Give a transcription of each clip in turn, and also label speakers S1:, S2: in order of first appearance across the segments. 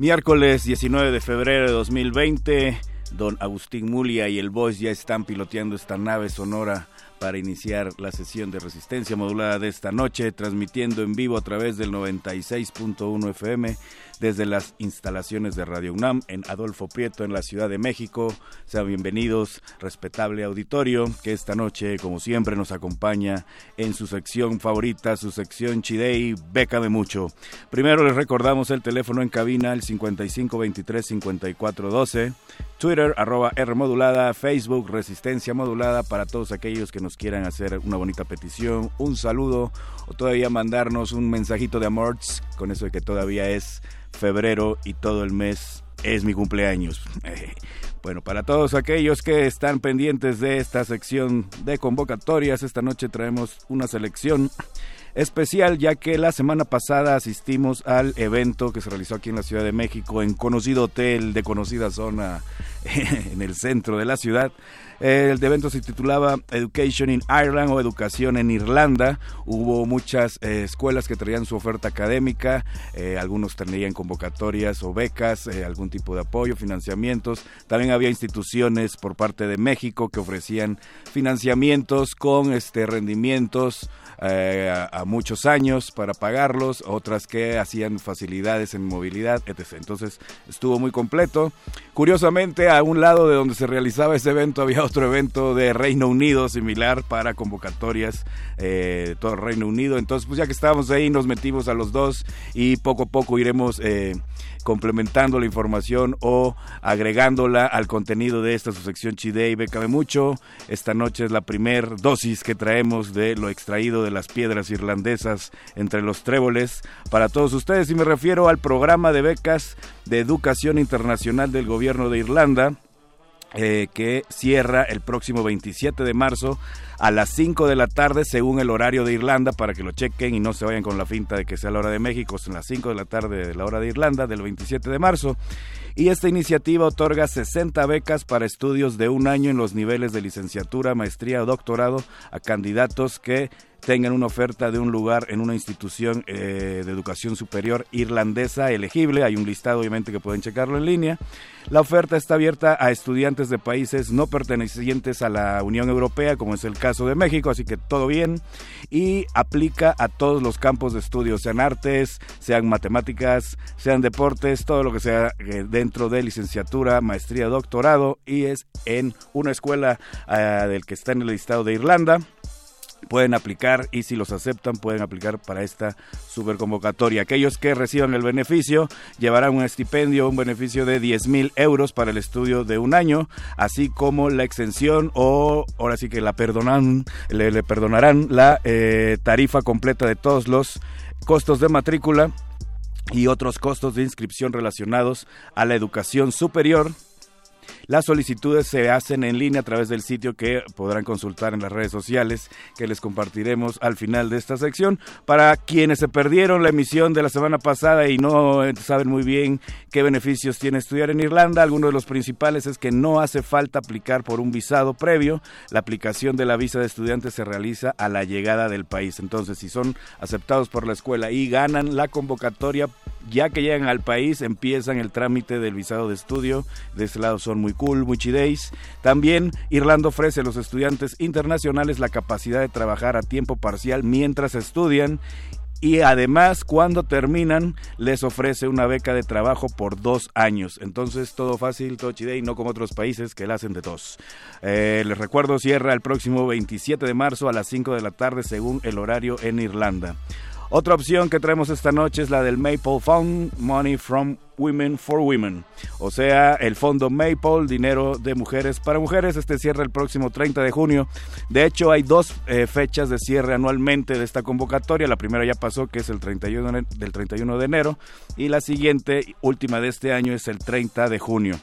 S1: Miércoles 19 de febrero de 2020, don Agustín Mulia y el Voice ya están piloteando esta nave sonora para iniciar la sesión de resistencia modulada de esta noche, transmitiendo en vivo a través del 96.1 FM desde las instalaciones de Radio UNAM en Adolfo Prieto en la Ciudad de México. Sean bienvenidos, respetable auditorio, que esta noche, como siempre, nos acompaña en su sección favorita, su sección Chidei, Bécame Mucho. Primero les recordamos el teléfono en cabina, el 5523-5412, Twitter, arroba R modulada, Facebook, Resistencia modulada, para todos aquellos que nos quieran hacer una bonita petición, un saludo o todavía mandarnos un mensajito de amor con eso de que todavía es febrero y todo el mes es mi cumpleaños. Bueno, para todos aquellos que están pendientes de esta sección de convocatorias, esta noche traemos una selección especial ya que la semana pasada asistimos al evento que se realizó aquí en la Ciudad de México en conocido hotel de conocida zona en el centro de la ciudad el evento se titulaba Education in Ireland o Educación en Irlanda. Hubo muchas eh, escuelas que traían su oferta académica, eh, algunos tenían convocatorias o becas, eh, algún tipo de apoyo, financiamientos. También había instituciones por parte de México que ofrecían financiamientos con este rendimientos a, muchos años para pagarlos, otras que hacían facilidades en movilidad, etc. Entonces estuvo muy completo. Curiosamente, a un lado de donde se realizaba ese evento había otro evento de Reino Unido similar para convocatorias eh, todo Reino Unido. Entonces, pues ya que estábamos ahí, nos metimos a los dos y poco a poco iremos eh, complementando la información o agregándola al contenido de esta su sección Chidey Bécame Mucho. Esta noche es la primer dosis que traemos de lo extraído de las piedras irlandesas entre los tréboles para todos ustedes y me refiero al programa de becas de educación internacional del gobierno de Irlanda eh, que cierra el próximo 27 de marzo a las 5 de la tarde según el horario de Irlanda para que lo chequen y no se vayan con la finta de que sea la hora de México, son las 5 de la tarde de la hora de Irlanda del 27 de marzo. Y esta iniciativa otorga 60 becas para estudios de un año en los niveles de licenciatura, maestría o doctorado a candidatos que tengan una oferta de un lugar en una institución eh, de educación superior irlandesa elegible. Hay un listado, obviamente, que pueden checarlo en línea. La oferta está abierta a estudiantes de países no pertenecientes a la Unión Europea, como es el caso de México, así que todo bien. Y aplica a todos los campos de estudio, sean artes, sean matemáticas, sean deportes, todo lo que sea eh, dentro de licenciatura, maestría, doctorado, y es en una escuela ah, del que está en el listado de Irlanda pueden aplicar y si los aceptan pueden aplicar para esta superconvocatoria. Aquellos que reciban el beneficio llevarán un estipendio, un beneficio de 10 mil euros para el estudio de un año, así como la exención o ahora sí que la perdonan, le, perdonarán la eh, tarifa completa de todos los costos de matrícula y otros costos de inscripción relacionados a la educación superior las solicitudes se hacen en línea a través del sitio que podrán consultar en las redes sociales que les compartiremos al final de esta sección. Para quienes se perdieron la emisión de la semana pasada y no saben muy bien qué beneficios tiene estudiar en Irlanda, alguno de los principales es que no hace falta aplicar por un visado previo. La aplicación de la visa de estudiante se realiza a la llegada del país. Entonces, si son aceptados por la escuela y ganan la convocatoria, ya que llegan al país, empiezan el trámite del visado de estudio. De este lado son muy cool, muy chideis. También Irlanda ofrece a los estudiantes internacionales la capacidad de trabajar a tiempo parcial mientras estudian y además cuando terminan les ofrece una beca de trabajo por dos años. Entonces todo fácil, todo chidei, no como otros países que la hacen de dos. Eh, les recuerdo, cierra el próximo 27 de marzo a las 5 de la tarde según el horario en Irlanda. Otra opción que traemos esta noche es la del Maple Fund Money from Women for Women, o sea, el fondo Maple, dinero de mujeres para mujeres. Este cierra el próximo 30 de junio. De hecho, hay dos eh, fechas de cierre anualmente de esta convocatoria. La primera ya pasó, que es el 31 del 31 de enero, y la siguiente, última de este año, es el 30 de junio.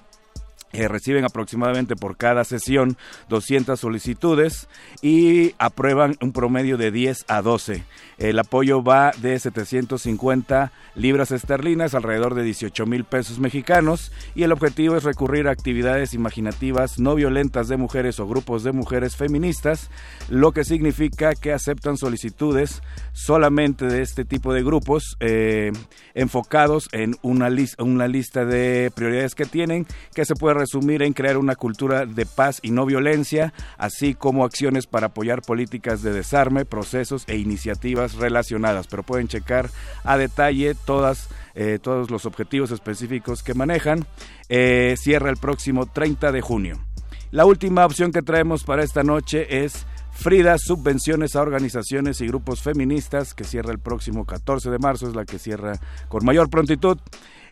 S1: Eh, reciben aproximadamente por cada sesión 200 solicitudes y aprueban un promedio de 10 a 12. El apoyo va de 750 libras esterlinas, alrededor de 18 mil pesos mexicanos, y el objetivo es recurrir a actividades imaginativas no violentas de mujeres o grupos de mujeres feministas, lo que significa que aceptan solicitudes solamente de este tipo de grupos eh, enfocados en una, una lista de prioridades que tienen, que se puede resumir en crear una cultura de paz y no violencia, así como acciones para apoyar políticas de desarme, procesos e iniciativas relacionadas, pero pueden checar a detalle todas, eh, todos los objetivos específicos que manejan. Eh, cierra el próximo 30 de junio. La última opción que traemos para esta noche es Frida, subvenciones a organizaciones y grupos feministas, que cierra el próximo 14 de marzo, es la que cierra con mayor prontitud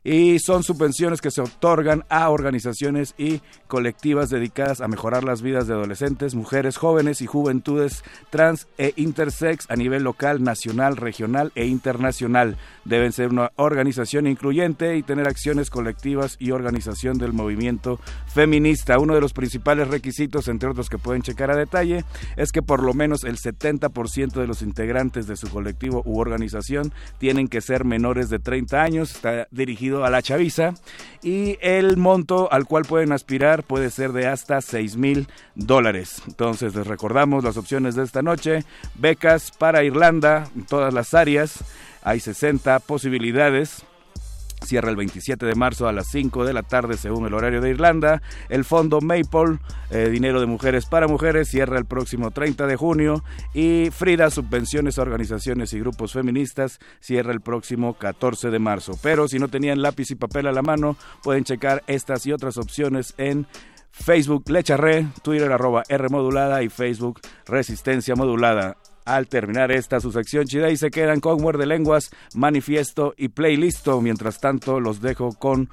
S1: y son subvenciones que se otorgan a organizaciones y colectivas dedicadas a mejorar las vidas de adolescentes, mujeres, jóvenes y juventudes trans e intersex a nivel local, nacional, regional e internacional. Deben ser una organización incluyente y tener acciones colectivas y organización del movimiento feminista. Uno de los principales requisitos, entre otros que pueden checar a detalle, es que por lo menos el 70% de los integrantes de su colectivo u organización tienen que ser menores de 30 años. Está dirigido a la chaviza y el monto al cual pueden aspirar puede ser de hasta 6 mil dólares. Entonces les recordamos las opciones de esta noche, becas para Irlanda todas las áreas, hay 60 posibilidades Cierra el 27 de marzo a las 5 de la tarde según el horario de Irlanda. El fondo Maple, eh, dinero de mujeres para mujeres, cierra el próximo 30 de junio. Y Frida, subvenciones a organizaciones y grupos feministas, cierra el próximo 14 de marzo. Pero si no tenían lápiz y papel a la mano, pueden checar estas y otras opciones en Facebook Lecharre, Twitter arroba R modulada y Facebook Resistencia modulada. Al terminar esta su sección chida y se quedan con Muerde Lenguas, Manifiesto y Playlisto. Mientras tanto, los dejo con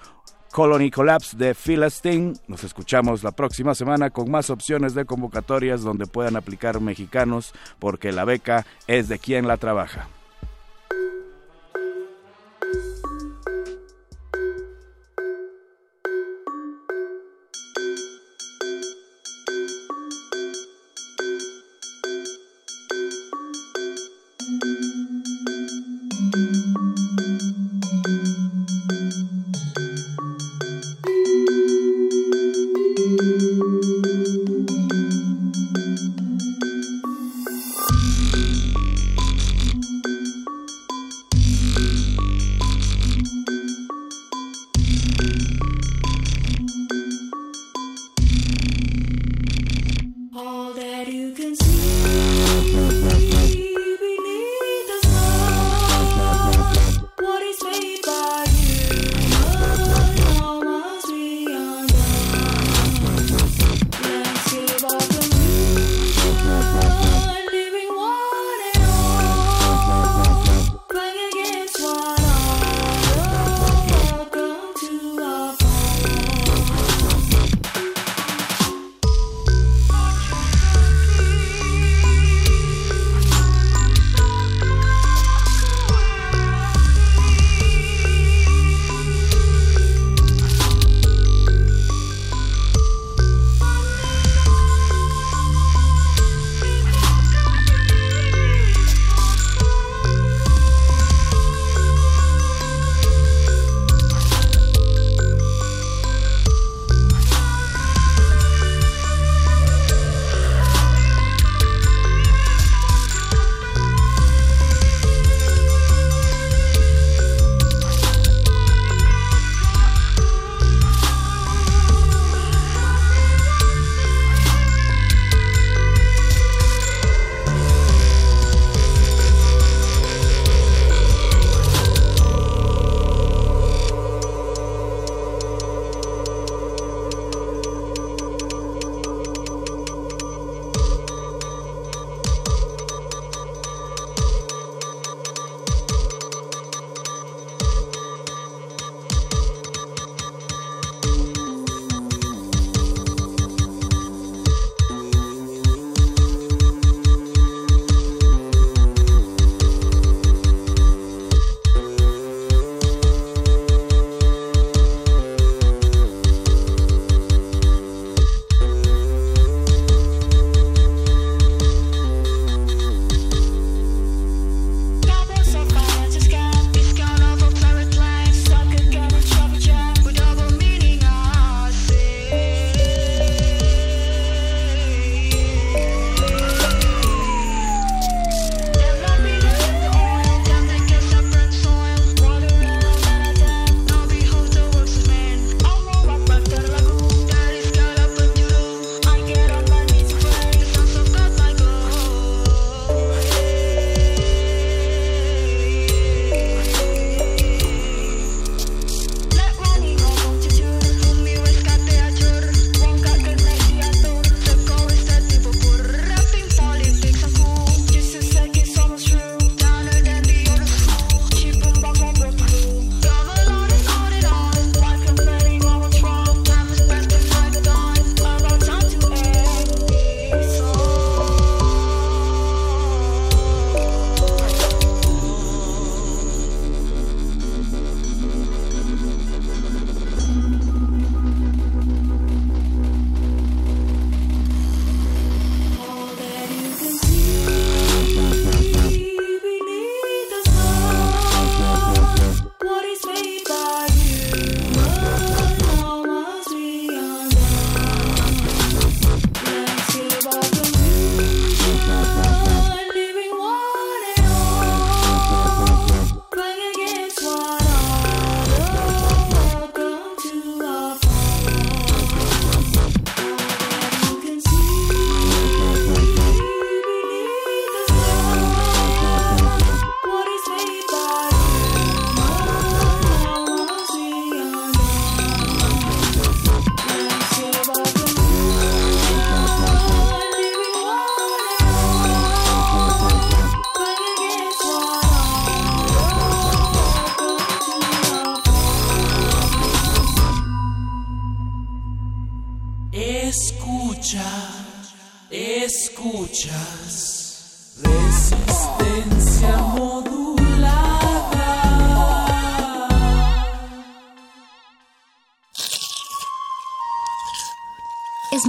S1: Colony Collapse de Philistine. Nos escuchamos la próxima semana con más opciones de convocatorias donde puedan aplicar mexicanos porque la beca es de quien la trabaja.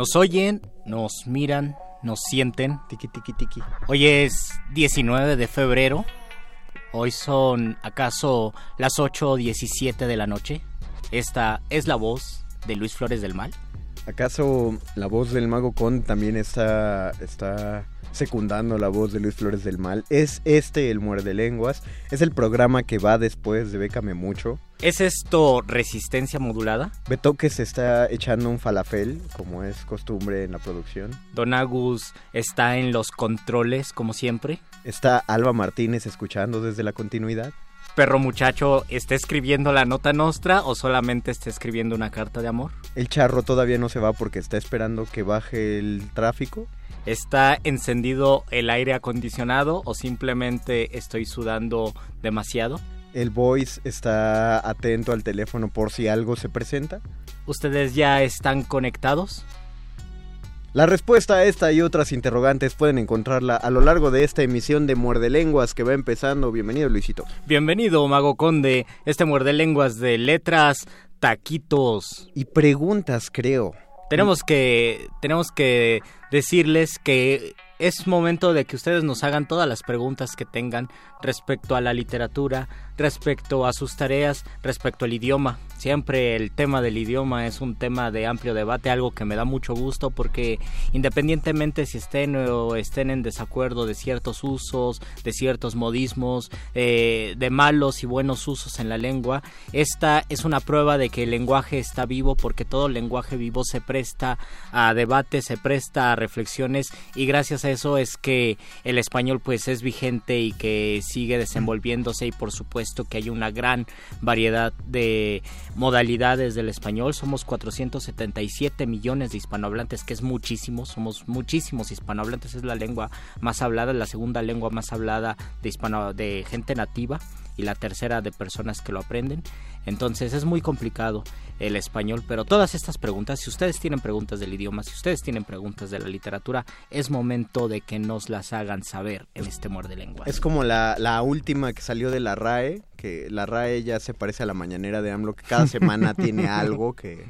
S2: Nos oyen, nos miran, nos sienten.
S3: Tiki, tiki, tiki.
S2: Hoy es 19 de febrero. Hoy son acaso las 8 o 17 de la noche. Esta es la voz de Luis Flores del Mal.
S3: ¿Acaso la voz del mago Con también está, está secundando la voz de Luis Flores del Mal? ¿Es este el Muerde Lenguas? ¿Es el programa que va después de Bécame Mucho?
S2: ¿Es esto resistencia modulada?
S3: Beto que se está echando un falafel, como es costumbre en la producción.
S2: Don Agus está en los controles, como siempre.
S3: ¿Está Alba Martínez escuchando desde la continuidad?
S2: Perro muchacho, ¿está escribiendo la nota nostra o solamente está escribiendo una carta de amor?
S3: El charro todavía no se va porque está esperando que baje el tráfico.
S2: ¿Está encendido el aire acondicionado o simplemente estoy sudando demasiado?
S3: El voice está atento al teléfono por si algo se presenta.
S2: ¿Ustedes ya están conectados?
S3: La respuesta a esta y otras interrogantes pueden encontrarla a lo largo de esta emisión de Muerde Lenguas que va empezando. Bienvenido, Luisito.
S2: Bienvenido, Mago Conde. Este Muerde Lenguas de letras, taquitos.
S3: Y preguntas, creo.
S2: Tenemos que, tenemos que decirles que es momento de que ustedes nos hagan todas las preguntas que tengan respecto a la literatura, respecto a sus tareas, respecto al idioma. Siempre el tema del idioma es un tema de amplio debate, algo que me da mucho gusto porque independientemente si estén o estén en desacuerdo de ciertos usos, de ciertos modismos, eh, de malos y buenos usos en la lengua, esta es una prueba de que el lenguaje está vivo porque todo lenguaje vivo se presta a debate, se presta a reflexiones y gracias a eso es que el español pues es vigente y que sigue desenvolviéndose y por supuesto que hay una gran variedad de modalidades del español. Somos 477 millones de hispanohablantes, que es muchísimo. Somos muchísimos hispanohablantes. Es la lengua más hablada, la segunda lengua más hablada de, hispano, de gente nativa y la tercera de personas que lo aprenden. Entonces es muy complicado el español, pero todas estas preguntas, si ustedes tienen preguntas del idioma, si ustedes tienen preguntas de la literatura, es momento de que nos las hagan saber en este muerde lengua.
S3: Es como la, la última que salió de la RAE, que la RAE ya se parece a la mañanera de AMLO, que cada semana tiene algo que,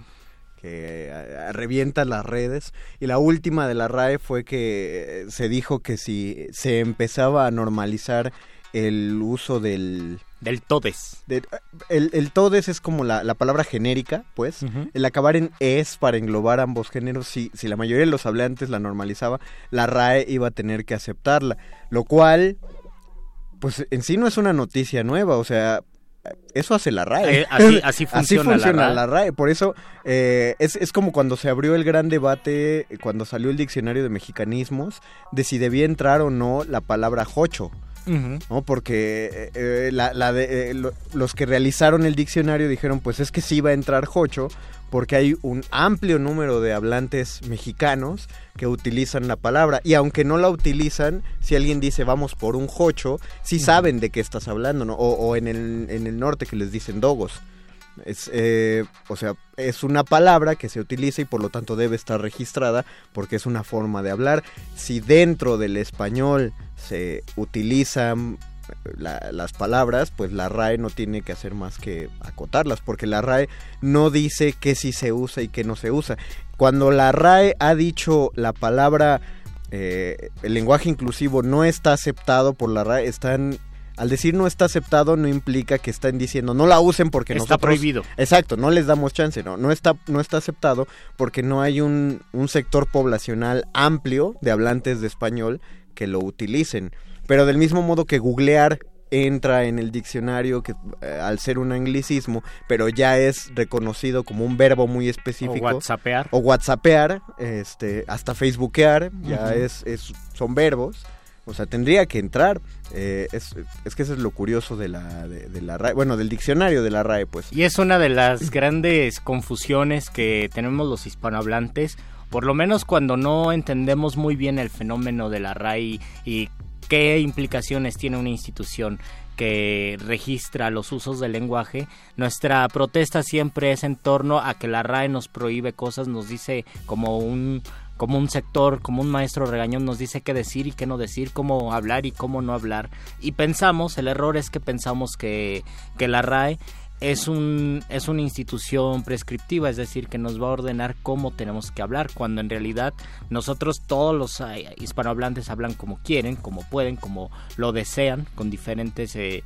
S3: que eh, revienta las redes. Y la última de la RAE fue que se dijo que si se empezaba a normalizar el uso del...
S2: Del todes.
S3: de- el, el todes es como la, la palabra genérica, pues. El acabar en es para englobar ambos géneros, si, si la mayoría de los hablantes la normalizaba, la RAE iba a tener que aceptarla. Lo cual, pues en sí no es una noticia nueva, o sea... Eso hace la RAE.
S2: Eh, así- así funciona la RAE.
S3: la RAE. Por eso eh, es, es como cuando se abrió el gran debate, cuando salió el diccionario de mexicanismos, de si debía entrar o no la palabra jocho. ¿No? Porque eh, eh, la- la de- eh, lo- los que realizaron el diccionario dijeron, pues es que sí va a entrar jocho, porque hay un amplio número de hablantes mexicanos que utilizan la palabra. Y aunque no la utilizan, si alguien dice vamos por un jocho, sí saben de qué estás hablando, ¿no? O, o en, el, en el norte que les dicen dogos. Es, eh, o sea, es una palabra que se utiliza y por lo tanto debe estar registrada porque es una forma de hablar. Si dentro del español se utilizan eh, la- las palabras, pues la RAE no tiene que hacer más que acotarlas, porque la RAE no dice qué sí se usa y qué no se usa. Cuando la RAE ha dicho la palabra, eh, el lenguaje inclusivo no está aceptado por la RAE, están... Al decir no está aceptado no implica que están diciendo no la usen porque
S2: Está
S3: nosotros-
S2: prohibido.
S3: Exacto, no les damos chance, no, no está, no está aceptado porque no hay un, un sector poblacional amplio de hablantes de español que lo utilicen. Pero del mismo modo que googlear entra en el diccionario que eh, al ser un anglicismo, pero ya es reconocido como un verbo muy
S2: O
S3: específico.
S2: whatsappear.
S3: O whatsappear, este, hasta facebookear, ya es, es, son verbos. O sea, tendría que entrar. Eh, es, que eso es lo curioso de la, de, la RAE, bueno, del diccionario de la RAE, pues.
S2: Y es una de las grandes confusiones que tenemos los hispanohablantes, por lo menos cuando no entendemos muy bien el fenómeno de la RAI y qué implicaciones tiene una institución que registra los usos del lenguaje. Nuestra protesta siempre es en torno a que la RAE nos prohíbe cosas, nos dice como un como un sector, como un maestro regañón nos dice qué decir y qué no decir, cómo hablar y cómo no hablar. Y pensamos, el error es que pensamos que, que la RAE es, un, es una institución prescriptiva, es decir, que nos va a ordenar cómo tenemos que hablar, cuando en realidad nosotros todos los eh, hispanohablantes hablan como quieren, como pueden, como lo desean, con diferentes... eh,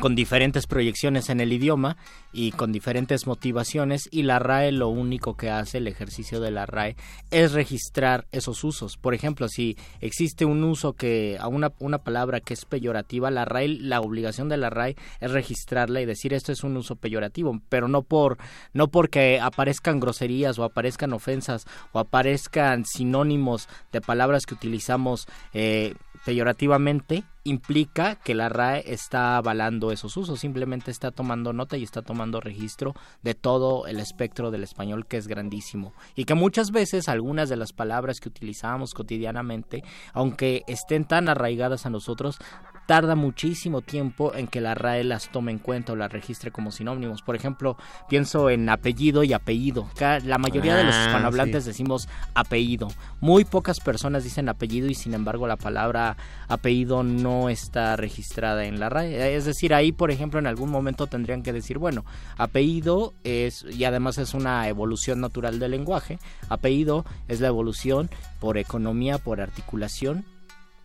S2: con diferentes proyecciones en el idioma y con diferentes motivaciones y la RAE lo único que hace el ejercicio de la RAE es registrar esos usos. Por ejemplo, si existe un uso que a una, una palabra que es peyorativa, la RAE la obligación de la RAE es registrarla y decir esto es un uso peyorativo, pero no por no porque aparezcan groserías o aparezcan ofensas o aparezcan sinónimos de palabras que utilizamos eh, peyorativamente implica que la RAE está avalando esos usos, simplemente está tomando nota y está tomando registro de todo el espectro del español que es grandísimo y que muchas veces algunas de las palabras que utilizamos cotidianamente, aunque estén tan arraigadas a nosotros, tarda muchísimo tiempo en que la RAE las tome en cuenta o las registre como sinónimos. Por ejemplo, pienso en apellido y apellido. La mayoría de los
S3: Ah,
S2: hispanohablantes
S3: sí.
S2: decimos apellido. Muy pocas personas dicen apellido y sin embargo la palabra apellido no está registrada en la RAE. Es decir, ahí por ejemplo en algún momento tendrían que decir, bueno, apellido es, y además es una evolución natural del lenguaje, apellido es la evolución por economía, por articulación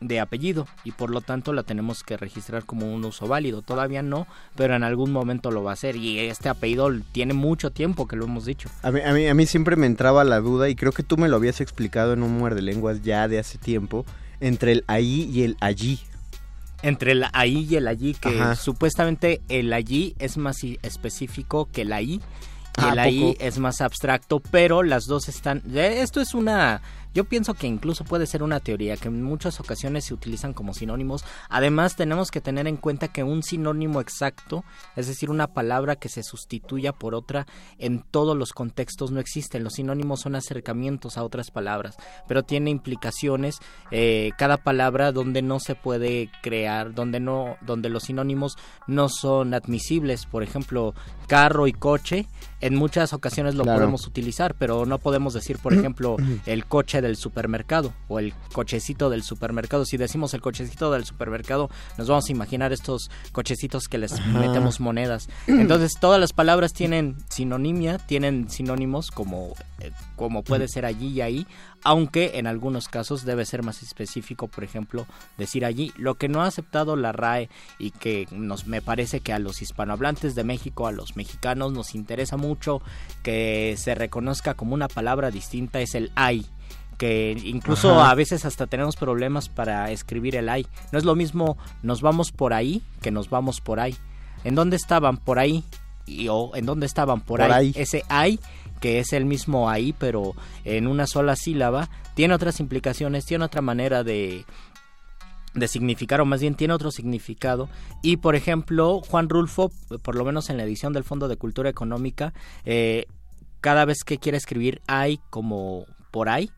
S2: de apellido y por lo tanto la tenemos que registrar como un uso válido. Todavía no, pero en algún momento lo va a hacer y este apellido tiene mucho tiempo que lo hemos dicho.
S3: A mí, a, mí, a mí siempre me entraba la duda, y creo que tú me lo habías explicado en un muerde lenguas ya de hace tiempo, entre el ahí y el allí.
S2: Entre el ahí y el allí, que
S3: Ajá.
S2: supuestamente el allí es más específico que el ahí. Y
S3: Ah,
S2: el
S3: ¿a
S2: ahí
S3: poco?
S2: es más abstracto, pero las dos están... eh, Esto es una... Yo pienso que incluso puede ser una teoría que en muchas ocasiones se utilizan como sinónimos. Además, tenemos que tener en cuenta que un sinónimo exacto, es decir, una palabra que se sustituya por otra, en todos los contextos no existen. Los sinónimos son acercamientos a otras palabras, pero tiene implicaciones eh, cada palabra donde no se puede crear, donde no, donde los sinónimos no son admisibles. Por ejemplo, carro y coche, en muchas ocasiones lo
S3: Claro.
S2: podemos utilizar, pero no podemos decir, por ejemplo, el coche del supermercado o el cochecito del supermercado. Si decimos el cochecito del supermercado, nos vamos a imaginar estos cochecitos que les
S3: Ajá.
S2: metemos monedas. Entonces, todas las palabras tienen sinonimia, tienen sinónimos como, eh, como puede ser allí y ahí, aunque en algunos casos debe ser más específico, por ejemplo, decir allí. Lo que no ha aceptado la RAE y que nos me parece que a los hispanohablantes de México, a los mexicanos nos interesa mucho que se reconozca como una palabra distinta es el ay que incluso
S3: Ajá.
S2: a veces hasta tenemos problemas para escribir el ay. No es lo mismo nos vamos por ahí que nos vamos por ahí. ¿En dónde estaban por ahí? Y, o en dónde estaban por,
S3: Por
S2: ahí.
S3: ahí.
S2: Ese ay que es el mismo ahí pero en una sola sílaba tiene otras implicaciones, tiene otra manera de de significar o más bien tiene otro significado y por ejemplo Juan Rulfo por lo menos en la edición del Fondo de Cultura Económica eh, cada vez que quiere escribir hay como por ahí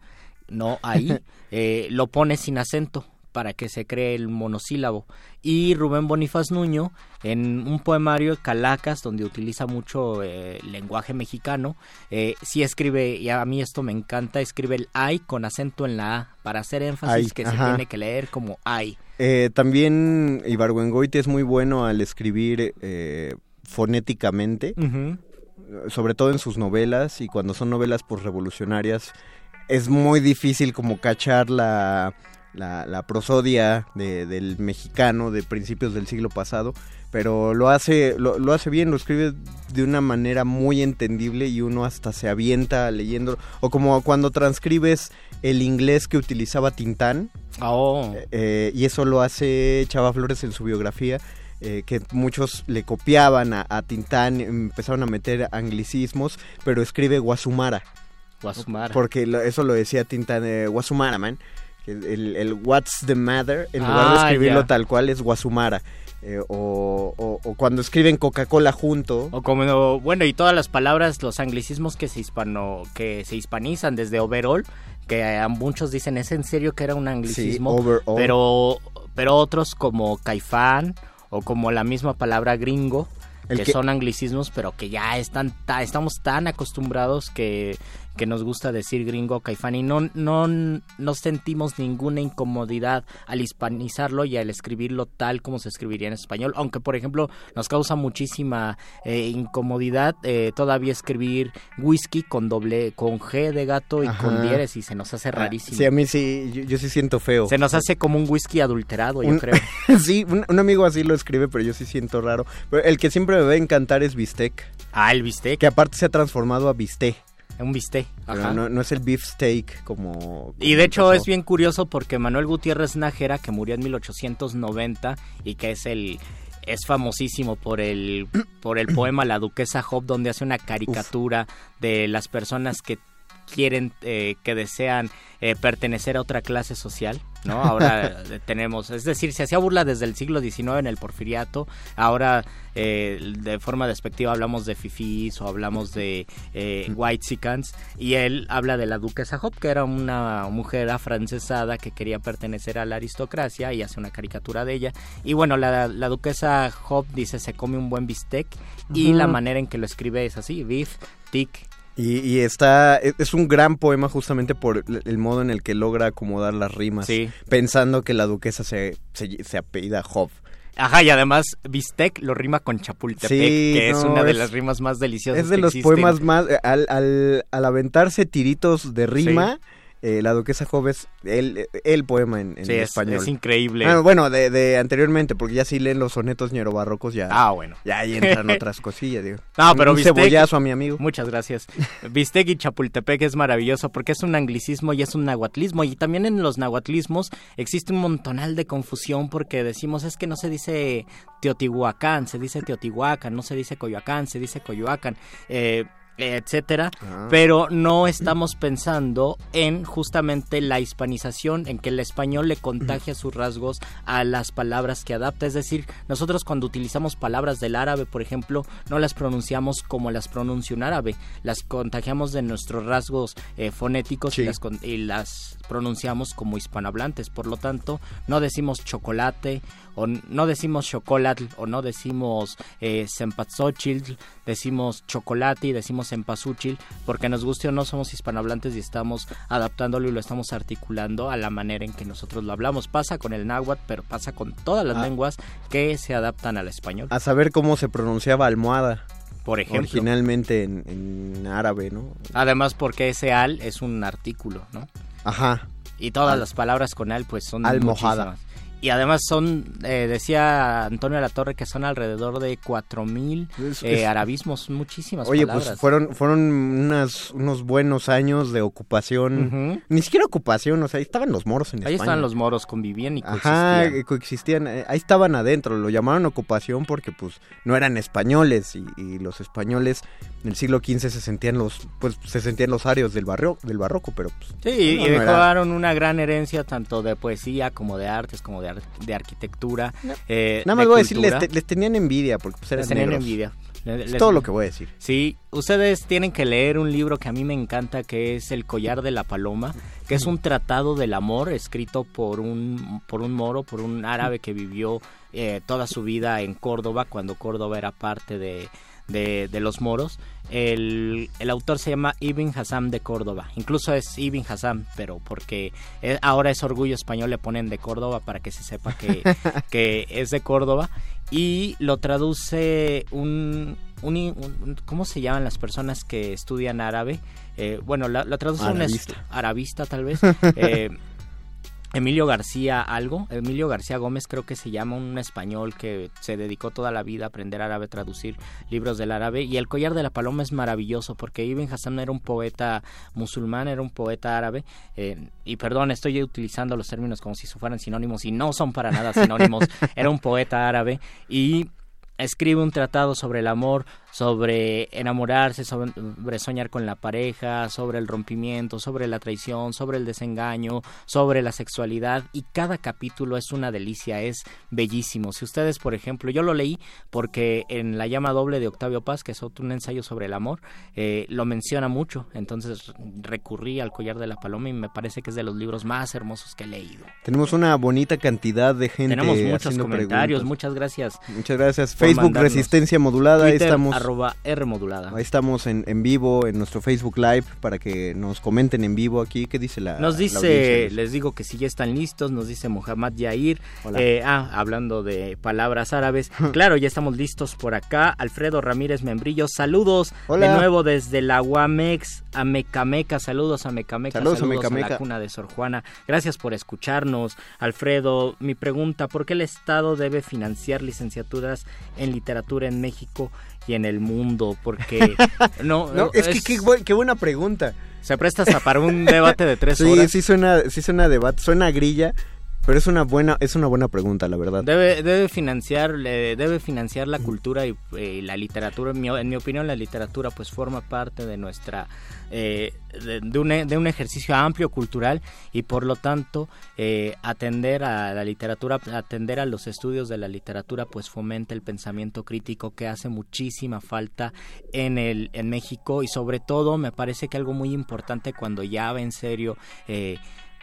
S2: no ahí eh, lo pone sin acento para que se cree el monosílabo. Y Rubén Bonifaz Nuño en un poemario Calacas donde utiliza mucho eh, lenguaje mexicano eh, sí escribe y a mí esto me encanta escribe el ay con acento en la a para hacer énfasis
S3: Ay,
S2: que se tiene que leer como ay.
S3: Eh, también Ibargüengoiti es muy bueno al escribir eh, fonéticamente, sobre todo en sus novelas y cuando son novelas pues revolucionarias es muy difícil como cachar la, la, la prosodia de- del mexicano de principios del siglo pasado, pero lo hace, lo, lo hace bien, lo escribe de una manera muy entendible y uno hasta se avienta leyendo, o como cuando transcribes el inglés que utilizaba Tintán,
S2: Oh.
S3: eh, y eso lo hace Chava Flores en su biografía, eh, que muchos le copiaban a, a Tintán, empezaron a meter anglicismos, pero escribe Guasumara.
S2: Guasumara.
S3: Porque lo- eso lo decía Tintán, eh, Guasumara, man. El, el What's the matter, en lugar de
S2: Ah,
S3: escribirlo tal cual, es Guasumara. Eh, o, o- o cuando escriben Coca-Cola junto.
S2: O como, bueno, y todas las palabras, los anglicismos que se hispano, que se hispanizan desde overall, que a muchos dicen, ¿es en serio que era un anglicismo?
S3: overall.
S2: Pero, pero otros como caifán o como la misma palabra gringo, que,
S3: que-
S2: son anglicismos, pero que ya están ta- estamos tan acostumbrados que, que nos gusta decir gringo caifán y no, no, no sentimos ninguna incomodidad al hispanizarlo y al escribirlo tal como se escribiría en español, aunque por ejemplo nos causa muchísima eh, incomodidad eh, todavía escribir whisky con doble, con G de gato y con
S3: Ajá.
S2: dieres y se nos hace
S3: Ah,
S2: rarísimo.
S3: Sí, a mí sí, yo, yo sí siento feo.
S2: Se nos hace como un whisky adulterado, yo
S3: Un-
S2: creo.
S3: sí, un, un amigo así lo escribe, pero yo sí siento raro. Pero el que siempre me va a encantar es Bistec,
S2: Ah, el bistec.
S3: que aparte se ha transformado a Bisté.
S2: Un bistec. Ajá.
S3: no, no es el beef steak como...
S2: Y de hecho
S3: pasó.
S2: es bien curioso porque Manuel Gutiérrez Nájera, que murió en 1890 y que es el es famosísimo por el por el poema La Duquesa Job donde hace una caricatura de las personas que quieren eh, que desean eh, pertenecer a otra clase social, ¿no? Ahora eh, tenemos, es decir, se hacía burla desde el siglo XIX en el porfiriato, ahora eh, de forma despectiva hablamos de fifís o hablamos de eh, whitexicans y él habla de la duquesa Hop, que era una mujer afrancesada que quería pertenecer a la aristocracia y hace una caricatura de ella. Y bueno, la, la duquesa Hop dice se come un buen bistec y la manera en que lo escribe es así, beef, tick,
S3: Y, y está, es es un gran poema justamente por el modo en el que logra acomodar las rimas,
S2: Sí.
S3: pensando que la duquesa se, se, se apellida Job.
S2: Ajá, y además bistec lo rima con Chapultepec,
S3: Sí,
S2: que es una de
S3: es-
S2: las rimas más deliciosas
S3: Es de
S2: que
S3: los
S2: existen.
S3: poemas más, eh, al, al, al aventarse tiritos de rima, eh, la duquesa Job es el, el poema en, en
S2: Sí, es,
S3: español.
S2: es increíble.
S3: Ah, bueno, de, de anteriormente, porque ya si leen los sonetos ñerobarrocos ya,
S2: Ah, bueno.
S3: ya ahí entran otras cosillas, digo.
S2: No, pero
S3: un
S2: bistec-
S3: cebollazo a mi amigo.
S2: Muchas gracias. Bistec y Chapultepec es maravilloso porque es un anglicismo y es un nahuatlismo. Y también en los nahuatlismos existe un montonal de confusión porque decimos es que no se dice Teotihuacán, se dice Teotihuacán, no se dice Coyoacán, se dice Coyoacán. Eh, etcétera,
S3: Ah.
S2: pero no estamos pensando en justamente la hispanización, en que el español le contagia sus rasgos a las palabras que adapta, es decir, nosotros cuando utilizamos palabras del árabe, por ejemplo, no las pronunciamos como las pronuncia un árabe, las contagiamos de nuestros rasgos eh, fonéticos y, las, y las pronunciamos como hispanohablantes, por lo tanto, no decimos chocolate o no decimos chocolate o no decimos eh, decimos chocolate y decimos cempasúchil, porque nos guste o no somos hispanohablantes y estamos adaptándolo y lo estamos articulando a la manera en que nosotros lo hablamos. Pasa con el náhuatl, pero pasa con todas las
S3: Ah.
S2: lenguas que se adaptan al español.
S3: A saber cómo se pronunciaba almohada
S2: Por ejemplo,
S3: originalmente en, en árabe, ¿no?
S2: además porque ese al es un artículo, ¿no?
S3: Ajá.
S2: Y todas
S3: Al-
S2: las palabras con al pues son
S3: Almohada.
S2: muchísimas. Y además son, eh, decía Antonio de la Torre, que son alrededor de 4.000
S3: Es-
S2: eh, arabismos, muchísimas
S3: Oye,
S2: palabras.
S3: pues fueron, fueron unas, unos buenos años de ocupación. Ni siquiera ocupación, o sea, ahí estaban los moros en
S2: Ahí
S3: España.
S2: estaban los moros, convivían y
S3: Ajá,
S2: coexistían.
S3: eh, coexistían. eh, Ahí estaban adentro, lo llamaron ocupación porque pues no eran españoles y, y los españoles en el siglo XV se sentían los, pues se sentían los arios del barrio, del barroco, pero pues
S2: Sí, y-
S3: no,
S2: y
S3: no era-
S2: dejaron una gran herencia tanto de poesía como de artes, como de, ar- de arquitectura. eh,
S3: nada más
S2: de
S3: voy a decir, les,
S2: cultura.
S3: te- les tenían envidia porque pues eran
S2: Les tenían
S3: negros.
S2: envidia. Le-
S3: Es
S2: les-
S3: todo lo que voy a decir.
S2: Sí, ustedes tienen que leer un libro que a mí me encanta, que es El collar de la paloma, que es un tratado del amor escrito por un, por un moro, por un árabe que vivió eh, toda su vida en Córdoba, cuando Córdoba era parte de, de, de los moros. El, el autor se llama Ibn Hassam de Córdoba, incluso es Ibn Hassam, pero porque eh, ahora es orgullo español, le ponen de Córdoba para que se sepa que, que es de Córdoba y lo traduce un, un- un- ¿cómo se llaman las personas que estudian árabe? Eh, bueno, la, la traduce un
S3: arabista
S2: tal vez. Eh, Emilio García algo, Emilio García Gómez creo que se llama un español que se dedicó toda la vida a aprender árabe, traducir libros del árabe y El collar de la paloma es maravilloso porque Ibn Hassan era un poeta musulmán, era un poeta árabe eh, y perdón, estoy utilizando los términos como si fueran sinónimos y no son para nada sinónimos, era un poeta árabe y escribe un tratado sobre el amor, sobre enamorarse, sobre soñar con la pareja, sobre el rompimiento, sobre la traición, sobre el desengaño, sobre la sexualidad y cada capítulo es una delicia, es bellísimo. Si ustedes, por ejemplo, yo lo leí porque en La llama doble de Octavio Paz, que es otro un ensayo sobre el amor, eh, lo menciona mucho, entonces recurrí al collar de la paloma y me parece que es de los libros más hermosos que he leído.
S3: Tenemos una bonita cantidad de gente.
S2: Tenemos muchos comentarios, muchas gracias.
S3: Muchas gracias. Facebook Resistencia Modulada, estamos
S2: arroba R modulada.
S3: Ahí estamos en, en, vivo en nuestro Facebook Live para que nos comenten en vivo aquí. ¿Qué dice la
S2: Nos dice, les digo que si ya están listos, nos dice Mohamed Yair. Eh, ah, hablando de palabras árabes. claro, ya estamos listos por acá. Alfredo Ramírez Membrillo, saludos de nuevo desde la UAMEX a Mecameca. Saludos a Mecameca. Saludos, a, Mecameca. a la cuna de Sor Juana. Gracias por escucharnos. Alfredo, mi pregunta, ¿por qué el Estado debe financiar licenciaturas en literatura en México y en el mundo, porque no,
S3: es, que qué, buena pregunta.
S2: Se presta hasta para un debate de tres
S3: sí,
S2: horas.
S3: Sí, suena, sí suena debate, suena grilla, pero es una buena, es una buena pregunta, la verdad.
S2: Debe, debe financiar, debe financiar la cultura y, eh, la literatura. En mi, en mi, opinión, la literatura pues forma parte de nuestra, eh, de, un, de, un, ejercicio amplio cultural y por lo tanto eh, atender a la literatura, atender a los estudios de la literatura pues fomenta el pensamiento crítico que hace muchísima falta en el, en México y sobre todo me parece que algo muy importante cuando ya va en serio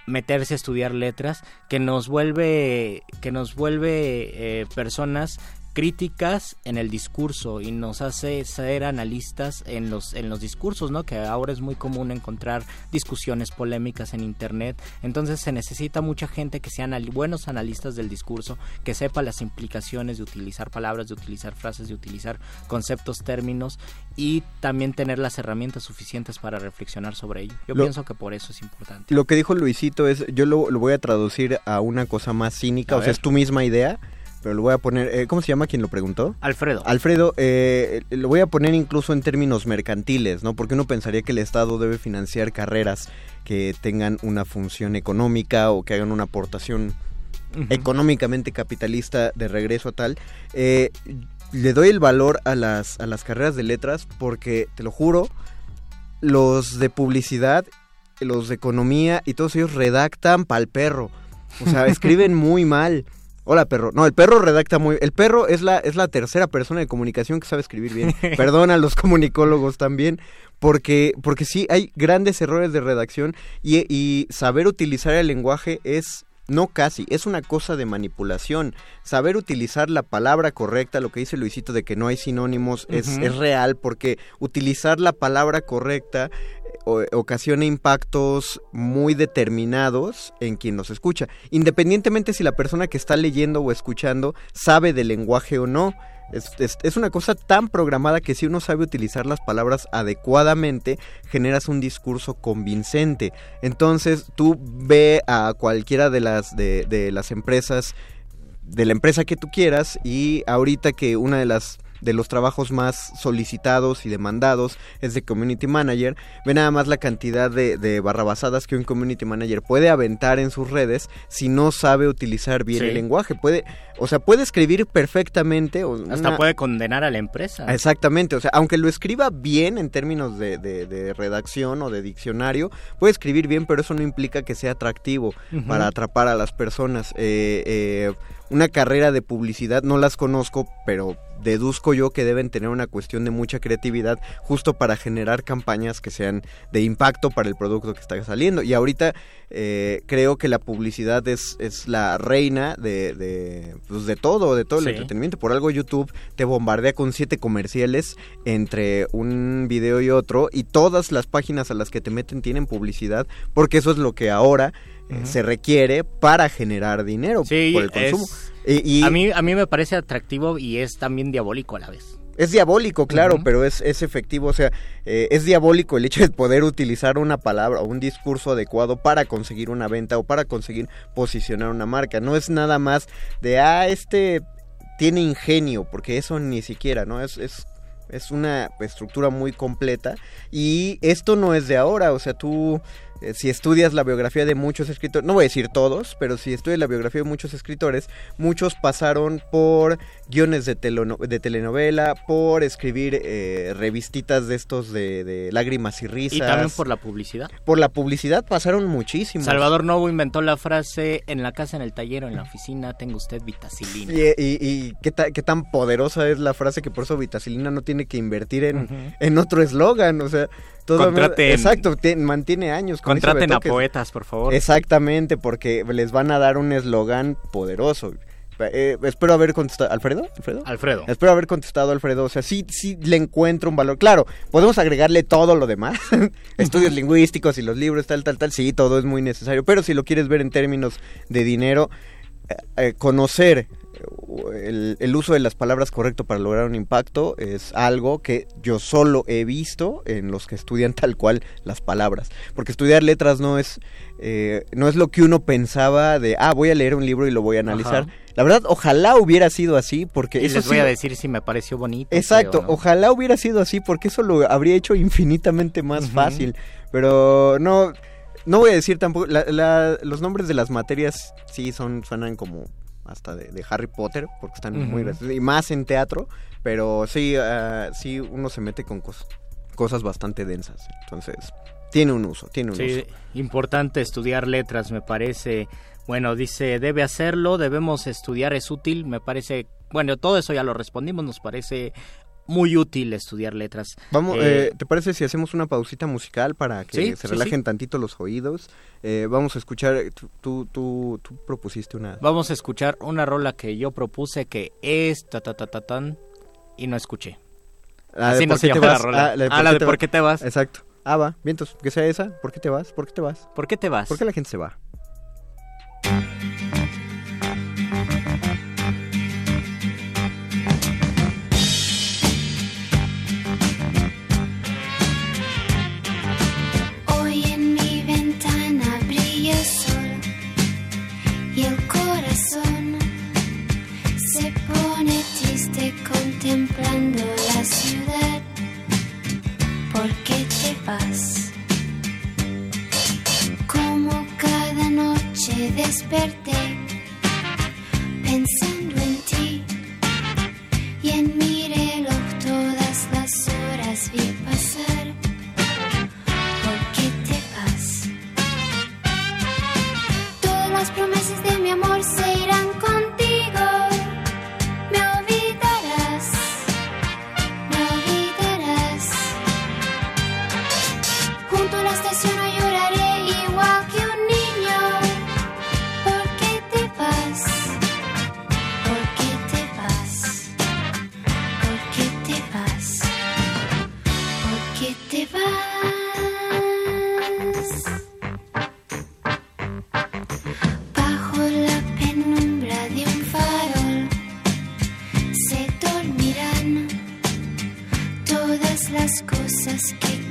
S2: meterse a estudiar letras que nos vuelve que nos vuelve eh, personas críticas en el discurso y nos hace ser analistas en los en los discursos, ¿no? Que ahora es muy común encontrar discusiones polémicas en internet. Entonces se necesita mucha gente que sean buenos analistas del discurso, que sepa las implicaciones de utilizar palabras, de utilizar frases, de utilizar conceptos, términos y también tener las herramientas suficientes para reflexionar sobre ello. Yo pienso que por eso es importante.
S3: Lo que dijo Luisito es, yo lo, voy a traducir a una cosa más cínica, o sea, es tu misma idea pero lo voy a poner, eh, ¿cómo se llama quien lo preguntó?
S2: Alfredo.
S3: Alfredo, eh, lo voy a poner incluso en términos mercantiles, ¿no? Porque uno pensaría que el Estado debe financiar carreras que tengan una función económica o que hagan una aportación económicamente capitalista de regreso a tal. Eh, le doy el valor a las, a las carreras de letras porque, te lo juro, los de publicidad, los de economía y todos ellos redactan pa'l perro. O sea, escriben muy mal. Hola, perro. No, el perro redacta muy... El perro es la, es la tercera persona de comunicación que sabe escribir bien. Perdona a los comunicólogos también, porque, porque sí, hay grandes errores de redacción y, y saber utilizar el lenguaje es no casi, es una cosa de manipulación. Saber utilizar la palabra correcta, lo que dice Luisito de que no hay sinónimos, es, es, real porque utilizar la palabra correcta ocasiona impactos muy determinados en quien nos escucha, independientemente si la persona que está leyendo o escuchando sabe del lenguaje o no. Es, una cosa tan programada que si uno sabe utilizar las palabras adecuadamente, generas un discurso convincente. Entonces tú ve a cualquiera de las, de, las empresas, de la empresa que tú quieras, y ahorita que una de las de los trabajos más solicitados y demandados es de community manager. Ve nada más la cantidad de, de barrabasadas que un community manager puede aventar en sus redes si no sabe utilizar bien el lenguaje. Puede, o sea, puede escribir perfectamente.
S2: Hasta puede condenar a la empresa.
S3: Exactamente, o sea, aunque lo escriba bien en términos de, de, redacción o de diccionario, puede escribir bien, pero eso no implica que sea atractivo para atrapar a las personas. Eh, eh, una carrera de publicidad, no las conozco, pero deduzco yo que deben tener una cuestión de mucha creatividad justo para generar campañas que sean de impacto para el producto que está saliendo. Y ahorita eh, creo que la publicidad es, es la reina de, de, pues de todo, de todo el entretenimiento. Por algo YouTube te bombardea con siete comerciales entre un video y otro y todas las páginas a las que te meten tienen publicidad porque eso es lo que ahora se requiere para generar dinero por el consumo.
S2: y, a, mí, a mí me parece atractivo y es también diabólico a la vez.
S3: Es diabólico, claro, pero es, es efectivo. O sea, eh, es diabólico el hecho de poder utilizar una palabra o un discurso adecuado para conseguir una venta o para conseguir posicionar una marca. No es nada más de, ah, este tiene ingenio, porque eso ni siquiera, ¿no? Es, es, es una estructura muy completa. Y esto no es de ahora, o sea, tú eh, si estudias la biografía de muchos escritores, no voy a decir todos, pero si estudias la biografía de muchos escritores, muchos pasaron por guiones de, de telenovela, por escribir eh, revistitas de estos de, lágrimas y risas.
S2: Y también por la publicidad.
S3: Por la publicidad pasaron muchísimos.
S2: Salvador Novo inventó la frase, en la casa, en el taller o en la oficina, tengo usted vitacilina.
S3: Y, qué, qué, tan poderosa es la frase que por eso vitacilina no tiene que invertir en, en otro eslogan, o sea...
S2: Contraten,
S3: exacto, mantiene años.
S2: contraten a poetas, por favor.
S3: Exactamente, porque les van a dar un eslogan poderoso. Eh, espero haber contestado. ¿Alfredo? ¿Alfredo?
S2: Alfredo.
S3: Espero haber contestado Alfredo. O sea, sí, sí le encuentro un valor. Claro, podemos agregarle todo lo demás. Estudios lingüísticos y los libros, tal, tal, tal. Sí, todo es muy necesario. Pero si lo quieres ver en términos de dinero, eh, eh, conocer el, uso de las palabras correcto para lograr un impacto es algo que yo solo he visto en los que estudian tal cual las palabras. Porque estudiar letras no es, eh, no es lo que uno pensaba de, ah, voy a leer un libro y lo voy a analizar. La verdad, ojalá hubiera sido así, porque...
S2: eso les voy a decir si me pareció bonito.
S3: Exacto, ojalá hubiera sido así, porque eso lo habría hecho infinitamente más fácil. Pero no, no voy a decir tampoco, los nombres de las materias sí son, suenan como hasta de, Harry Potter, porque están muy graciosos, y más en teatro, pero sí, uh, sí uno se mete con cosas bastante densas, entonces tiene un uso, tiene un sí,
S2: importante estudiar letras, me parece. Bueno, dice, debe hacerlo, debemos estudiar, es útil, me parece, bueno, todo eso ya lo respondimos, nos parece muy útil estudiar letras.
S3: Vamos, eh, eh, ¿te parece si hacemos una pausita musical para que se relajen tantito los oídos? Eh, vamos a escuchar, tú, tú, tú, propusiste una...
S2: Vamos a escuchar una rola que yo propuse que es ta ta ta ta tan y no escuché.
S3: Ah, Así no se llama la rola.
S2: Ah, la de, ah, por, ¿por qué te vas?
S3: Exacto. Ah, va, vientos, que sea esa. ¿Por qué te vas? ¿Por qué te vas?
S2: ¿Por qué te vas?
S3: ¿Por qué la gente se va?
S4: Noche desperté pensando en ti y en mi reloj todas las horas vi pasar. ¿Por qué te vas? Todas las promesas de mi amor se irán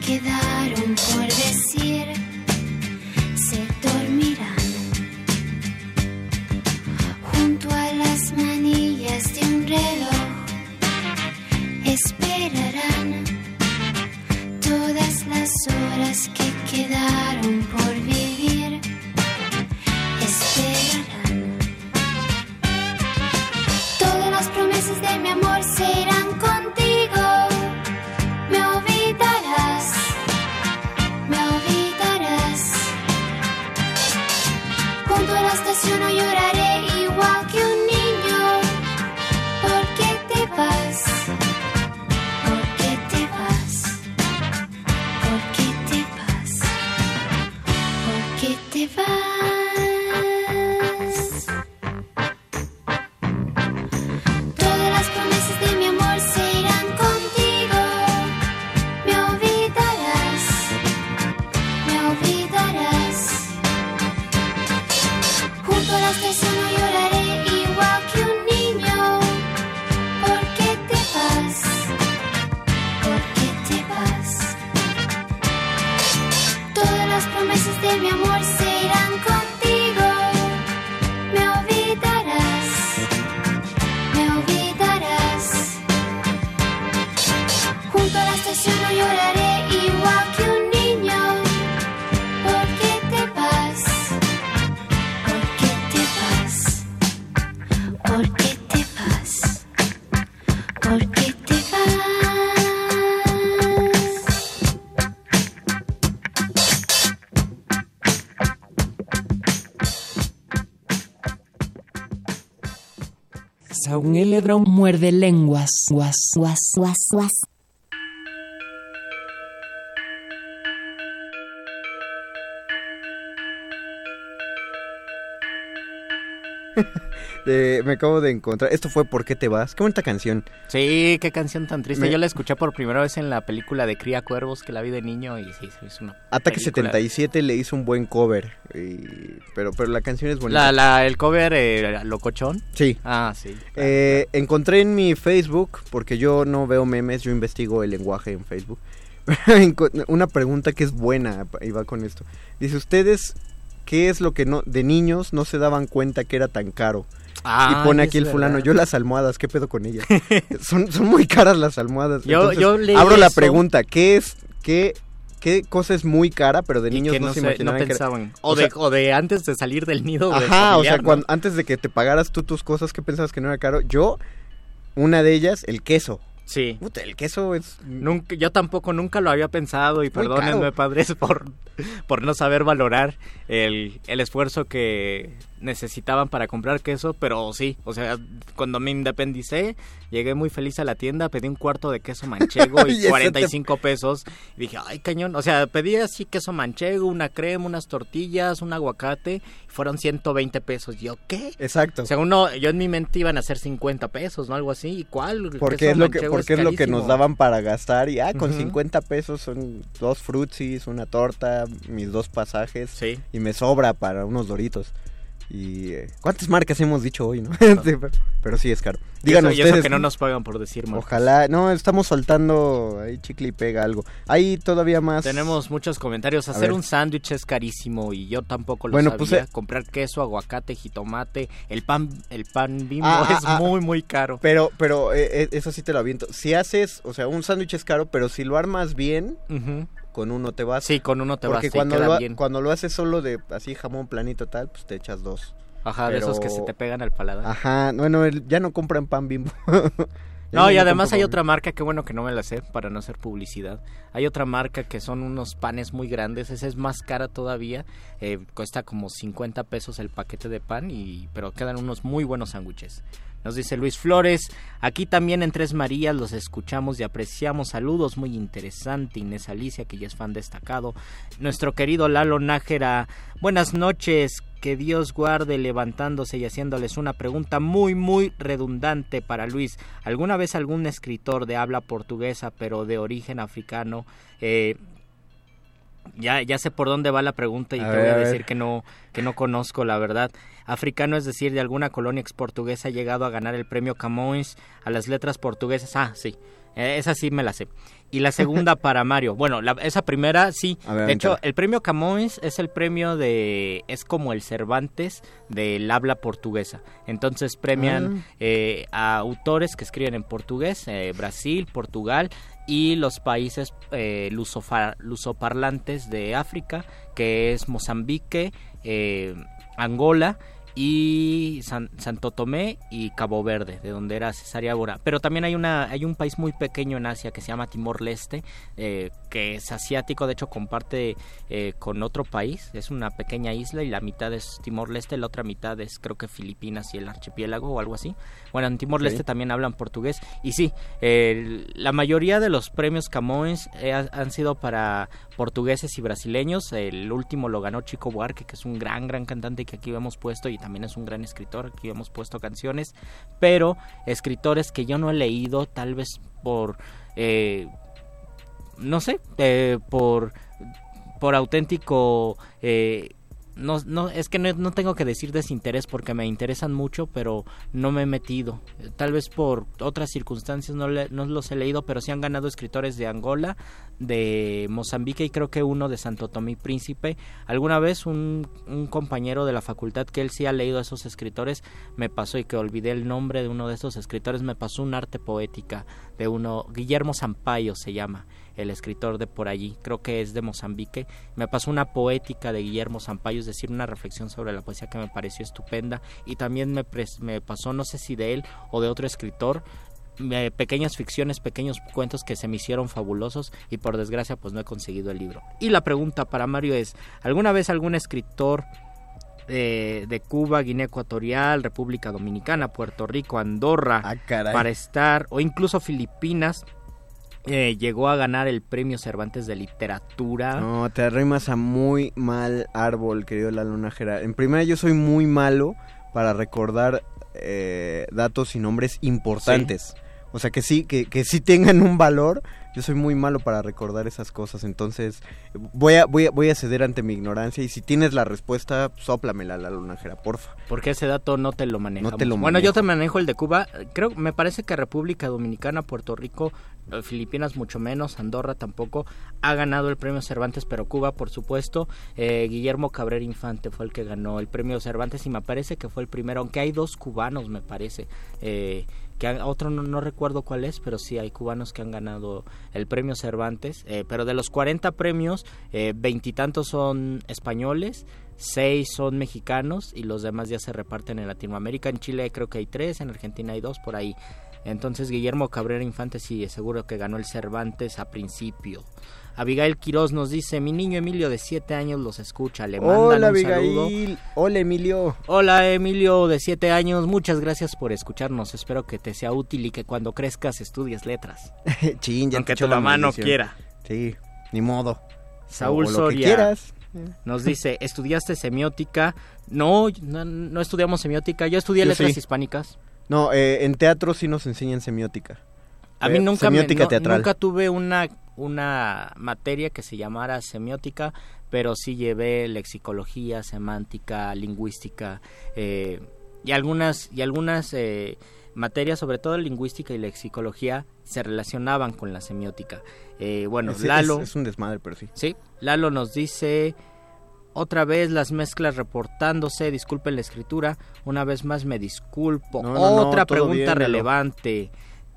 S4: quedaron por decir se dormirán junto a las manillas de un reloj. Esperarán todas las horas que quedaron por
S5: pasa un eledrón.
S6: Muerde lenguas. Guas, guas, guas, guas.
S3: De- me acabo de encontrar. Esto fue ¿Por qué te vas? Qué bonita canción.
S2: Sí, qué canción tan triste.
S3: Me-
S2: Yo la escuché por primera vez en la película de Cría Cuervos que la vi de niño y sí, es una
S3: Ataque
S2: película.
S3: 77 le hizo un buen cover. y- pero, pero la canción es bonita.
S2: La, la, el cover eh, locochón.
S3: Sí.
S2: Ah, sí.
S3: Eh, encontré en mi Facebook, porque yo no veo memes, yo investigo el lenguaje en Facebook. Una pregunta que es buena y va con esto. Dice, ¿ustedes qué es lo que no de niños no se daban cuenta que era tan caro?
S2: Ah,
S3: y pone
S2: es
S3: aquí el fulano, yo las almohadas, ¿qué pedo con ellas? son, son muy caras las almohadas.
S2: Yo-
S3: Entonces,
S2: yo leí
S3: abro la pregunta, ¿qué es, qué, qué cosa es muy cara, pero de niños
S2: que
S3: no,
S2: no,
S3: se
S2: no
S3: imaginaban que era-
S2: pensaban. O,
S3: O
S2: de,
S3: sea,
S2: o de antes de salir del nido. de
S3: Ajá, o sea,
S2: ¿no?
S3: cuando, antes de que te pagaras tú tus cosas, ¿qué pensabas que no era caro? Yo, una de ellas, el queso.
S2: Sí.
S3: Puta, el queso es...
S2: Nunca, yo tampoco nunca lo había pensado y perdónenme padres por, por no saber valorar el, el esfuerzo que necesitaban para comprar queso, pero sí, o sea, cuando me independicé, llegué muy feliz a la tienda, pedí un cuarto de queso manchego
S3: Y
S2: y
S3: ese
S2: 45 pesos y dije, ay cañón, o sea, pedí así queso manchego, una crema, unas tortillas, un aguacate, y fueron 120 pesos. Yo, ¿qué?
S3: Exacto.
S2: O sea, uno, yo en mi mente iban a ser 50 pesos, ¿no? Algo así. ¿Y cuál?
S3: Porque es lo que, porque es lo que nos daban para gastar y ah, con
S2: Ujú.
S3: 50 pesos son dos frutsis, una torta, mis dos pasajes
S2: Sí.
S3: y me sobra para unos doritos. Y eh, ¿cuántas marcas hemos dicho hoy, no? Sí, pero- pero sí es caro.
S2: Y
S3: Díganos
S2: eso, y eso
S3: ustedes.
S2: que no nos pagan por decir más.
S3: Ojalá, no, estamos soltando ahí chicle y pega algo. Hay todavía más.
S2: Tenemos muchos comentarios. Hacer un sándwich es carísimo y yo tampoco lo
S3: Bueno,
S2: sabía.
S3: pues,
S2: Comprar queso, aguacate, jitomate, el pan, el pan bimbo
S3: Ah,
S2: es
S3: ah, ah.
S2: muy muy caro.
S3: Pero, pero eh, eh, eso sí te lo aviento. Si haces, o sea, un sándwich es caro, pero si lo armas bien,
S2: Ujú.
S3: Con uno te vas.
S2: Sí, con uno te
S3: Porque
S2: vas y
S3: cuando lo,
S2: bien.
S3: cuando lo haces solo de así jamón planito tal, pues te echas dos.
S2: Ajá, de esos que se te pegan al paladar.
S3: Ajá, bueno, el- ya no compran pan bimbo.
S2: No, y además hay otra marca, que bueno que no me la sé para no hacer publicidad. Hay otra marca que son unos panes muy grandes, esa es más cara todavía, eh, cuesta como 50 pesos el paquete de pan, y pero quedan unos muy buenos sándwiches. Nos dice Luis Flores, aquí también en Tres Marías los escuchamos y apreciamos. Saludos, muy interesante. Inés Alicia, que ya es fan destacado. Nuestro querido Lalo Nájera, buenas noches. Que Dios guarde levantándose y haciéndoles una pregunta muy, muy redundante para Luis. ¿Alguna vez algún escritor de habla portuguesa, pero de origen africano, eh, ya, ya sé por dónde va la pregunta y
S3: A
S2: te
S3: ver,
S2: voy
S3: a
S2: decir que no, que no conozco la verdad. Africano, es decir, de alguna colonia ex portuguesa ha llegado a ganar el premio Camões a las letras portuguesas. Ah, sí. Eh, esa sí me la sé. Y la segunda para Mario. Bueno, la- esa primera sí.
S3: Ver,
S2: de hecho, el premio Camões es el premio de... es como el Cervantes del habla portuguesa. Entonces premian
S3: Ah.
S2: eh, a autores que escriben en portugués, eh, Brasil, Portugal y los países eh, lusoparlantes de África, que es Mozambique, eh, Angola y San- Santo Tomé y Cabo Verde, de donde era Cesárea Bora. Pero también hay una hay un país muy pequeño en Asia que se llama Timor Leste, eh, que es asiático, de hecho comparte eh, con otro país, es una pequeña isla y la mitad es Timor Leste, la otra mitad es creo que Filipinas y el archipiélago o algo así. Bueno, en Timor
S3: Sí.
S2: Leste también hablan portugués y sí, la mayoría de los premios Camões eh, ha- han sido para portugueses y brasileños. El último lo ganó Chico Buarque, que es un gran, gran cantante que aquí hemos puesto y también es un gran escritor. Aquí hemos puesto canciones, pero escritores que yo no he leído, tal vez por, eh, no sé, eh, por, por auténtico. eh, no, no, es que no, no tengo que decir desinterés porque me interesan mucho, pero no me he metido. Eh, Tal vez por otras circunstancias no, le- no los he leído, pero sí han ganado escritores de Angola, de Mozambique y creo que uno de Santo Tomé Príncipe. Alguna vez un, un compañero de la facultad que él sí ha leído a esos escritores me pasó y que olvidé el nombre de uno de esos escritores, me pasó un arte poética de uno, Guillermo Sampaio se llama el escritor de por allí, creo que es de Mozambique. Me pasó una poética de Guillermo Sampaio, es decir, una reflexión sobre la poesía que me pareció estupenda. Y también me, pasó, no sé si de él o de otro escritor, me- pequeñas ficciones, pequeños cuentos que se me hicieron fabulosos y por desgracia pues no he conseguido el libro. Y la pregunta para Mario es, ¿alguna vez algún escritor de Cuba, Guinea Ecuatorial, República Dominicana, Puerto Rico, Andorra,
S3: Ah,
S2: para estar, o incluso Filipinas, eh, llegó a ganar el premio Cervantes de Literatura.
S3: No, te arrimas a muy mal árbol, querido Lalo Nájera. En primera, yo soy muy malo para recordar eh, datos y nombres importantes. O sea, que sí, que, que sí tengan un valor. Yo soy muy malo para recordar esas cosas. Entonces, voy a, voy a, voy a ceder ante mi ignorancia. Y si tienes la respuesta, sóplamela, Lalo Nájera, porfa.
S2: Porque ese dato no te lo manejamos.
S3: No te lo
S2: bueno, yo
S3: manejo.
S2: te manejo el de Cuba. Creo, me parece que República Dominicana, Puerto Rico, eh, Filipinas mucho menos, Andorra tampoco ha ganado el premio Cervantes, pero Cuba, por supuesto. Eh, Guillermo Cabrera Infante fue el que ganó el premio Cervantes y me parece que fue el primero, aunque hay dos cubanos, me parece. Eh, que otro no, no recuerdo cuál es, pero sí hay cubanos que han ganado el premio Cervantes. eh, pero de los 40 premios, eh, veintitantos son españoles, seis son mexicanos y los demás ya se reparten en Latinoamérica. En Chile creo que hay tres, en Argentina hay dos, por ahí. Entonces Guillermo Cabrera Infante sí, seguro que ganó el Cervantes a principio. Abigail Quiroz nos dice, mi niño Emilio de 7 años los escucha, le mandan
S3: Hola,
S2: un saludo.
S3: Abigail. Hola, Emilio.
S2: Hola Emilio de 7 años, muchas gracias por escucharnos, espero que te sea útil y que cuando crezcas estudies letras.
S3: Chin, ya
S2: Aunque
S3: te
S2: tu
S3: la
S2: mamá no quiera.
S3: Sí, ni modo.
S2: Saúl
S3: O lo que
S2: Soria
S3: quieras.
S2: nos dice, ¿estudiaste semiótica? No, no, no estudiamos semiótica, yo estudié
S3: Yo
S2: letras
S3: sí.
S2: hispánicas.
S3: No, eh, en teatro sí nos enseñan semiótica.
S2: A mí nunca me,
S3: semiótica
S2: no-
S3: teatral.
S2: nunca tuve una una materia que se llamara semiótica, pero sí llevé lexicología, semántica, lingüística eh, y algunas y algunas eh, materias, sobre todo lingüística y lexicología, se relacionaban con la semiótica. Eh, bueno,
S3: Es-
S2: Lalo,
S3: Es, es un desmadre, pero sí.
S2: sí, Lalo nos dice otra vez las mezclas reportándose, disculpen la escritura, una vez más me disculpo.
S3: No, no, no,
S2: otra pregunta
S3: bien, Lalo.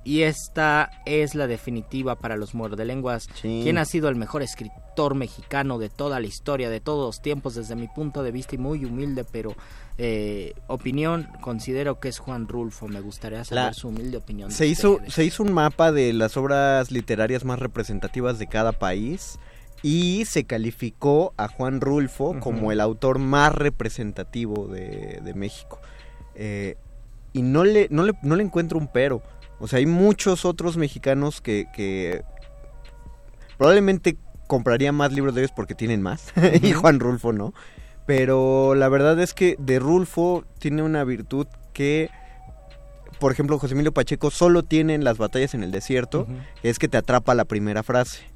S2: Y esta es la definitiva para los muerdelenguas.
S3: Sí.
S2: ¿Quién ha sido el mejor escritor mexicano de toda la historia, de todos los tiempos, desde mi punto de vista y muy humilde, pero eh, opinión, considero que es Juan Rulfo. Me gustaría saber
S3: La-
S2: su humilde opinión.
S3: Se hizo,
S2: ustedes.
S3: se hizo un mapa de las obras literarias más representativas de cada país y se calificó a Juan Rulfo como el autor más representativo de, de México. Eh, y no le, no, le, no le encuentro un pero. O sea, hay muchos otros mexicanos que, que probablemente compraría más libros de ellos porque tienen más. y. Juan Rulfo no. Pero la verdad es que de Rulfo tiene una virtud que, por ejemplo, José Emilio Pacheco solo tiene en las batallas en el desierto, que es que te atrapa la primera frase.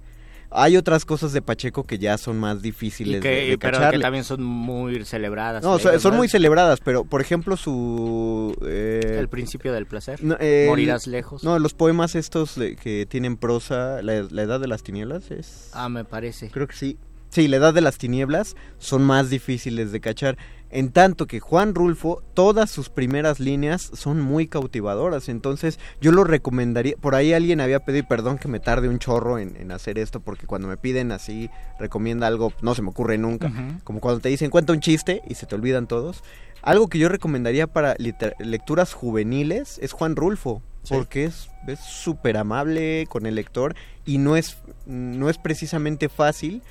S3: Hay otras cosas de Pacheco que ya son más difíciles
S2: Y que,
S3: de, de
S2: pero que también son muy celebradas.
S3: No, son, muy celebradas, pero por ejemplo su... eh,
S2: El principio del placer.
S3: no,
S2: Morirás lejos.
S3: No, los poemas estos de- que tienen prosa, la, la edad de las tinieblas es...
S2: Ah, me parece.
S3: Creo que sí. Sí, la edad de las tinieblas son más difíciles de cachar. En tanto que Juan Rulfo, todas sus primeras líneas son muy cautivadoras. Entonces, yo lo recomendaría. Por ahí alguien había pedido, perdón que me tarde un chorro en, en hacer esto, porque cuando me piden así, recomienda algo, no se me ocurre nunca. Como cuando te dicen, cuenta un chiste y se te olvidan todos. Algo que yo recomendaría para lecturas juveniles es Juan Rulfo.
S2: Sí.
S3: Porque es es súper amable con el lector y no es, no es precisamente fácil.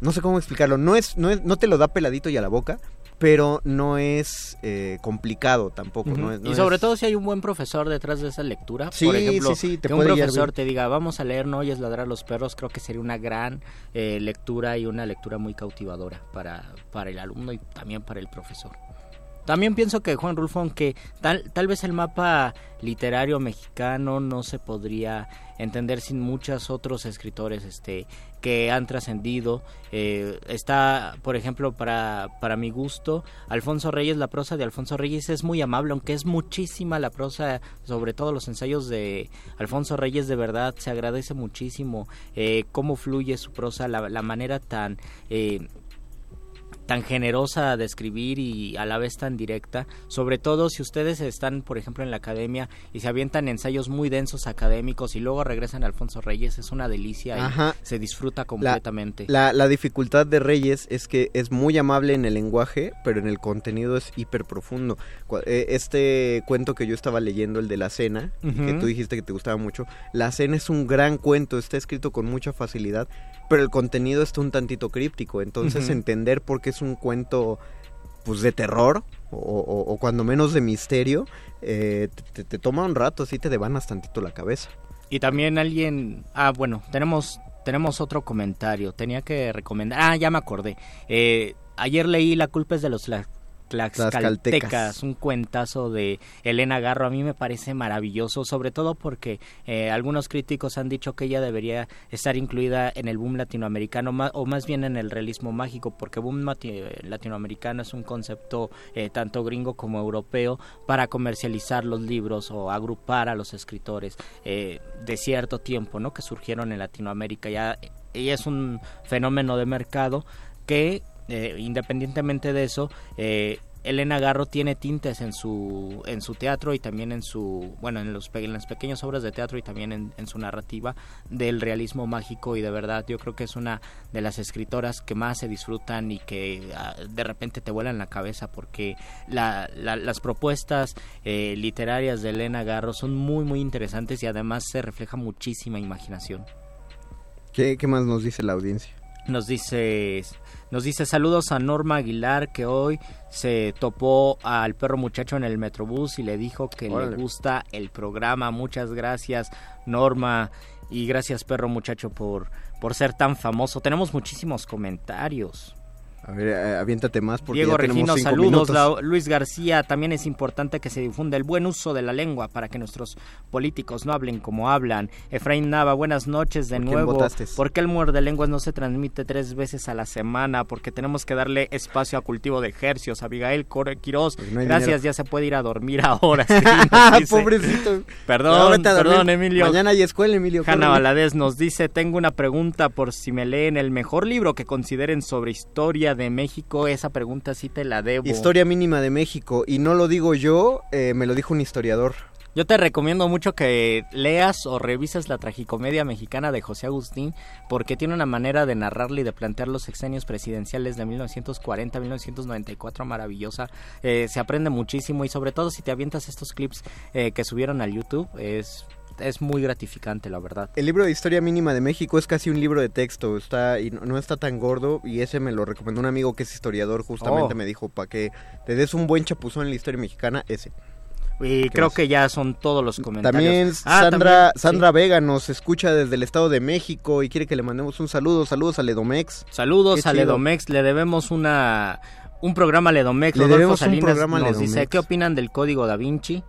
S3: No sé cómo explicarlo. No, es, no, es, no te lo da peladito y a la boca, pero no es eh, complicado tampoco. No es- no
S2: y sobre
S3: es-
S2: todo si hay un buen profesor detrás de esa lectura.
S3: Sí,
S2: Por ejemplo,
S3: sí, sí, te
S2: que un profesor te diga, vamos a leer No oyes ladrar a los perros, creo que sería una gran eh, lectura y una lectura muy cautivadora para, para el alumno y también para el profesor. También pienso que Juan Rulfo, aunque tal, tal vez el mapa literario mexicano no se podría entender sin muchos otros escritores este, que han trascendido. Eh, está, por ejemplo, para, para mi gusto, Alfonso Reyes, la prosa de Alfonso Reyes es muy amable, aunque es muchísima la prosa, sobre todo los ensayos de Alfonso Reyes, de verdad, se agradece muchísimo eh, cómo fluye su prosa, la, la manera tan... Eh, tan generosa de escribir y a la vez tan directa, sobre todo si ustedes están, por ejemplo, en la academia y se avientan ensayos muy densos académicos y luego regresan a Alfonso Reyes, es una delicia
S3: Ajá.
S2: y se disfruta completamente.
S3: La, la dificultad de Reyes es que es muy amable en el lenguaje, pero en el contenido es hiper profundo. Eh, Este cuento que yo estaba leyendo, el de la cena, que tú dijiste que te gustaba mucho, la cena es un gran cuento, está escrito con mucha facilidad, pero el contenido está un tantito críptico, entonces entender por qué es un cuento pues de terror o, o- o cuando menos de misterio, eh, te, te toma un rato, así te devanas tantito la cabeza.
S2: Y también alguien, ah, bueno, tenemos tenemos otro comentario. Tenía que recomendar, ah, ya me acordé. Eh, ayer leí La culpa es de los tlaxcaltecas, un cuentazo de Elena Garro. A mí me parece maravilloso, sobre todo porque eh, algunos críticos han dicho que ella debería estar incluida en el boom latinoamericano o más bien en el realismo mágico, porque boom latinoamericano es un concepto eh, tanto gringo como europeo para comercializar los libros o agrupar a los escritores eh, de cierto tiempo, ¿no? Que surgieron en Latinoamérica. Ya, ella es un fenómeno de mercado que, eh, independientemente de eso, eh, Elena Garro tiene tintes en su en su teatro y también en su bueno en los en las pequeñas obras de teatro y también en, en su narrativa del realismo mágico y de verdad yo creo que es una de las escritoras que más se disfrutan y que ah, de repente te vuelan la cabeza porque la- la- las propuestas eh, literarias de Elena Garro son muy muy interesantes y además se refleja muchísima imaginación
S3: ¿Qué, qué más nos dice la audiencia?
S2: Nos dice nos dice saludos a Norma Aguilar que hoy se topó al perro muchacho en el Metrobús y le dijo que
S3: Órale.
S2: le gusta el programa. Muchas gracias Norma y gracias perro muchacho por por ser tan famoso. Tenemos muchísimos comentarios.
S3: A ver, eh, aviéntate más porque
S2: Diego
S3: ya tenemos
S2: Regino,
S3: cinco
S2: saludos. La- Luis García, también es importante que se difunda el buen uso de la lengua para que nuestros políticos no hablen como hablan. Efraín Nava, buenas noches de
S3: ¿Por
S2: nuevo.
S3: votaste?
S2: ¿Por qué el muerde lenguas no se transmite tres veces a la semana? Porque tenemos que darle espacio a cultivo de ejercios. Abigail Cor- Quiroz,
S3: Porque no
S2: gracias,
S3: dinero.
S2: ya se puede ir a dormir ahora. sí.
S3: Pobrecito.
S2: Perdón, perdón, Emilio.
S3: Mañana hay escuela, Emilio.
S2: Hanna. Valadez nos dice, tengo una pregunta por si me leen el mejor libro que consideren sobre historia de México. Esa pregunta sí te la debo.
S3: Historia mínima de México. Y no lo digo yo, eh, me lo dijo un historiador.
S2: Yo te recomiendo mucho que leas o revises la tragicomedia mexicana de José Agustín porque tiene una manera de narrarle y de plantear los sexenios presidenciales de 1940-1994 maravillosa. Eh, se aprende muchísimo y sobre todo si te avientas estos clips eh, que subieron al YouTube es, es muy gratificante la verdad.
S3: El libro de Historia Mínima de México es casi un libro de texto, está y no, está tan gordo y ese me lo recomendó un amigo que es historiador, justamente
S2: Oh.
S3: me dijo para que te des un buen chapuzón en la historia mexicana, ese.
S2: Y creo que ya son todos los comentarios.
S3: También
S2: Ah,
S3: Sandra
S2: también, sí.
S3: Sandra Vega nos escucha desde el Estado de México y quiere que le mandemos un saludo, saludos a Ledomex.
S2: Saludos
S3: Qué
S2: a
S3: chido.
S2: Ledomex, le debemos una un programa a Ledomex.
S3: Le
S2: Rodolfo
S3: debemos un programa a
S2: nos
S3: Ledomex.
S2: dice, ¿qué opinan del Código Da Vinci?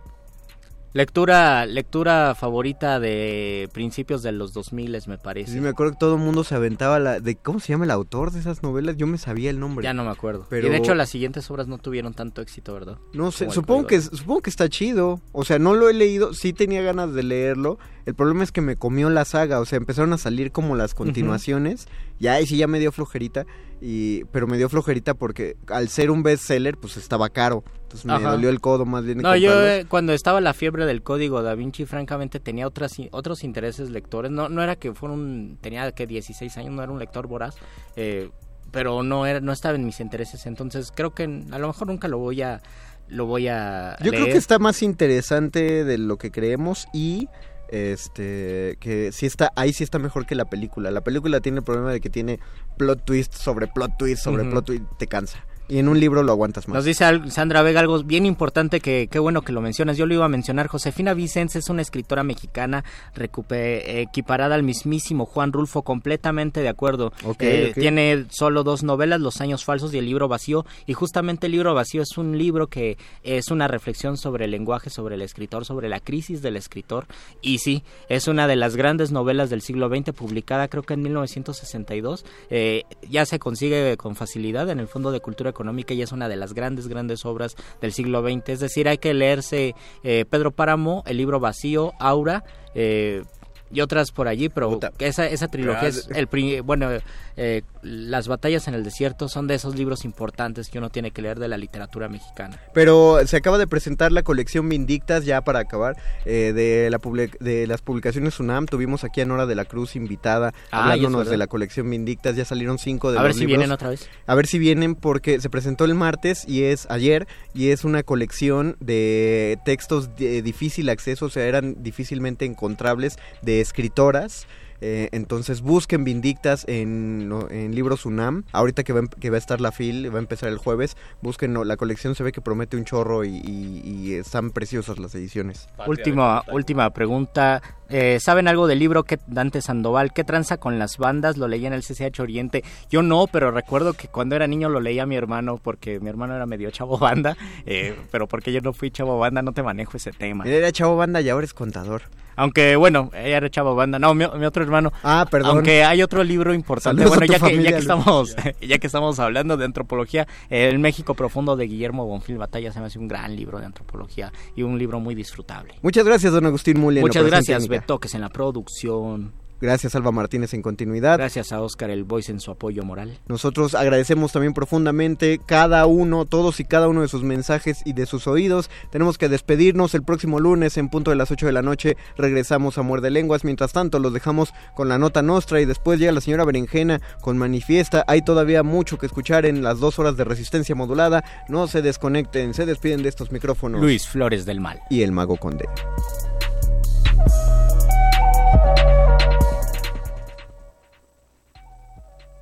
S2: Lectura lectura favorita de principios de los 2000 me parece.
S3: Sí, me acuerdo que todo el mundo se aventaba la de ¿cómo se llama el autor de esas novelas? Yo me sabía el nombre.
S2: Ya no me acuerdo.
S3: Pero-
S2: Y de hecho las siguientes obras no tuvieron tanto éxito, ¿verdad?
S3: No sé,
S2: Como
S3: supongo que, supongo que está chido. O sea, no lo he leído, sí tenía ganas de leerlo. El problema es que me comió la saga, o sea, empezaron a salir como las continuaciones. Y ahí sí ya me dio flojerita, y, pero me dio flojerita porque al ser un bestseller, pues estaba caro. Entonces me
S2: Ajá.
S3: dolió el codo más bien
S2: No, yo eh, cuando estaba la fiebre del código Da Vinci, francamente tenía otras, otros intereses lectores. No, no era que fuera un, tenía que 16 años, no era un lector voraz, eh, pero no era, no estaba en mis intereses. Entonces creo que a lo mejor nunca lo voy a, lo voy a
S3: Yo creo que está más interesante de lo que creemos y este que sí está ahí sí está mejor que la película. La película tiene el problema de que tiene plot twist sobre plot twist sobre plot twist, te cansa. Y en un libro lo aguantas más.
S2: Nos dice Sandra Vega algo bien importante que qué bueno que lo mencionas. Yo lo iba a mencionar. Josefina Vicens es una escritora mexicana recupe- equiparada al mismísimo Juan Rulfo, completamente de acuerdo. Eh. Tiene solo dos novelas, Los años falsos y El libro vacío. Y justamente El libro vacío es un libro que es una reflexión sobre el lenguaje, sobre el escritor, sobre la crisis del escritor. Y sí, es una de las grandes novelas del siglo XX, publicada creo que en 1962. Eh, ya se consigue con facilidad en el Fondo de Cultura Económica y es una de las grandes, grandes obras del siglo XX. Es decir, hay que leerse eh, Pedro Páramo, El libro vacío, Aura. eh, y otras por allí, pero
S3: Puta.
S2: esa, esa trilogía es el bueno, eh, las batallas en el desierto son de esos libros importantes que uno tiene que leer de la literatura mexicana.
S3: Pero se acaba de presentar la colección Vindictas, ya para acabar, eh, de, la de las publicaciones UNAM. Tuvimos aquí a Nora de la Cruz invitada,
S2: Ah,
S3: hablándonos de la colección Vindictas. Ya salieron cinco de
S2: A
S3: los
S2: ver si
S3: libros.
S2: vienen otra vez.
S3: A ver si vienen porque se presentó el martes y es ayer y es una colección de textos de difícil acceso, o sea, eran difícilmente encontrables de escritoras. Eh, entonces busquen Vindictas en, en libros UNAM. Ahorita que va, a em- que va a estar la FIL, va a empezar el jueves. Busquen la colección, se ve que promete un chorro y, y- y están preciosas las ediciones.
S2: Última, última pregunta. Eh, ¿Saben algo del libro que Dante Sandoval? ¿Qué tranza con las bandas? Lo leía en el CCH Oriente. Yo no, pero recuerdo que cuando era niño lo leía mi hermano porque mi hermano era medio chavo banda. eh, pero porque yo no fui chavo banda, no te manejo ese tema.
S3: Él era chavo banda y ahora es contador.
S2: Aunque bueno, ella era chavo banda. No, mi, mi otro hermano.
S3: Ah, perdón.
S2: Aunque hay otro libro importante.
S3: Saludos a
S2: bueno, ya que, ya estamos, ya que estamos hablando de antropología, El México Profundo de Guillermo Bonfil Batalla se me hace un gran libro de antropología y un libro muy disfrutable.
S3: Muchas gracias, don Agustín Muli. en la
S2: Muchas gracias,
S3: técnica.
S2: Betoques en la producción.
S3: Gracias, Alba Martínez, en continuidad.
S2: Gracias a Oscar el Voice en su apoyo moral.
S3: Nosotros agradecemos también profundamente cada uno, todos y cada uno de sus mensajes y de sus oídos. Tenemos que despedirnos el próximo lunes en punto de las 8 de la noche. Regresamos a Muerde Lenguas. Mientras tanto, los dejamos con la nota nostra y después llega la señora Berenjena con Manifiesta. Hay todavía mucho que escuchar en las dos horas de resistencia modulada. No se desconecten, se despiden de estos micrófonos.
S2: Luis Flores del Mal.
S3: Y el Mago Conde.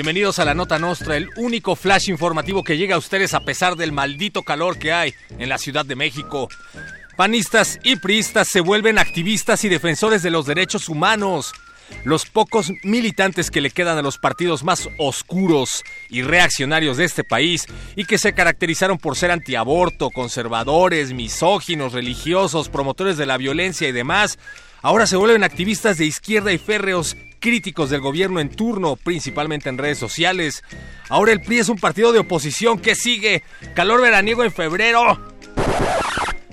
S5: Bienvenidos a la Nota Nostra, el único flash informativo que llega a ustedes a pesar del maldito calor que hay en la Ciudad de México. Panistas y priistas se vuelven activistas y defensores de los derechos humanos. Los pocos militantes que le quedan a los partidos más oscuros y reaccionarios de este país y que se caracterizaron por ser antiaborto, conservadores, misóginos, religiosos, promotores de la violencia y demás, ahora se vuelven activistas de izquierda y férreos críticos del gobierno en turno, principalmente en redes sociales. Ahora el PRI es un partido de oposición que sigue. Calor veraniego en febrero.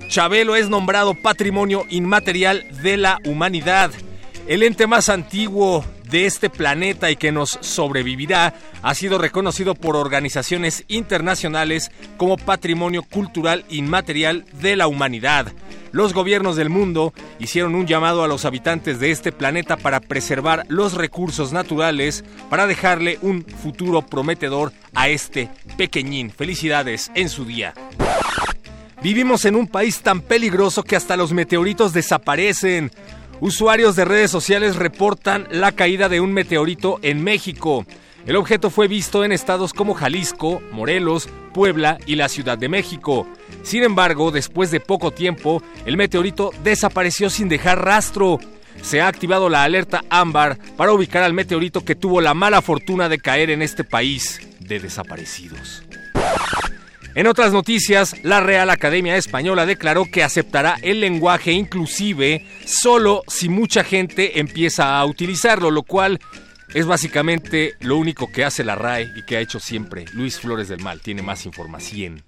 S5: Chabelo es nombrado Patrimonio Inmaterial de la Humanidad. El ente más antiguo de este planeta y que nos sobrevivirá ha sido reconocido por organizaciones internacionales como Patrimonio Cultural Inmaterial de la Humanidad. Los gobiernos del mundo hicieron un llamado a los habitantes de este planeta para preservar los recursos naturales para dejarle un futuro prometedor a este pequeñín. Felicidades en su día. Vivimos en un país tan peligroso que hasta los meteoritos desaparecen. Usuarios de redes sociales reportan la caída de un meteorito en México. El objeto fue visto en estados como Jalisco, Morelos, Puebla y la Ciudad de México. Sin embargo, después de poco tiempo, el meteorito desapareció sin dejar rastro. Se ha activado la alerta ámbar para ubicar al meteorito que tuvo la mala fortuna de caer en este país de desaparecidos. En otras noticias, la Real Academia Española declaró que aceptará el lenguaje inclusive solo si mucha gente empieza a utilizarlo, lo cual es básicamente lo único que hace la RAE y que ha hecho siempre. Luis Flores del Mal tiene más información.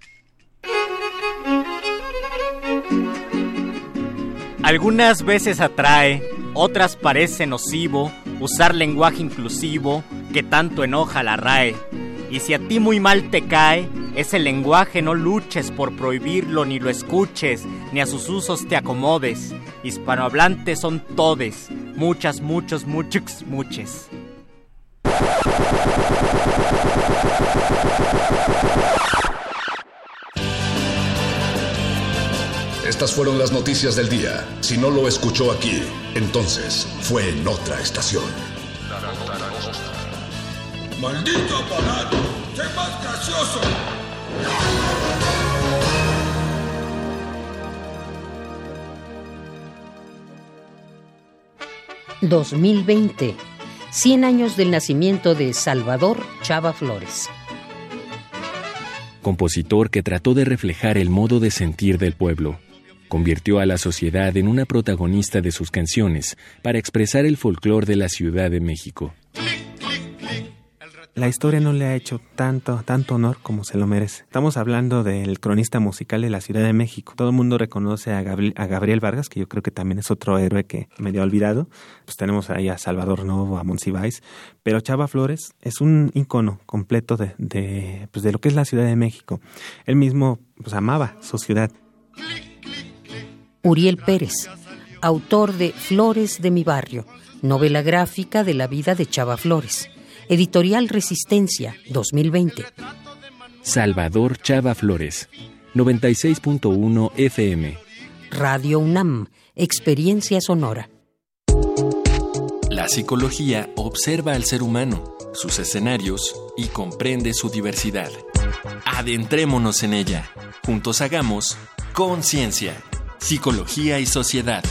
S2: Algunas veces atrae, otras parece nocivo usar lenguaje inclusivo que tanto enoja a la RAE. Y si a ti muy mal te cae, ese lenguaje no luches por prohibirlo ni lo escuches, ni a sus usos te acomodes. Hispanohablantes son todes, muchas, muchos, muchos, muches.
S7: Estas fueron las noticias del día. Si no lo escuchó aquí, entonces fue en otra estación.
S8: ¡Maldito aparato! ¡Sé más gracioso!
S9: 2020. 100 años del nacimiento de Salvador Chava Flores.
S10: Compositor que trató de reflejar el modo de sentir del pueblo. Convirtió a la sociedad en una protagonista de sus canciones para expresar el folclore de la Ciudad de México.
S11: La historia no le ha hecho tanto, tanto honor como se lo merece. Estamos hablando del cronista musical de la Ciudad de México. Todo el mundo reconoce a Gabriel, Vargas, que yo creo que también es otro héroe que medio olvidado. Pues tenemos ahí a Salvador Novo, a Monsiváis. Pero Chava Flores es un icono completo de, de, pues de lo que es la Ciudad de México. Él mismo pues, amaba su ciudad.
S9: Uriel Pérez, autor de Flores de mi barrio, novela gráfica de la vida de Chava Flores. Editorial Resistencia, 2020.
S10: Salvador Chava Flores, 96.1 FM.
S9: Radio UNAM, Experiencia Sonora.
S10: La psicología observa al ser humano, sus escenarios y comprende su diversidad. Adentrémonos en ella. Juntos hagamos conciencia, psicología y sociedad.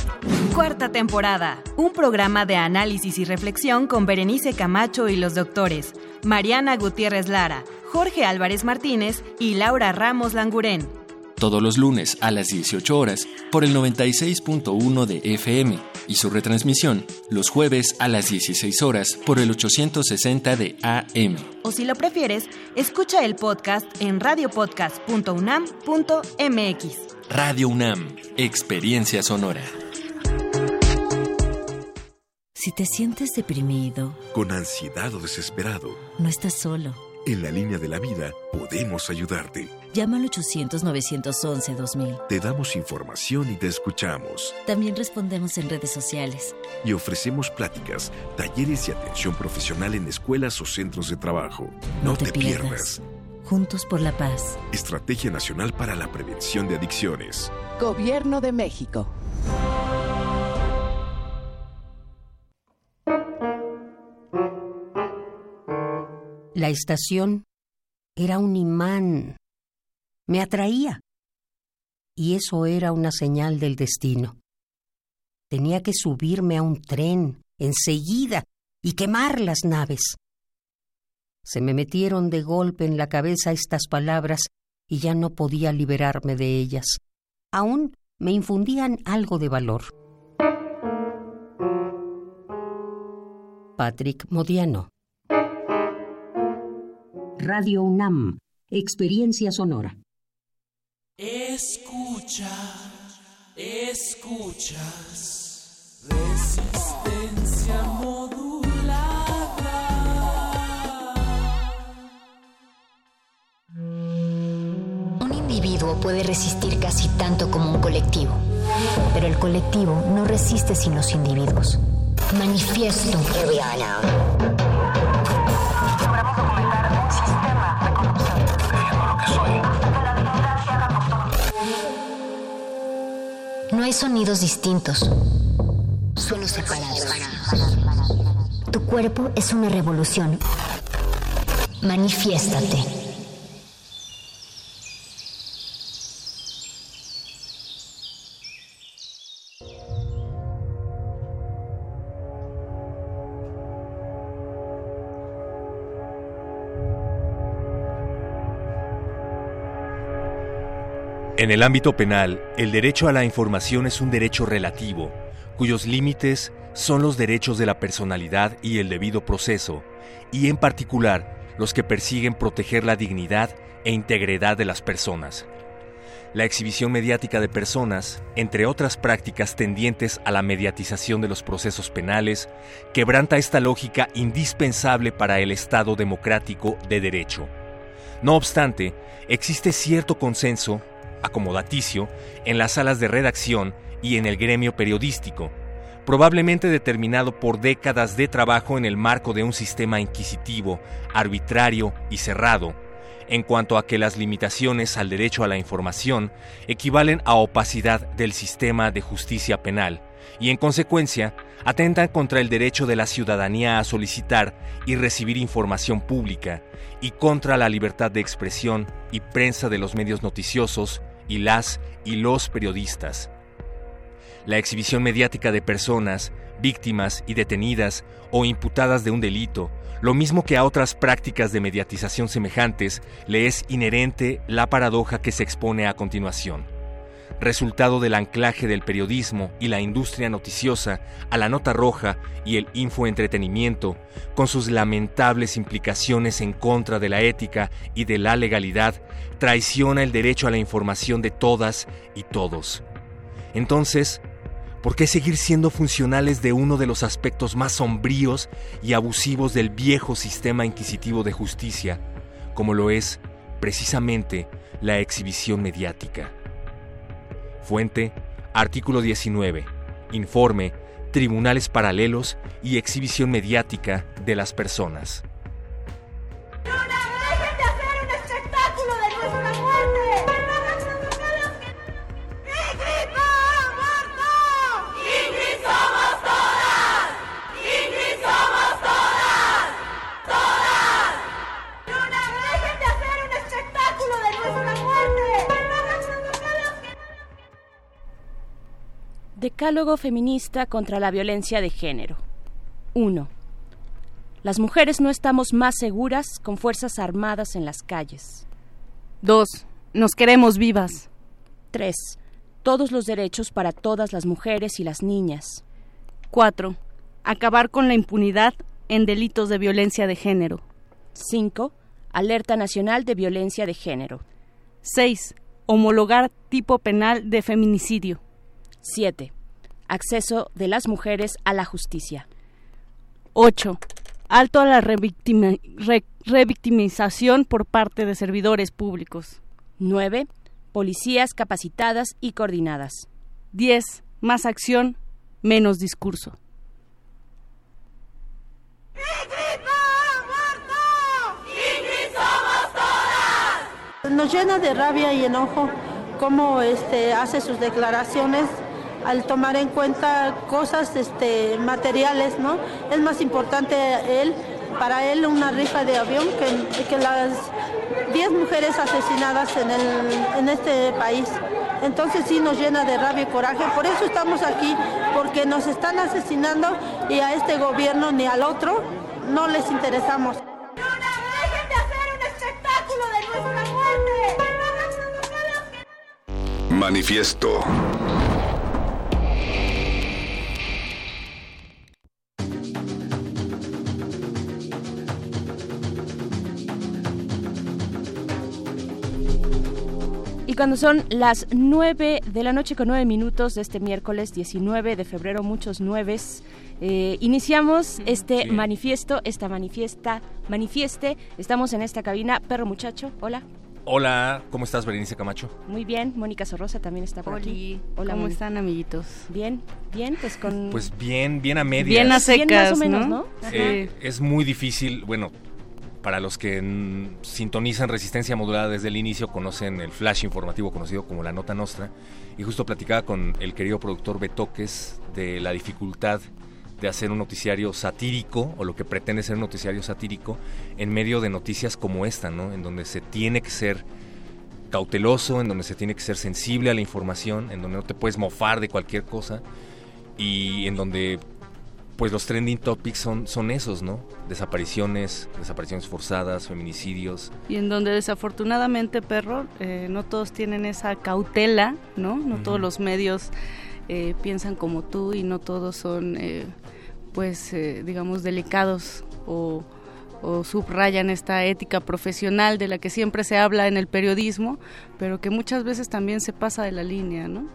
S12: Cuarta temporada. Un programa de análisis y reflexión con Berenice Camacho y los doctores Mariana Gutiérrez Lara, Jorge Álvarez Martínez y Laura Ramos Langurén.
S10: Todos los lunes a las 18 horas por el 96.1 de FM y su retransmisión los jueves a las 16 horas por el 860 de AM.
S12: O si lo prefieres, escucha el podcast en radiopodcast.unam.mx.
S10: Radio UNAM, Experiencia Sonora.
S13: Si te sientes deprimido,
S14: con ansiedad o desesperado,
S13: no estás solo.
S14: En la línea de la vida podemos ayudarte.
S13: Llama al 800-911-2000.
S14: Te damos información y te escuchamos.
S13: También respondemos en redes sociales.
S14: Y ofrecemos pláticas, talleres y atención profesional en escuelas o centros de trabajo.
S13: No, te, pierdas. Juntos por la paz.
S14: Estrategia Nacional para la Prevención de Adicciones.
S15: Gobierno de México.
S9: La estación era un imán. Me atraía. Y eso era una señal del destino. Tenía que subirme a un tren enseguida y quemar las naves. Se me metieron de golpe en la cabeza estas palabras y ya no podía liberarme de ellas. Aún me infundían algo de valor. Patrick Modiano. Radio UNAM, Experiencia Sonora.
S16: Escucha, escuchas. Resistencia
S6: puede resistir casi tanto como un colectivo, pero el colectivo no resiste sin los individuos. Manifiesto. No hay sonidos distintos, solo separados. Tu cuerpo es una revolución. Manifiéstate.
S5: En el ámbito penal, el derecho a la información es un derecho relativo, cuyos límites son los derechos de la personalidad y el debido proceso, y en particular los que persiguen proteger la dignidad e integridad de las personas. La exhibición mediática de personas, entre otras prácticas tendientes a la mediatización de los procesos penales, quebranta esta lógica indispensable para el Estado democrático de derecho. No obstante, existe cierto consenso acomodaticio en las salas de redacción y en el gremio periodístico, probablemente determinado por décadas de trabajo en el marco de un sistema inquisitivo, arbitrario y cerrado, en cuanto a que las limitaciones al derecho a la información equivalen a opacidad del sistema de justicia penal y en consecuencia atentan contra el derecho de la ciudadanía a solicitar y recibir información pública y contra la libertad de expresión y prensa de los medios noticiosos y las y los periodistas. la exhibición mediática de personas, víctimas y detenidas o imputadas de un delito, lo mismo que a otras prácticas de mediatización semejantes, le es inherente la paradoja que se expone a continuación. Resultado del anclaje del periodismo y la industria noticiosa a la nota roja y el infoentretenimiento, con sus lamentables implicaciones en contra de la ética y de la legalidad, traiciona el derecho a la información de todas y todos. Entonces, ¿Por qué seguir siendo funcionales de uno de los aspectos más sombríos y abusivos del viejo sistema inquisitivo de justicia, como lo es precisamente la exhibición mediática? Fuente, artículo 19, informe, tribunales paralelos y exhibición mediática de las personas.
S17: Decálogo feminista contra la violencia de género. 1. Las mujeres no estamos más seguras con fuerzas armadas en las calles.
S18: 2. Nos queremos vivas.
S17: 3. Todos los derechos para todas las mujeres y las niñas.
S18: 4. Acabar con la impunidad en delitos de violencia de género.
S17: 5. Alerta Nacional de Violencia de Género.
S18: 6. Homologar tipo penal de feminicidio.
S17: 7. Acceso de las mujeres a la justicia.
S18: 8. Alto a la revictimización por parte de servidores públicos.
S17: 9. Policías capacitadas y coordinadas.
S18: 10. Más acción, menos discurso.
S19: Nos llena de rabia y enojo cómo este, hace sus declaraciones al tomar en cuenta cosas este, materiales, ¿no? Es más importante él, para él una rifa de avión que, que las 10 mujeres asesinadas en, el, en este país. Entonces sí nos llena de rabia y coraje, por eso estamos aquí, porque nos están asesinando y a este gobierno ni al otro no les interesamos.
S7: Manifiesto.
S17: Cuando son las 9 de la noche con 9 minutos de este miércoles 19 de febrero, muchos nueves, eh, iniciamos este manifiesto, esta manifiesta, manifieste. Estamos en esta cabina. Perro muchacho, hola.
S5: Hola, ¿cómo estás, Berenice Camacho?
S17: Muy bien, Mónica Sorrosa también está por aquí. Hola,
S18: ¿Cómo
S17: Moni.
S18: están, amiguitos?
S17: Bien, bien, pues con...
S5: Pues bien, bien a medias.
S18: Bien a secas,
S17: más o menos,
S18: ¿no?
S5: Eh, es muy difícil, bueno, para los que sintonizan Resistencia Modulada desde el inicio, conocen el flash informativo conocido como la Nota Nostra, y justo platicaba con el querido productor Betoques de la dificultad de hacer un noticiario satírico, o lo que pretende ser un noticiario satírico, en medio de noticias como esta, ¿no? En donde se tiene que ser cauteloso, en donde se tiene que ser sensible a la información, en donde no te puedes mofar de cualquier cosa, y en donde pues los trending topics son, son esos, ¿no? Desapariciones, desapariciones forzadas, feminicidios.
S18: Y en donde desafortunadamente, perro, eh, no todos tienen esa cautela, ¿no? No todos los medios eh, piensan como tú y no todos son, eh, pues, digamos, delicados o, o subrayan esta ética profesional de la que siempre se habla en el periodismo, pero que muchas veces también se pasa de la línea, ¿no?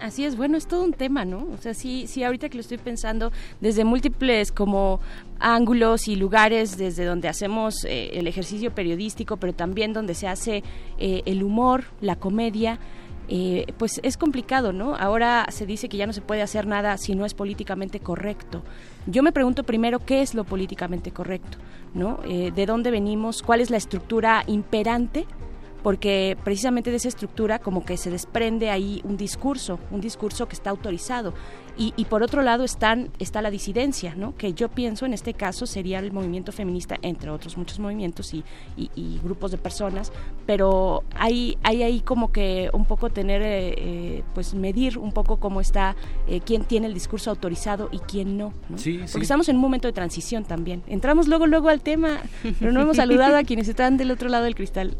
S17: Así es, bueno, es todo un tema, ¿no? O sea, sí, sí, ahorita que lo estoy pensando, desde múltiples como ángulos y lugares desde donde hacemos eh, el ejercicio periodístico, pero también donde se hace eh, el humor, la comedia, eh, pues es complicado, ¿no? Ahora se dice que ya no se puede hacer nada si no es políticamente correcto. Yo me pregunto primero qué es lo políticamente correcto, ¿no? Eh, ¿De dónde venimos? ¿Cuál es la estructura imperante? Porque precisamente de esa estructura como que se desprende ahí un discurso, un discurso que está autorizado Y, y por otro lado están, está la disidencia, ¿no? que yo pienso en este caso sería el movimiento feminista, entre otros muchos movimientos y, y- y grupos de personas, pero hay, hay ahí como que un poco tener, eh, eh, pues medir un poco cómo está, eh, quién tiene el discurso autorizado y quién no. ¿no?
S5: Sí,
S17: Porque
S5: sí.
S17: estamos en un momento de transición también. Entramos luego, luego al tema, pero no hemos saludado a quienes están del otro lado del cristal.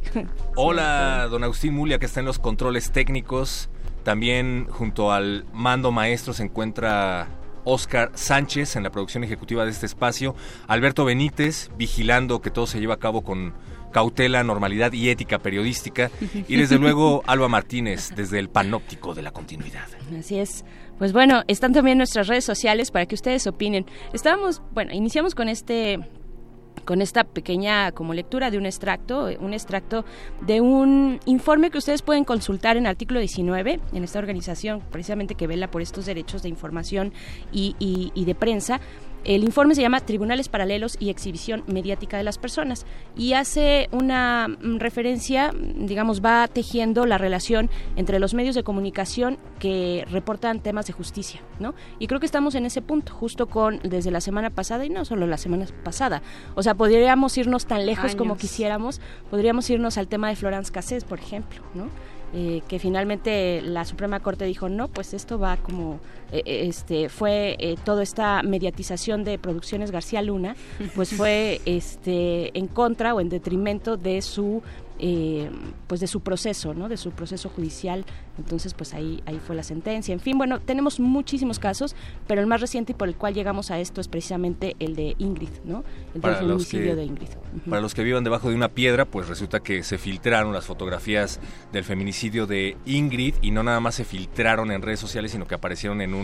S5: Hola, don Agustín Mulia, que está en los controles técnicos. También junto al mando maestro se encuentra Oscar Sánchez en la producción ejecutiva de este espacio. Alberto Benítez, vigilando que todo se lleve a cabo con cautela, normalidad y ética periodística. Y desde luego Alba Martínez, desde el panóptico de la continuidad.
S17: Así es. Pues bueno, están también nuestras redes sociales para que ustedes opinen. Estábamos, bueno, iniciamos con este con esta pequeña como lectura de un extracto, eh, un extracto de un informe que ustedes pueden consultar en artículo 19, en esta organización precisamente que vela por estos derechos de información y, y- y de prensa. El informe se llama Tribunales Paralelos y Exhibición Mediática de las Personas y hace una mm, referencia, mm, digamos, va tejiendo la relación entre los medios de comunicación que reportan temas de justicia, ¿no? Y creo que estamos en ese punto, justo con desde la semana pasada y no solo la semana pasada. O sea, podríamos irnos tan lejos como quisiéramos, podríamos irnos al tema de Florence Cassés, por ejemplo, ¿no? Eh, que finalmente la Suprema Corte dijo no, pues esto va como este fue eh, toda esta mediatización de producciones García Luna, pues fue este en contra o en detrimento de su eh, pues de su proceso, ¿no? De su proceso judicial. Entonces, pues ahí ahí fue la sentencia. En fin, bueno, tenemos muchísimos casos, pero el más reciente y por el cual llegamos a esto es precisamente el de Ingrid, ¿no? El
S5: Para
S17: del feminicidio
S5: que,
S17: de Ingrid. Ujú.
S5: para los que vivan debajo de una piedra, pues resulta que se filtraron las fotografías del feminicidio de Ingrid y no nada más se filtraron en redes sociales, sino que aparecieron en un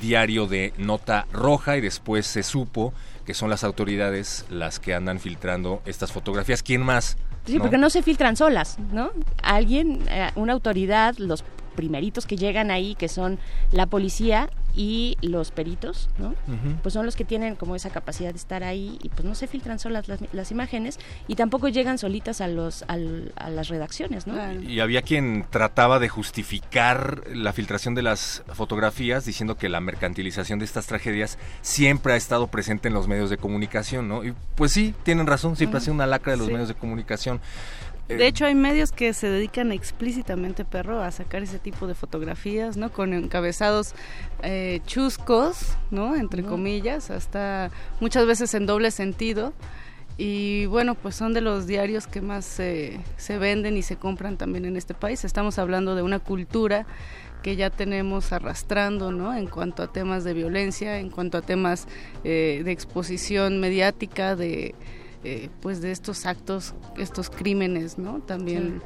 S5: diario de nota roja y después se supo que son las autoridades las que andan filtrando estas fotografías. ¿Quién más?
S17: Sí, porque no se filtran solas, ¿no? Alguien, eh, una autoridad, los primeritos que llegan ahí, que son la policía y los peritos, ¿no? Pues son los que tienen como esa capacidad de estar ahí y pues no se filtran solas las, las imágenes y tampoco llegan solitas a los al- a las redacciones, ¿no?
S5: Y había quien trataba de justificar la filtración de las fotografías diciendo que la mercantilización de estas tragedias siempre ha estado presente en los medios de comunicación, ¿no? Y pues sí, tienen razón, siempre ha sido una lacra de los
S18: Sí.
S5: medios de comunicación. Eh,
S18: De hecho, hay medios que se dedican explícitamente, perro, a sacar ese tipo de fotografías, ¿no? Con encabezados eh, chuscos, ¿no? Entre comillas, hasta muchas veces en doble sentido. Y bueno, pues son de los diarios que más se- se venden y se compran también en este país. Estamos hablando de una cultura que ya tenemos arrastrando, ¿no? En cuanto a temas de violencia, en cuanto a temas eh, de exposición mediática, de eh, pues de estos actos, estos crímenes, ¿no? También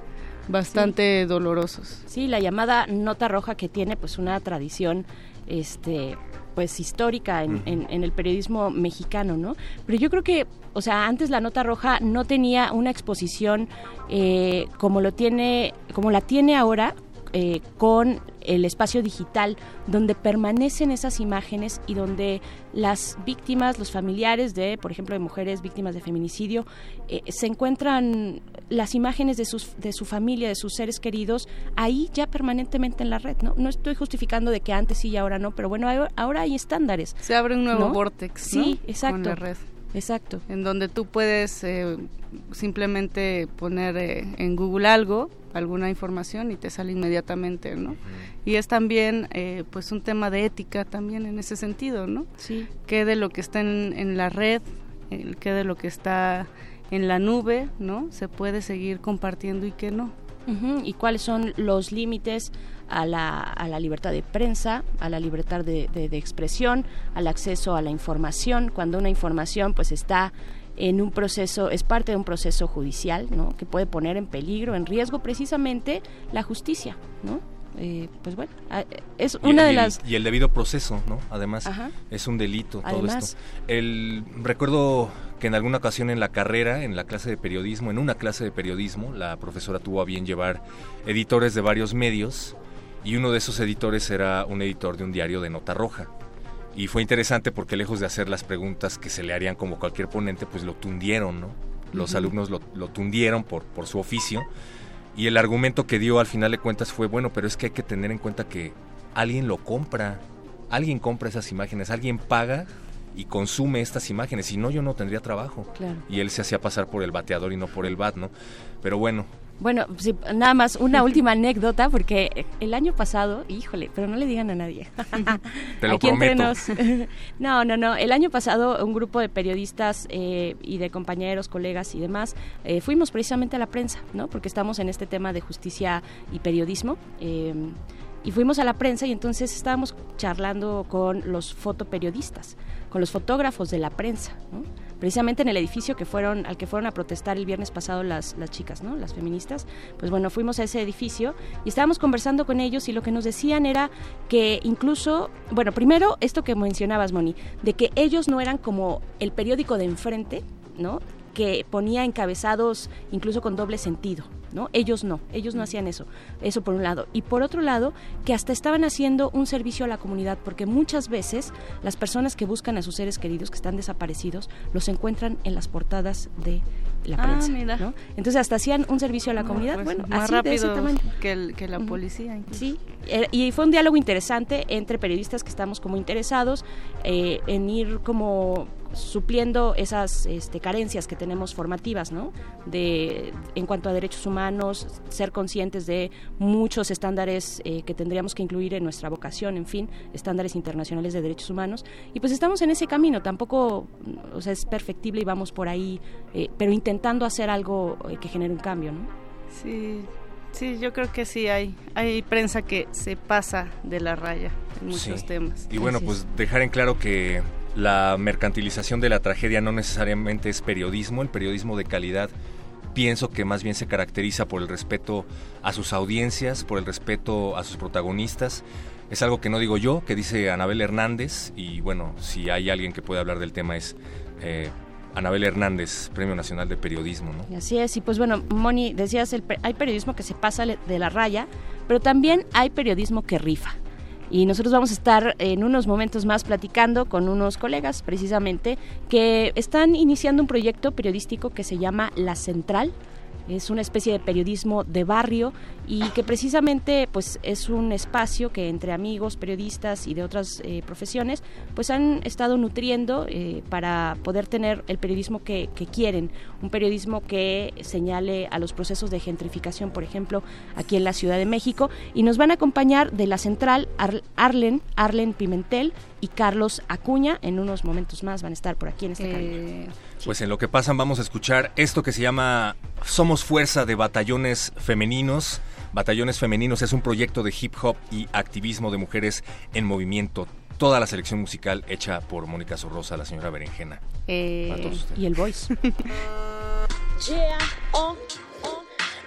S18: bastante dolorosos.
S17: Sí, la llamada nota roja que tiene pues una tradición este pues histórica en, en- en el periodismo mexicano, ¿no? Pero yo creo que, o sea, antes la nota roja no tenía una exposición eh, como lo tiene, como la tiene ahora eh, con el espacio digital, donde permanecen esas imágenes y donde las víctimas, los familiares de, por ejemplo, de mujeres víctimas de feminicidio, eh, se encuentran las imágenes de, sus, de su familia, de sus seres queridos, ahí ya permanentemente en la red, ¿no? No estoy justificando de que antes sí y ahora no, pero bueno, ahora- hay estándares.
S18: Se abre un nuevo
S17: ¿no?
S18: vortex,
S17: Sí, exacto.
S18: Con la red.
S17: Exacto.
S18: En donde tú puedes eh, simplemente poner eh, en Google algo, alguna información y te sale inmediatamente, ¿no? Y es también eh, pues un tema de ética también en ese sentido, ¿no?
S17: Sí.
S18: ¿Qué de lo que está en, en la red, el qué de lo que está en la nube, ¿no? Se puede seguir compartiendo y qué no.
S17: ¿Y cuáles son los límites a la, a la libertad de prensa, a la libertad de, de- de expresión, al acceso a la información? Cuando una información pues está en un proceso, es parte de un proceso judicial, ¿no? Que puede poner en peligro, en riesgo precisamente la justicia, ¿no? Eh, pues bueno, es una
S5: y
S17: de
S5: el-
S17: las...
S5: y el debido proceso, ¿no? Además,
S17: Ajá.
S5: es un delito todo
S17: Además.
S5: esto. El, recuerdo que en alguna ocasión en la carrera, en la clase de periodismo, en una clase de periodismo, la profesora tuvo a bien llevar editores de varios medios y uno de esos editores era un editor de un diario de nota roja. Y fue interesante porque lejos de hacer las preguntas que se le harían como cualquier ponente, pues lo tundieron, ¿no? Los alumnos lo, lo tundieron por, por su oficio. Y el argumento que dio al final de cuentas fue, bueno, pero es que hay que tener en cuenta que alguien lo compra, alguien compra esas imágenes, alguien paga y consume estas imágenes, si no yo no tendría trabajo.
S17: Claro.
S5: Y él se hacía pasar por el bateador y no por el bat, ¿no? Pero bueno,
S17: Bueno, sí, nada más una última anécdota, porque el año pasado, híjole, pero no le digan a nadie.
S5: Te lo
S17: Aquí entre
S5: prometo.
S17: nos. No, no, no. El año pasado un grupo de periodistas eh, y de compañeros, colegas y demás, eh, fuimos precisamente a la prensa, ¿no? Porque estamos en este tema de justicia y periodismo. eh, y fuimos a la prensa y entonces estábamos charlando con los fotoperiodistas, con los fotógrafos de la prensa, ¿no? Precisamente en el edificio que fueron al que fueron a protestar el viernes pasado las, las chicas, ¿no? Las feministas. Pues bueno, fuimos a ese edificio y estábamos conversando con ellos y lo que nos decían era que incluso, bueno, primero esto que mencionabas, Moni, de que ellos no eran como el periódico de enfrente, ¿no? que ponía encabezados incluso con doble sentido, ¿no? Ellos no, ellos no hacían eso, eso por un lado. Y por otro lado, que hasta estaban haciendo un servicio a la comunidad, porque muchas veces las personas que buscan a sus seres queridos que están desaparecidos, los encuentran en las portadas de la
S18: Ah,
S17: prensa,
S18: mira.
S17: ¿no? Entonces hasta hacían un servicio a la comunidad,
S18: Pues,
S17: bueno,
S18: más
S17: así de ese tamaño.
S18: que, el- que la policía. incluso.
S17: Sí, eh, y fue un diálogo interesante entre periodistas que estamos como interesados eh, en ir como supliendo esas este, carencias que tenemos formativas, ¿no? De, en cuanto a derechos humanos, ser conscientes de muchos estándares eh, que tendríamos que incluir en nuestra vocación, en fin, estándares internacionales de derechos humanos. Y pues estamos en ese camino, tampoco, o sea, es perfectible y vamos por ahí, eh, pero intentando hacer algo eh, que genere un cambio, ¿no?
S18: Sí, sí, yo creo que sí hay, hay prensa que se pasa de la raya en muchos
S5: Sí.
S18: temas.
S5: Y bueno, pues dejar en claro que la mercantilización de la tragedia no necesariamente es periodismo, el periodismo de calidad pienso que más bien se caracteriza por el respeto a sus audiencias, por el respeto a sus protagonistas. Es algo que no digo yo, que dice Anabel Hernández, y bueno, si hay alguien que puede hablar del tema es eh, Anabel Hernández, Premio Nacional de Periodismo, ¿no?
S17: Así es, y pues bueno, Moni, decías, el hay periodismo que se pasa de la raya, pero también hay periodismo que rifa. Y nosotros vamos a estar en unos momentos más platicando con unos colegas, precisamente, que están iniciando un proyecto periodístico que se llama La Central. Es una especie de periodismo de barrio y que precisamente pues es un espacio que entre amigos, periodistas y de otras eh, profesiones pues han estado nutriendo eh, para poder tener el periodismo que, que quieren, un periodismo que señale a los procesos de gentrificación, por ejemplo, aquí en la Ciudad de México. Y nos van a acompañar de la central Ar- Arlen, Arlen Pimentel y Carlos Acuña, en unos momentos más van a estar por aquí en este cabina.
S5: Pues en lo que pasan vamos a escuchar esto que se llama Somos Fuerza de Batallones Femeninos. Batallones Femeninos es un proyecto de hip hop y activismo de mujeres en movimiento. Toda la selección musical hecha por Mónica Sorrosa, la señora Berenjena. Ustedes.
S17: y el voice.
S20: Yeah, oh.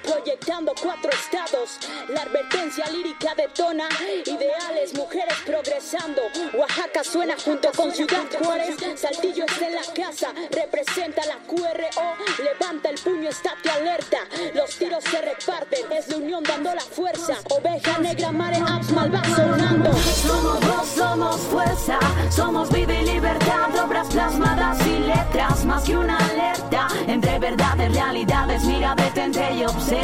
S20: Proyectando cuatro estados, la advertencia lírica detona, ideales, mujeres progresando. Oaxaca suena junto con Ciudad Juárez, Saltillo está en la casa, representa la QRO, levanta el puño, estate alerta. Los tiros se reparten, es la unión dando la fuerza. Oveja negra, mare ups, mal va sonando.
S21: Somos voz, somos fuerza, somos vida y libertad, obras plasmadas y letras, más que una alerta, entre verdades, realidades, mira, detente y observa.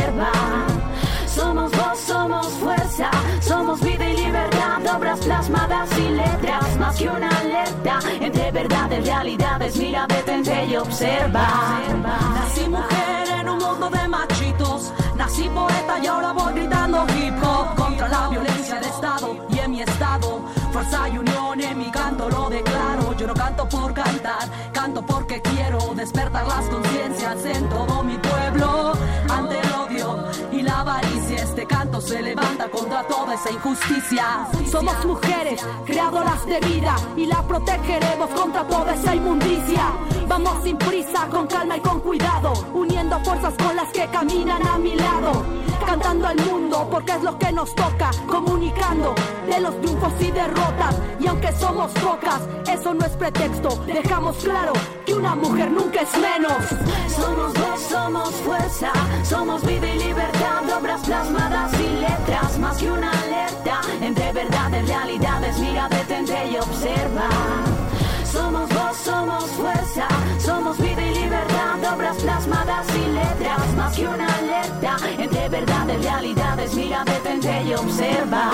S21: Somos voz, somos fuerza, somos vida y libertad, obras plasmadas y letras, más que una alerta, entre verdades, realidades, mira, detente y observa.
S22: Nací mujer en un mundo de machitos. Nací poeta y ahora voy gritando hip hop contra la violencia de Estado y en mi estado. Fuerza y unión en mi canto lo declaro. Yo no canto por cantar, canto porque quiero despertar las conciencias en todo mi pueblo. Se levanta contra toda esa injusticia.
S23: Somos mujeres, creadoras de vida y la protegeremos contra toda esa inmundicia. Vamos sin prisa, con calma y con cuidado, uniendo fuerzas con las que caminan a mi lado. Cantando al mundo porque es lo que nos toca, comunicando de los triunfos y derrotas. Y aunque somos pocas, eso no es pretexto. Dejamos claro una mujer nunca es menos.
S21: Somos voz, somos fuerza, somos vida y libertad, obras plasmadas y letras, más que una alerta, entre verdades, realidades, mira, detente y observa. Somos voz, somos fuerza, somos libertad, obras plasmadas y letras, más que una alerta, entre verdades, realidades, mira, detente y observa.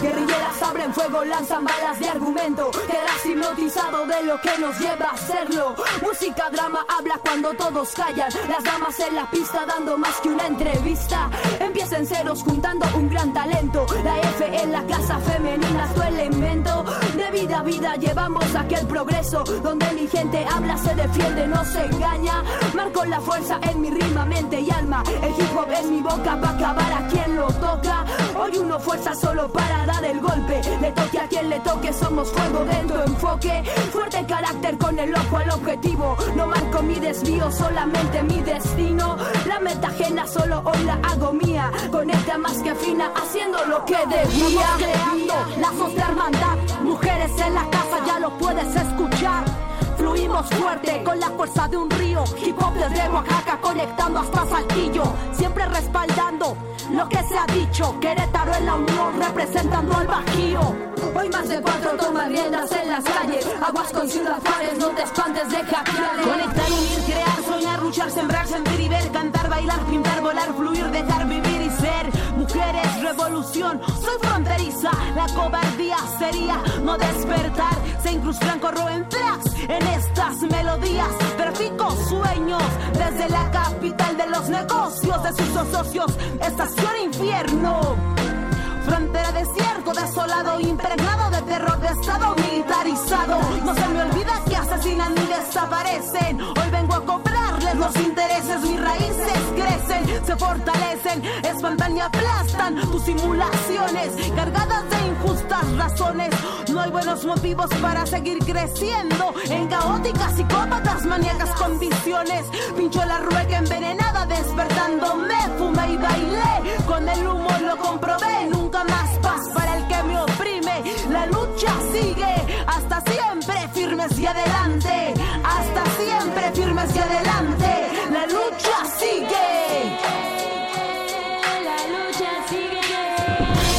S23: Guerrilleras abren fuego, lanzan balas de argumento. Quedas hipnotizado de lo que nos lleva a hacerlo. Música, drama, habla cuando todos callan. Las damas en la pista dando más que una entrevista. Empiecen ceros juntando un gran talento. La F en la casa femenina fue el invento. De vida a vida llevamos aquel progreso. Donde mi gente habla, se defiende, no se engaña. Marco la fuerza en mi rima, mente y alma. El hip hop en mi boca va a acabar a quien lo toca. Hoy uno fuerza solo para dar el golpe. Le toque a quien le toque, somos fuego dentro enfoque. Fuerte carácter con el ojo al objetivo. No marco mi desvío, solamente mi destino. La meta ajena solo hoy la hago mía. Conecta más que afina, haciendo lo que debía. Creando lazos de hermandad. Mujeres en la casa, ya lo puedes escuchar. Fluimos fuerte con la fuerza de un río. Hip hop desde Oaxaca conectando hasta Saltillo. Siempre respaldando lo que se ha dicho. Querétaro en la unión representando al Bajío. Hoy más de cuatro toman riendas en las calles. Aguas con Ciudad Juárez, no te espantes, deja
S24: Conectar, unir, crear, soñar, luchar, sembrar, sentir y ver, cantar, bailar, pintar, volar, fluir, dejar vivir y ser. Mujeres, revolución, soy fronteriza. La cobardía sería no despertar. Se incrustan, corro en tracks en estas melodías. Trafico sueños desde la capital de los negocios de sus socios. Estación infierno. Frontera desierto, desolado, impregnado de terror de estado militarizado. No se me olvida que asesinan y desaparecen. Hoy vengo a los intereses, mis raíces crecen, se fortalecen, espantan y aplastan tus simulaciones, cargadas de injustas razones. No hay buenos motivos para seguir creciendo en caóticas psicópatas, maníacas con visiones. Pincho la rueca envenenada, despertando, me fumé y bailé. Con el humo lo comprobé, nunca más paz firmes y adelante. Hasta siempre firmes y adelante. La lucha sigue.
S21: La lucha sigue.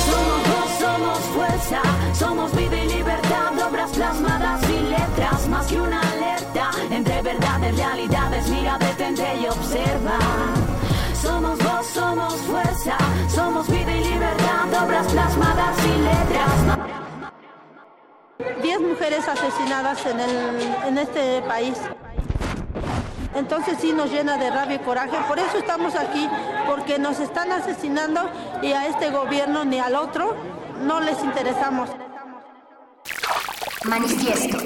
S21: Somos voz, somos fuerza, somos vida y libertad, obras plasmadas y letras, más que una alerta entre verdades, realidades. Mira, detente y observa. Somos voz, somos fuerza, somos vida y libertad, obras plasmadas y letras.
S19: 10 mujeres asesinadas en, el, en este país. Entonces sí nos llena de rabia y coraje. Por eso estamos aquí, porque nos están asesinando y a este gobierno ni al otro no les interesamos.
S6: Manifiesto.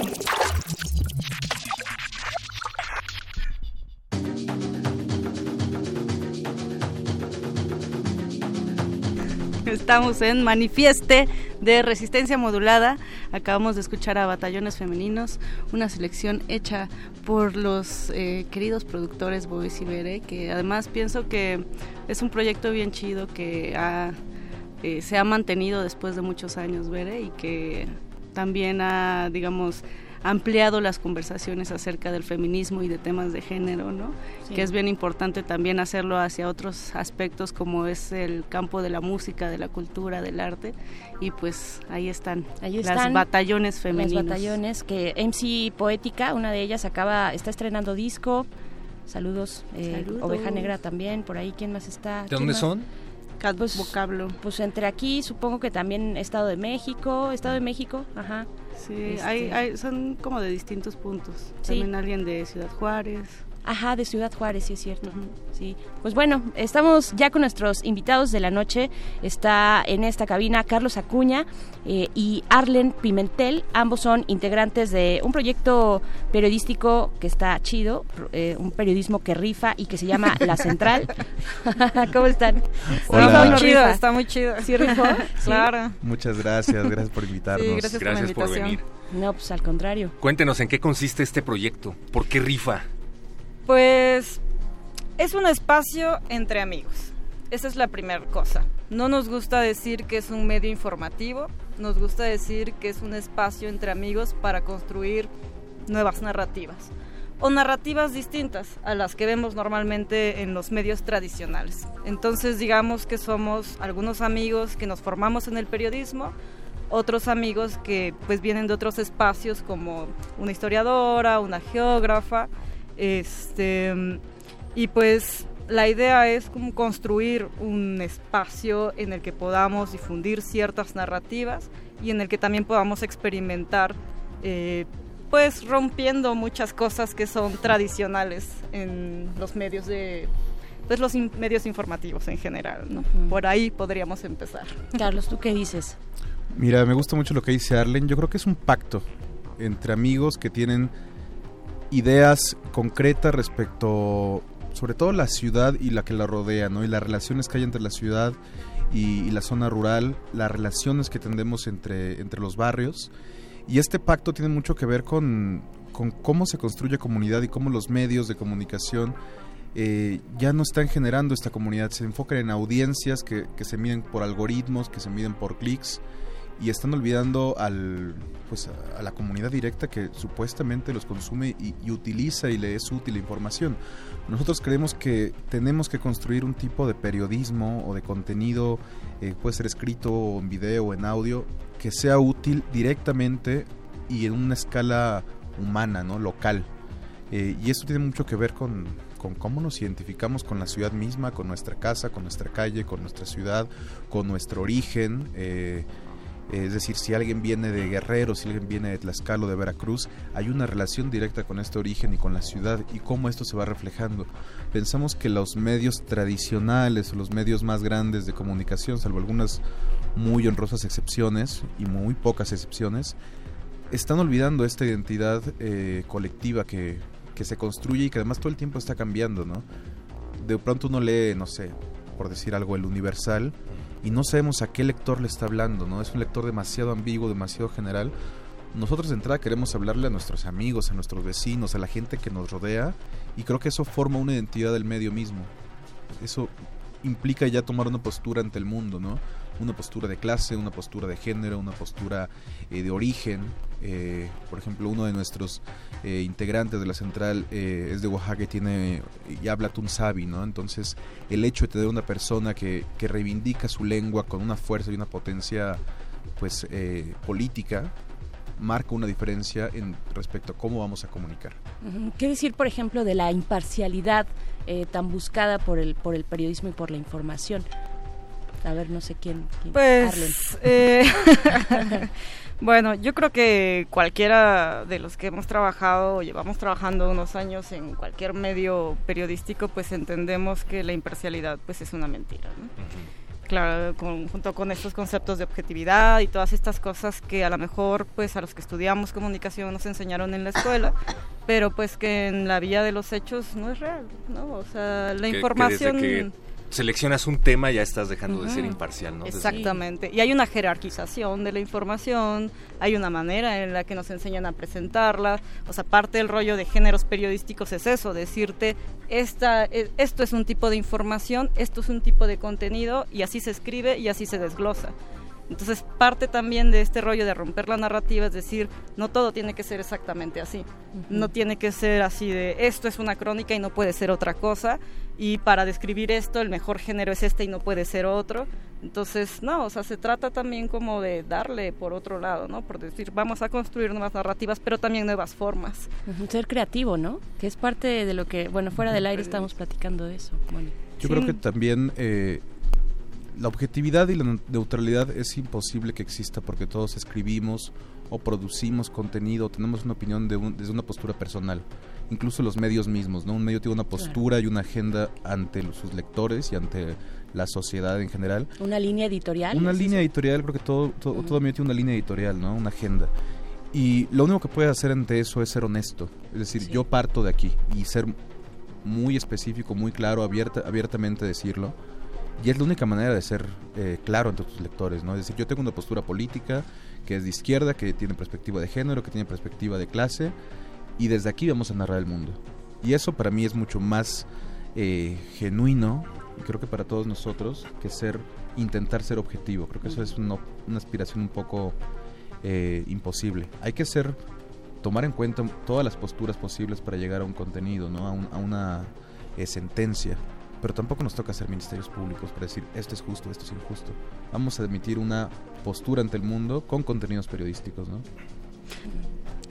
S18: Estamos en Manifieste de Resistencia Modulada. Acabamos de escuchar a Batallones Femeninos, una selección hecha por los eh, queridos productores Boys y Bere, que además pienso que es un proyecto bien chido que eh, se ha mantenido después de muchos años, Bere, y que también ha, digamos, ampliado las conversaciones acerca del feminismo y de temas de género, ¿no?
S17: Sí.
S18: Que es bien importante también hacerlo hacia otros aspectos como es el campo de la música, de la cultura, del arte y pues ahí están
S17: Ahí
S18: las batallones femeninos.
S17: Las batallones que MC Poética, una de ellas acaba está estrenando disco. Saludos, eh,
S18: Saludos.
S17: Oveja Negra también, por ahí quién más está.
S5: ¿De
S17: ¿Quién
S5: dónde
S17: más?
S5: son?
S18: Pues, vocablo.
S17: Pues entre aquí, supongo que también Estado de México, Estado de México, ajá.
S18: Sí,
S17: Este,
S18: hay, hay- son como de distintos puntos.
S17: Sí.
S18: También alguien de Ciudad Juárez.
S17: Ajá, de Ciudad Juárez, sí es cierto. Sí. Pues bueno, estamos ya con nuestros invitados de la noche. Está en esta cabina Carlos Acuña eh, y Arlen Pimentel. Ambos son integrantes de un proyecto periodístico que está chido, eh, un periodismo que rifa y que se llama La Central. ¿Cómo están?
S25: Hola.
S17: ¿Rifa o no
S25: Muy chido, está muy chido.
S17: ¿Sí rifó? Sí.
S25: Claro. Muchas gracias, gracias por invitarnos.
S17: Sí, gracias por la
S5: Gracias por venir.
S17: No, pues al contrario.
S5: Cuéntenos en qué consiste este proyecto. ¿Por qué rifa?
S25: Pues es un espacio entre amigos. Esa es la primera cosa. No nos gusta decir que es un medio informativo, nos gusta decir que es un espacio entre amigos para construir nuevas narrativas o narrativas distintas a las que vemos normalmente en los medios tradicionales. Entonces digamos que somos algunos amigos que nos formamos en el periodismo, otros amigos que pues vienen de otros espacios como una historiadora, una geógrafa, este y pues la idea es como construir un espacio en el que podamos difundir ciertas narrativas y en el que también podamos experimentar, eh, pues rompiendo muchas cosas que son tradicionales en los medios de pues los in- medios informativos en general, ¿no? Por ahí podríamos empezar.
S17: Carlos, ¿tú qué dices?
S26: Mira, me gusta mucho lo que dice Arlen. Yo creo que es un pacto entre amigos que tienen ideas concretas respecto, sobre todo la ciudad y la que la rodea, ¿no? Y las relaciones que hay entre la ciudad y, la zona rural, las relaciones que tendemos entre, entre los barrios. Y este pacto tiene mucho que ver con, con cómo se construye comunidad y cómo los medios de comunicación eh, ya no están generando esta comunidad, se enfocan en audiencias que, que se miden por algoritmos, que se miden por clics y están olvidando al, pues, a, a la comunidad directa que supuestamente los consume y, y utiliza y le es útil la información. Nosotros creemos que tenemos que construir un tipo de periodismo o de contenido, eh, puede ser escrito o en video o en audio, que sea útil directamente y en una escala humana, ¿no? local. Eh, y eso tiene mucho que ver con, con cómo nos identificamos con la ciudad misma, con nuestra casa, con nuestra calle, con nuestra ciudad, con nuestro origen. eh, es decir, si alguien viene de Guerrero, si alguien viene de Tlaxcala o de Veracruz, hay una relación directa con este origen y con la ciudad y cómo esto se va reflejando. Pensamos que los medios tradicionales o los medios más grandes de comunicación, salvo algunas muy honrosas excepciones y muy pocas excepciones, están olvidando esta identidad eh, colectiva que, que se construye y que además todo el tiempo está cambiando, ¿no? De pronto uno lee, no sé, por decir algo, el Universal y no sabemos a qué lector le está hablando, ¿no? Es un lector demasiado ambiguo, demasiado general. Nosotros de entrada queremos hablarle a nuestros amigos, a nuestros vecinos, a la gente que nos rodea y creo que eso forma una identidad del medio mismo. Eso implica ya tomar una postura ante el mundo, ¿no? Una postura de clase, una postura de género, una postura eh, de origen. Eh, por ejemplo, uno de nuestros eh, integrantes de la central eh, es de Oaxaca y tiene y habla tunsabi, ¿no? Entonces, el hecho de tener una persona que, que reivindica su lengua con una fuerza y una potencia, pues, eh, política, marca una diferencia en respecto a cómo vamos a comunicar.
S17: ¿Qué decir, por ejemplo, de la imparcialidad eh, tan buscada por el, por el periodismo y por la información? A ver, no sé quién. quién- Arlen.
S25: Pues, eh, bueno, yo creo que cualquiera de los que hemos trabajado o llevamos trabajando unos años en cualquier medio periodístico, pues entendemos que la imparcialidad pues es una mentira, ¿no? Claro, con- junto con estos conceptos de objetividad y todas estas cosas que a lo mejor pues a los que estudiamos comunicación nos enseñaron en la escuela, pero pues que en la vía de los hechos no es real, ¿no? O sea, la
S5: Que-
S25: información...
S5: que seleccionas un tema ya estás dejando de ser imparcial, ¿no?
S25: Exactamente. Y hay una jerarquización de la información, hay una manera en la que nos enseñan a presentarla. O sea, parte del rollo de géneros periodísticos es eso, decirte, esta, eh, esto es un tipo de información, esto es un tipo de contenido, y así se escribe y así se desglosa. Entonces, parte también de este rollo de romper la narrativa, es decir, no todo tiene que ser exactamente así. No tiene que ser así de esto es una crónica y no puede ser otra cosa. Y para describir esto, el mejor género es este y no puede ser otro. Entonces, no, o sea, se trata también como de darle por otro lado, ¿no? Por decir, vamos a construir nuevas narrativas, pero también nuevas formas.
S17: Ser creativo, ¿no? Que es parte de lo que, bueno, fuera del aire estamos platicando de eso. Moni.
S26: Yo creo que también eh, la objetividad y la neutralidad es imposible que exista porque todos escribimos o producimos contenido, tenemos una opinión de un- desde una postura personal. Incluso los medios mismos, ¿no? Un medio tiene una postura y una agenda ante los- sus lectores y ante la sociedad en general.
S17: Una línea editorial.
S26: Una
S17: ¿es
S26: línea
S17: eso?
S26: editorial, creo que todo, todo, todo medio tiene una línea editorial, ¿no? Una agenda. Y lo único que puedes hacer ante eso es ser honesto. Es decir, yo parto de aquí y ser muy específico, muy claro, abierta, abiertamente decirlo. Y es la única manera de ser eh, claro ante tus lectores, ¿no? Es decir, yo tengo una postura política que es de izquierda, que tiene perspectiva de género, que tiene perspectiva de clase, y desde aquí vamos a narrar el mundo. Y eso para mí es mucho más eh, genuino, y creo que para todos nosotros, que ser, intentar ser objetivo. Creo que eso es una, aspiración un poco eh, imposible. Hay que ser, tomar en cuenta todas las posturas posibles para llegar a un contenido, ¿no? a, un- a una sentencia. Pero tampoco nos toca ser ministerios públicos para decir esto es justo, esto es injusto. Vamos a emitir una postura ante el mundo con contenidos periodísticos, ¿no?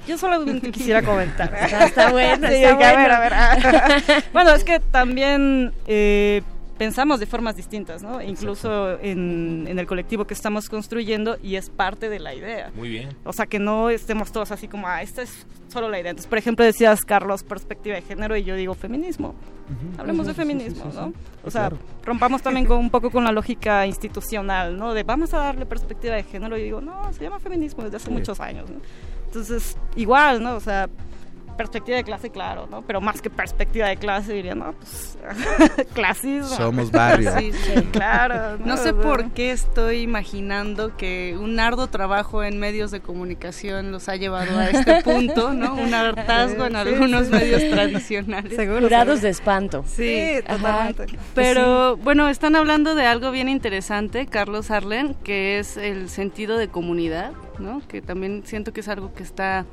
S25: Yo solamente quisiera comentar.
S17: Está, está bueno,
S25: Sí,
S17: está
S25: que a ver,
S17: bueno.
S25: a ver, ah. bueno, es que también eh, pensamos de formas distintas, ¿no? Incluso en, en el colectivo que estamos construyendo y es parte de la idea.
S5: Muy bien.
S25: O sea, que no estemos todos así como, ah, esta es solo la idea. Entonces, por ejemplo, decías, Carlos, perspectiva de género y yo digo feminismo. Hablemos de
S26: Ujú, sí, sí,
S25: feminismo,
S26: sí.
S25: ¿no? O sea,
S26: claro.
S25: rompamos también con, un poco con la lógica institucional, ¿no? De vamos a darle perspectiva de género y digo, no, se llama feminismo desde hace muchos años, ¿no? Entonces, igual, ¿no? O sea, perspectiva de clase, claro, ¿no? Pero más que perspectiva de clase, diría, no, pues, clasismo.
S26: Somos barrio.
S18: Sí, sí.
S25: Claro.
S18: No sé por qué estoy imaginando que un arduo trabajo en medios de comunicación los ha llevado a este punto, ¿no? Un hartazgo en algunos
S17: sí.
S18: medios tradicionales.
S17: Curados de espanto.
S18: Sí,
S17: Ajá.
S18: Pero bueno, están hablando de algo bien interesante, Carlos Arlen, que es el sentido de comunidad, ¿no? Que también siento que es algo que está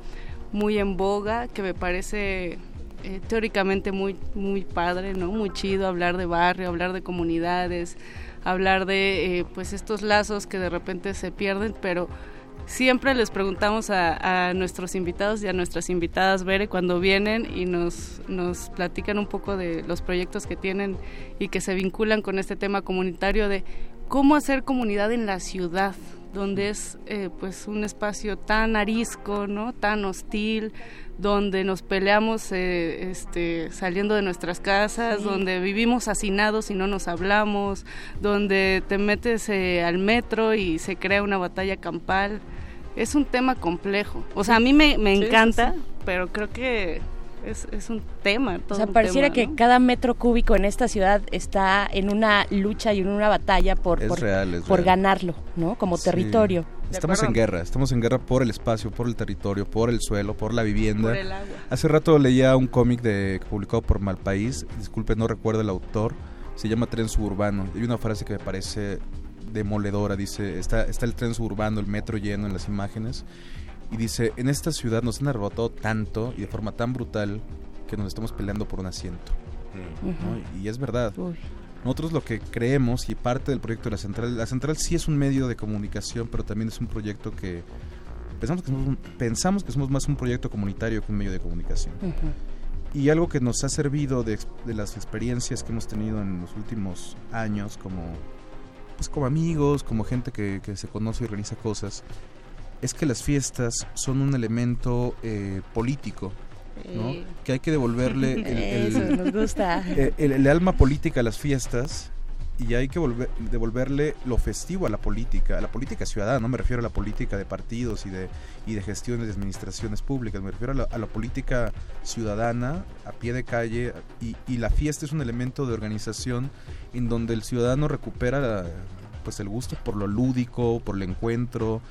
S18: muy en boga, que me parece eh, teóricamente muy muy padre, ¿no? Muy chido hablar de barrio, hablar de comunidades, hablar de eh, pues estos lazos que de repente se pierden, pero siempre les preguntamos a, nuestros invitados y a nuestras invitadas, Bere, cuando vienen y nos, nos platican un poco de los proyectos que tienen y que se vinculan con este tema comunitario de cómo hacer comunidad en la ciudad, donde es eh, pues un espacio tan arisco, ¿no? tan hostil, donde nos peleamos eh, este, saliendo de nuestras casas,
S17: Sí.
S18: donde vivimos hacinados y no nos hablamos, donde te metes eh, al metro y se crea una batalla campal. Es un tema complejo. O sea, a mí me, me
S17: sí,
S18: encanta,
S17: sí.
S18: pero creo que es, es un tema.
S17: O
S18: todo
S17: sea,
S18: un
S17: pareciera
S18: tema,
S17: que
S18: ¿no?
S17: cada metro cúbico en esta ciudad está en una lucha y en una batalla por,
S26: Es
S17: por,
S26: real, es
S17: por
S26: real.
S17: ganarlo, ¿no? Como
S26: Sí.
S17: territorio.
S26: Estamos en guerra, estamos en guerra por el espacio, por el territorio, por el suelo, por la vivienda.
S18: Por el agua.
S26: Hace rato leía un cómic de publicado por Malpaís, disculpe, no recuerdo el autor, se llama Tren Suburbano. Hay una frase que me parece demoledora, dice, está, está el tren suburbano, el metro lleno en las imágenes, y dice, en esta ciudad nos han arrebatado tanto y de forma tan brutal que nos estamos peleando por un asiento. ¿no? Y es verdad. Nosotros lo que creemos y parte del proyecto de la central, la central sí es un medio de comunicación, pero también es un proyecto que pensamos que somos, pensamos que somos más un proyecto comunitario que un medio de comunicación. Y algo que nos ha servido de, de las experiencias que hemos tenido en los últimos años como, pues como amigos, como gente que, que se conoce y organiza cosas, es que las fiestas son un elemento eh, político. ¿no?
S17: Eh.
S26: Que hay que devolverle el, el-
S17: Eso, nos gusta.
S26: el- el alma política a las fiestas y hay que volver, devolverle lo festivo a la política, a la política ciudadana, no me refiero a la política de partidos y de, y de gestiones de administraciones públicas, me refiero a la, a la política ciudadana, a pie de calle, y, y la fiesta es un elemento de organización en donde el ciudadano recupera la- pues el gusto por lo lúdico, por el encuentro,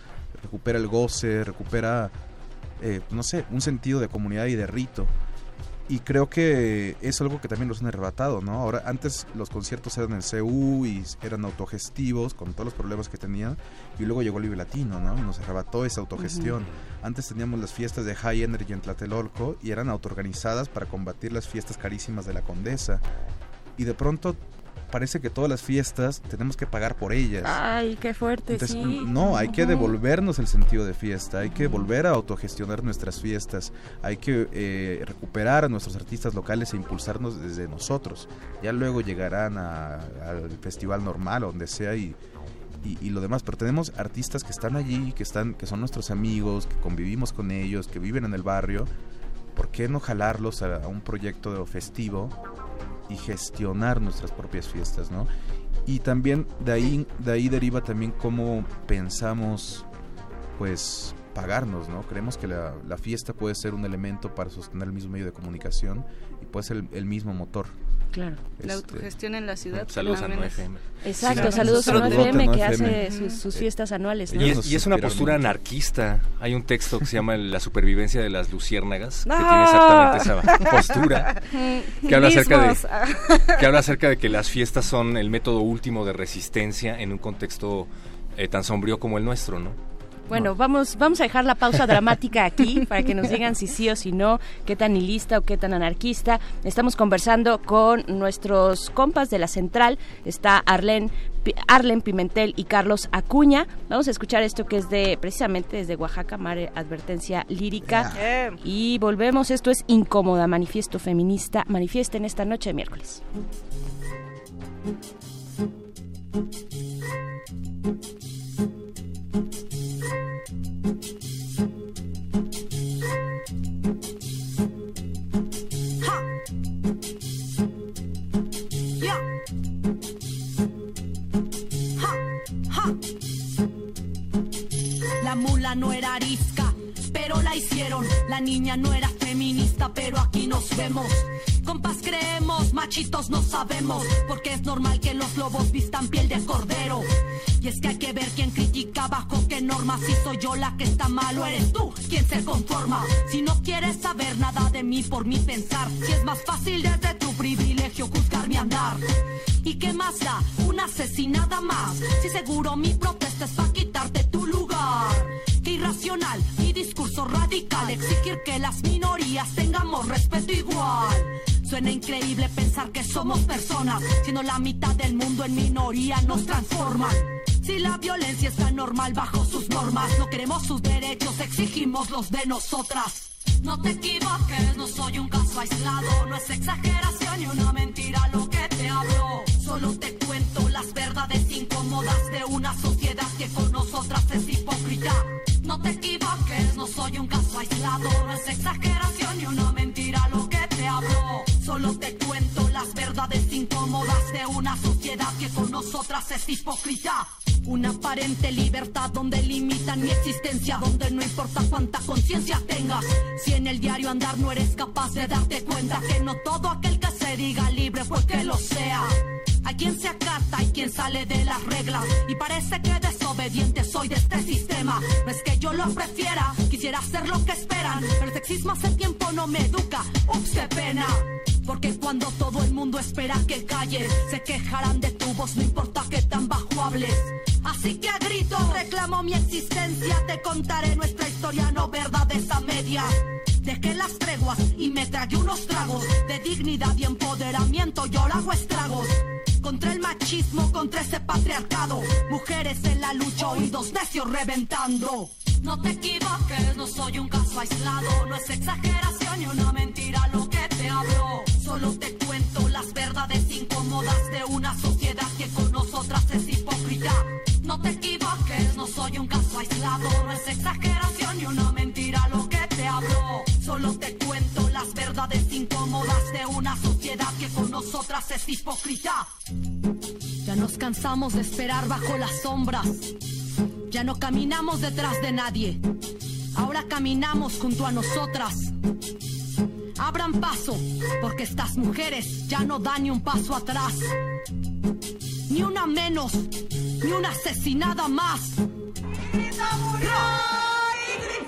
S26: recupera el goce, recupera, eh, no sé, un sentido de comunidad y de rito. Y creo que es algo que también nos han arrebatado, ¿no? Ahora, antes los conciertos eran en CU y eran autogestivos con todos los problemas que tenían. Y luego llegó el Vive Latino, ¿no? Nos arrebató esa autogestión. Antes teníamos las fiestas de High Energy en Tlatelolco y eran autoorganizadas para combatir las fiestas carísimas de la Condesa. Y de pronto parece que todas las fiestas tenemos que pagar por ellas.
S17: Ay, qué fuerte,
S26: Entonces,
S17: sí.
S26: no, hay que devolvernos el sentido de fiesta, hay que volver a autogestionar nuestras fiestas, hay que eh, recuperar a nuestros artistas locales e impulsarnos desde nosotros. Ya luego llegarán a- al festival normal, o donde sea, y, y, y lo demás. Pero tenemos artistas que están allí, que, están, que son nuestros amigos, que convivimos con ellos, que viven en el barrio. ¿Por qué no jalarlos a, a un proyecto festivo y gestionar nuestras propias fiestas, ¿no? Y también de ahí, de ahí deriva también cómo pensamos, pues, pagarnos, ¿no? Creemos que la, fiesta puede ser un elemento para sostener el mismo medio de comunicación y puede ser el mismo motor.
S17: Claro.
S18: La
S26: Este,
S18: autogestión en la ciudad.
S5: Saludos a 9FM.
S17: Exacto,
S26: Sí,
S17: saludos a 9FM que
S26: 9FM.
S17: hace sus, sus fiestas anuales. ¿no?
S5: Y es,
S26: nos
S5: y es una postura anarquista. Hay un texto que se llama La supervivencia de las luciérnagas, que
S25: ¡No!
S5: tiene exactamente esa postura, que habla, acerca de, que habla acerca de que las fiestas son el método último de resistencia en un contexto eh, tan sombrío como el nuestro, ¿no?
S17: Bueno, vamos, vamos a dejar la pausa dramática aquí para que nos digan si sí o si no, qué tan ilista o qué tan anarquista. Estamos conversando con nuestros compas de la central. Está Arlen, Arlen Pimentel y Carlos Acuña. Vamos a escuchar esto que es de precisamente desde Oaxaca, Mare Advertencia Lírica. Y volvemos. Esto es Incómoda, Manifiesto Feminista. Manifiesten esta noche de miércoles.
S23: La mula no era arisca, pero la hicieron. La niña no era feminista, pero aquí nos vemos. Compas creemos, machitos no sabemos, porque es normal que los lobos vistan piel de cordero. Y es que hay que ver quién critica bajo qué normas. Si soy yo la que está mal o eres tú quien se conforma. Si no quieres saber nada de mí por mi pensar, si es más fácil desde tu privilegio juzgar mi andar. ¿Y qué más da? Una asesinada más. Si seguro mi protesta es para quitarte tu lugar. Qué irracional y discurso radical. Exigir que las minorías tengamos respeto igual. Suena increíble pensar que somos personas, siendo la mitad del mundo en minoría nos transforman. Si la violencia está normal bajo sus normas, no queremos sus derechos, exigimos los de nosotras. No te equivoques, no soy un caso aislado, no es exageración ni una mentira lo que te hablo. Solo te cuento las verdades incómodas de una sociedad que con nosotras es hipócrita. No te equivoques, no soy un caso aislado, no es exageración ni una mentira lo que te hablo. Solo te cuento las verdades incómodas de una sociedad que con nosotras es hipócrita. Una aparente libertad donde limitan mi existencia, donde no importa cuánta conciencia tengas. Si en el diario andar no eres capaz de darte cuenta que no todo aquel que se diga libre pues que lo sea. Hay quien se acata y quien sale de las reglas. Y parece que desobediente soy de este sistema. No es que yo lo prefiera, quisiera hacer lo que esperan. Pero el sexismo hace tiempo no me educa. Ups, qué pena. Porque cuando todo el mundo espera que calles, se quejarán de tu voz, no importa que tan bajo hables. Así que a grito reclamo mi existencia, te contaré nuestra historia, no verdades a medias. Dejé las treguas y me tragué unos tragos de dignidad y empoderamiento, yo hago estragos. Contra el machismo, contra ese patriarcado. Mujeres en la lucha, oídos necios reventando. No te equivoques, no soy un caso aislado. No es exageración ni una mentira lo que te hablo. Solo te cuento las verdades incómodas de una sociedad que con nosotras es hipócrita. No te equivoques, no soy un caso aislado. No es exageración ni una verdades incómodas de una sociedad que con nosotras es hipócrita. Ya nos cansamos de esperar bajo las sombras. Ya no caminamos detrás de nadie. Ahora caminamos junto a nosotras. Abran paso, porque estas mujeres ya no dan ni un paso atrás. Ni una menos, ni una asesinada más.
S27: Ingrid murió, Ingrid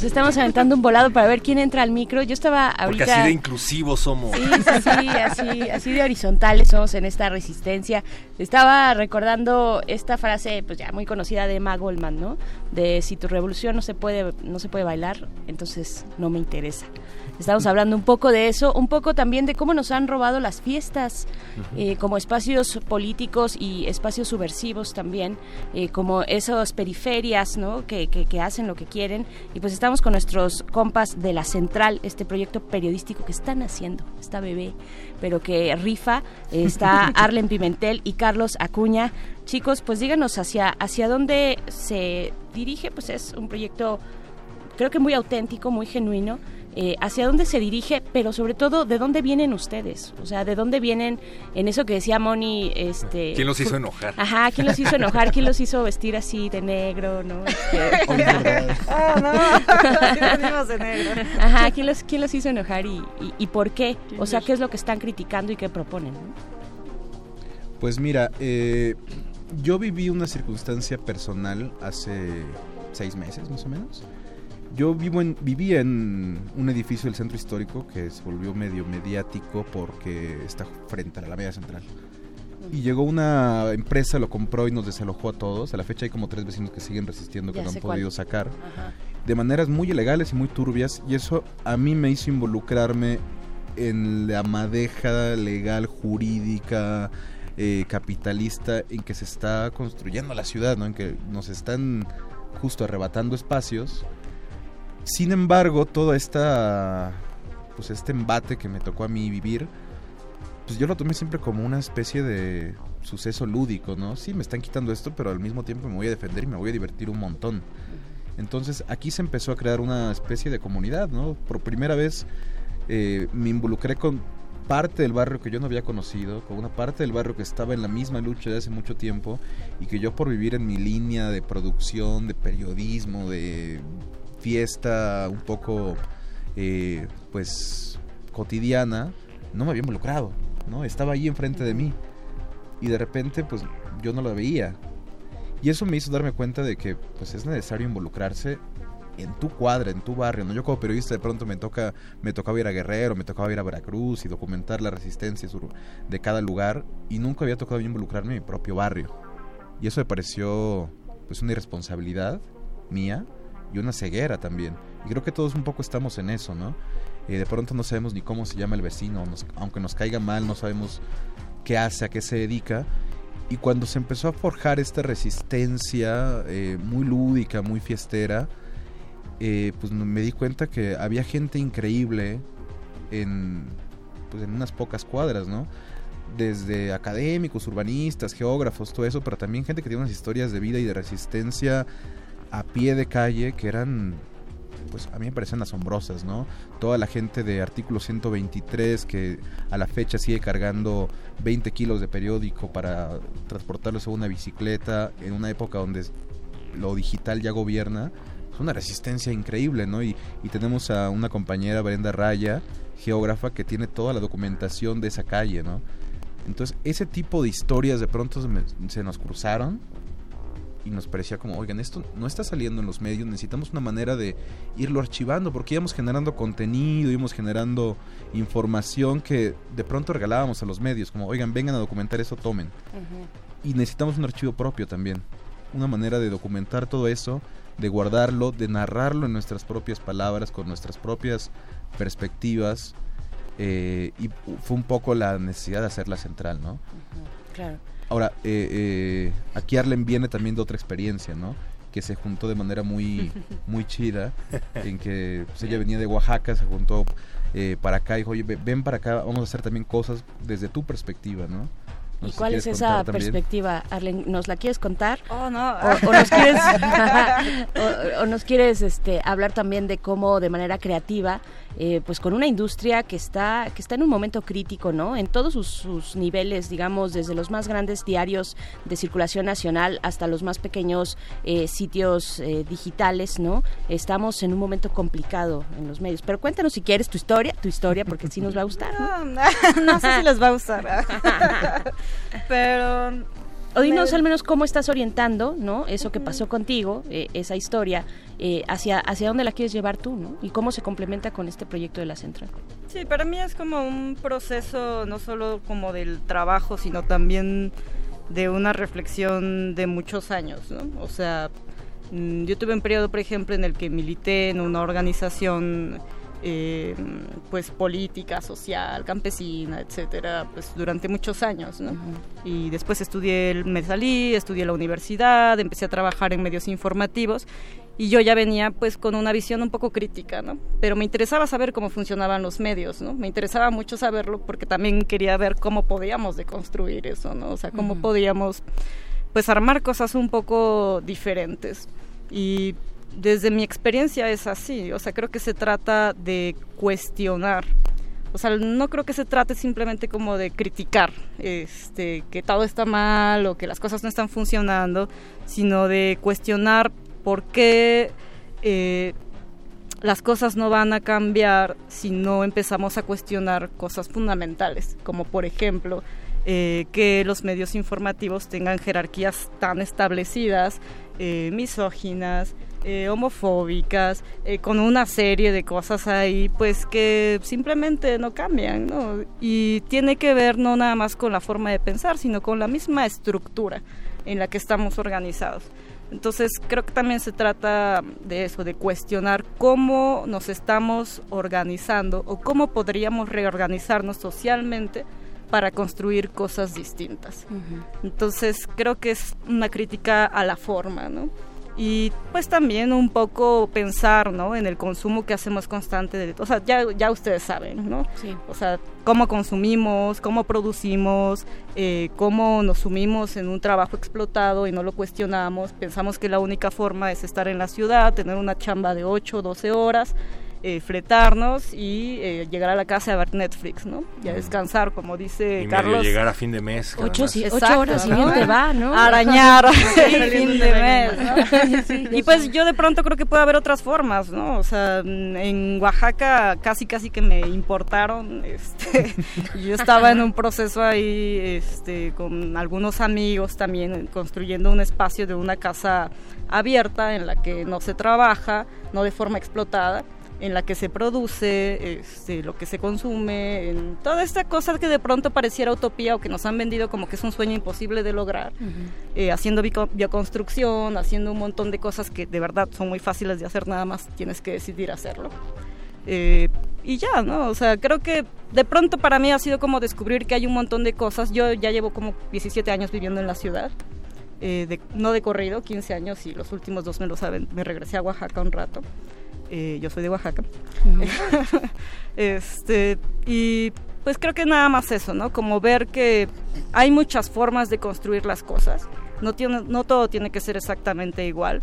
S17: Nos estamos aventando un volado para ver quién entra al micro. Yo estaba
S5: Porque
S17: ahorita...
S5: así de inclusivos somos.
S17: Sí, sí, sí, así, así de horizontales somos en esta resistencia. Estaba recordando esta frase, pues ya muy conocida de Emma Goldman, ¿no? De si tu revolución no se puede, no se puede bailar, entonces no me interesa. Estamos hablando un poco de eso, un poco también de cómo nos han robado las fiestas eh, como espacios políticos y espacios subversivos también, eh, como esas periferias, ¿no? Que, que, que hacen lo que quieren. Y pues estamos con nuestros compas de la Central, este proyecto periodístico que están haciendo, esta bebé, pero que rifa. Eh, Está Arlen Pimentel y Carlos Acuña. Chicos, pues díganos hacia, hacia dónde se dirige, pues es un proyecto creo que muy auténtico, muy genuino. Eh, hacia dónde se dirige, pero sobre todo de dónde vienen ustedes, o sea, de dónde vienen en eso que decía Moni, este,
S5: ¿Quién los hizo enojar?
S17: Ajá, quién los hizo enojar, quién los hizo vestir así de negro, ¿no? Este,
S25: Oh, no, de negro.
S17: Ajá, ¿quién los, quién los hizo enojar y, y, y por qué? O sea, ¿qué es lo que están criticando y qué proponen? ¿no?
S26: Pues mira, eh, yo viví una circunstancia personal hace seis meses más o menos. Yo vivo en, vivía en un edificio del centro histórico que se volvió medio mediático porque está frente a la Alameda Central. Y llegó una empresa, lo compró y nos desalojó a todos. A la fecha hay como tres vecinos que siguen resistiendo, que
S17: Ya
S26: no han
S17: cuál.
S26: podido sacar. De maneras muy ilegales y muy turbias. Y eso a mí me hizo involucrarme en la madeja legal, jurídica, eh, capitalista, en que se está construyendo la ciudad, ¿no? En que nos están justo arrebatando espacios. Sin embargo, toda esta pues este embate que me tocó a mí vivir, pues yo lo tomé siempre como una especie de suceso lúdico, ¿no? Sí, me están quitando esto, pero al mismo tiempo me voy a defender y me voy a divertir un montón. Entonces aquí se empezó a crear una especie de comunidad, ¿no? Por primera vez eh, me involucré con parte del barrio que yo no había conocido, con una parte del barrio que estaba en la misma lucha de hace mucho tiempo y que yo por vivir en mi línea de producción, de periodismo, de fiesta un poco eh, pues cotidiana, no me había involucrado, ¿no? Estaba ahí enfrente de mí y de repente pues yo no lo veía. Y eso me hizo darme cuenta de que pues es necesario involucrarse en tu cuadra, en tu barrio, ¿no? Yo como periodista de pronto me toca me tocaba ir a Guerrero, me tocaba ir a Veracruz y documentar la resistencia de cada lugar y nunca había tocado involucrarme en mi propio barrio. Y eso me pareció pues una irresponsabilidad mía y una ceguera también. Y creo que todos un poco estamos en eso, ¿no? Eh, de pronto no sabemos ni cómo se llama el vecino, aunque nos caiga mal, no sabemos qué hace, a qué se dedica. Y cuando se empezó a forjar esta resistencia eh, muy lúdica, muy fiestera, eh, pues me di cuenta que había gente increíble en, pues en unas pocas cuadras, ¿no? Desde académicos, urbanistas, geógrafos, todo eso, pero también gente que tiene unas historias de vida y de resistencia a pie de calle que eran, pues a mí me parecen asombrosas, ¿no? Toda la gente de artículo 123 que a la fecha sigue cargando 20 kilos de periódico para transportarlos a una bicicleta en una época donde lo digital ya gobierna, es una resistencia increíble, ¿no? Y, y tenemos a una compañera, Brenda Raya, geógrafa, que tiene toda la documentación de esa calle, ¿no? Entonces, ese tipo de historias de pronto se, nos cruzaron y nos parecía como, oigan, esto no está saliendo en los medios, necesitamos una manera de irlo archivando, porque íbamos generando contenido, íbamos generando información que de pronto regalábamos a los medios, como, oigan, vengan a documentar eso, tomen. Y necesitamos un archivo propio también, una manera de documentar todo eso, de guardarlo, de narrarlo en nuestras propias palabras, con nuestras propias perspectivas, eh, y fue un poco la necesidad de hacerla central, ¿no?
S17: Claro.
S26: Ahora, eh, eh, aquí Arlen viene también de otra experiencia, ¿no? Que se juntó de manera muy, muy chida, en que pues, ella venía de Oaxaca, se juntó eh, para acá y dijo, oye, ve- ven para acá, vamos a hacer también cosas desde tu perspectiva, ¿no? No
S17: ¿Y
S26: si
S17: cuál es esa perspectiva, Arlen? ¿Nos la quieres contar?
S25: Oh, no.
S17: O, o nos quieres, o, o nos quieres este, hablar también de cómo de manera creativa, eh, pues con una industria que está, que está en un momento crítico, ¿no? En todos sus, sus niveles, digamos, desde los más grandes diarios de circulación nacional hasta los más pequeños eh, sitios eh, digitales, ¿no? Estamos en un momento complicado en los medios. Pero cuéntanos si quieres tu historia, tu historia, porque sí nos va a gustar. ¿no?
S25: no sé si les va a gustar. Pero.
S17: O dinos al menos cómo estás orientando, ¿no? Eso que pasó contigo, eh, esa historia, eh, hacia, hacia dónde la quieres llevar tú, ¿no? Y cómo se complementa con este proyecto de la central.
S25: Sí, para mí es como un proceso no solo como del trabajo, sino también de una reflexión de muchos años, ¿no? O sea, mm, yo tuve un periodo, por ejemplo, en el que milité en una organización eh, pues política, social, campesina, etcétera, pues durante muchos años, ¿no? Y después estudié, me salí, estudié la universidad, empecé a trabajar en medios informativos y yo ya venía pues con una visión un poco crítica, ¿no? Pero me interesaba saber cómo funcionaban los medios, ¿no? Me interesaba mucho saberlo porque también quería ver cómo podíamos deconstruir eso, ¿no? O sea, cómo podíamos pues armar cosas un poco diferentes. Y desde mi experiencia es así, o sea, creo que se trata de cuestionar. O sea, no creo que se trate simplemente como de criticar este, que todo está mal o que las cosas no están funcionando, sino de cuestionar por qué eh, las cosas no van a cambiar si no empezamos a cuestionar cosas fundamentales, como por ejemplo eh, que los medios informativos tengan jerarquías tan establecidas, eh, misóginas, eh, homofóbicas, eh, con una serie de cosas ahí, pues que simplemente no cambian, ¿no? Y tiene que ver no nada más con la forma de pensar, sino con la misma estructura en la que estamos organizados. Entonces creo que también se trata de eso, de cuestionar cómo nos estamos organizando o cómo podríamos reorganizarnos socialmente para construir cosas distintas. Entonces creo que es una crítica a la forma, ¿no? Y pues también un poco pensar, ¿no? En el consumo que hacemos constante de, o sea, ya, ya ustedes saben, ¿no?
S17: Sí.
S25: O sea, cómo consumimos, cómo producimos, eh, cómo nos sumimos en un trabajo explotado y no lo cuestionamos. Pensamos que la única forma es estar en la ciudad, tener una chamba de 8 o 12 horas, eh, fletarnos y eh, llegar a la casa a ver Netflix, ¿no? Y a descansar, como dice
S5: Y medio llegar a fin de mes.
S17: Ocho, sí, ocho
S25: Exacto,
S17: horas y
S25: ¿no?
S17: bien te va, ¿no?
S25: Arañar
S17: Sí,
S25: el fin de mes, ¿no?
S17: Sí,
S25: Y pues yo de pronto creo que puede haber otras formas, ¿no? O sea, en Oaxaca casi casi que me importaron, este, yo estaba en un proceso ahí, este, con algunos amigos también construyendo un espacio de una casa abierta en la que no se trabaja, no de forma explotada en la que se produce, este, lo que se consume, en toda esta cosa que de pronto pareciera utopía o que nos han vendido como que es un sueño imposible de lograr, eh, haciendo bioconstrucción, haciendo un montón de cosas que de verdad son muy fáciles de hacer, nada más tienes que decidir hacerlo. Eh, y ya, ¿no? O sea, creo que de pronto para mí ha sido como descubrir que hay un montón de cosas. Yo ya llevo como 17 años viviendo en la ciudad, eh, de- no de corrido, 15 años y los últimos dos me lo saben, me regresé a Oaxaca un rato. Eh, yo soy de Oaxaca. este, y pues creo que nada más eso, ¿no? Como ver que hay muchas formas de construir las cosas. No, tiene, no todo tiene que ser exactamente igual.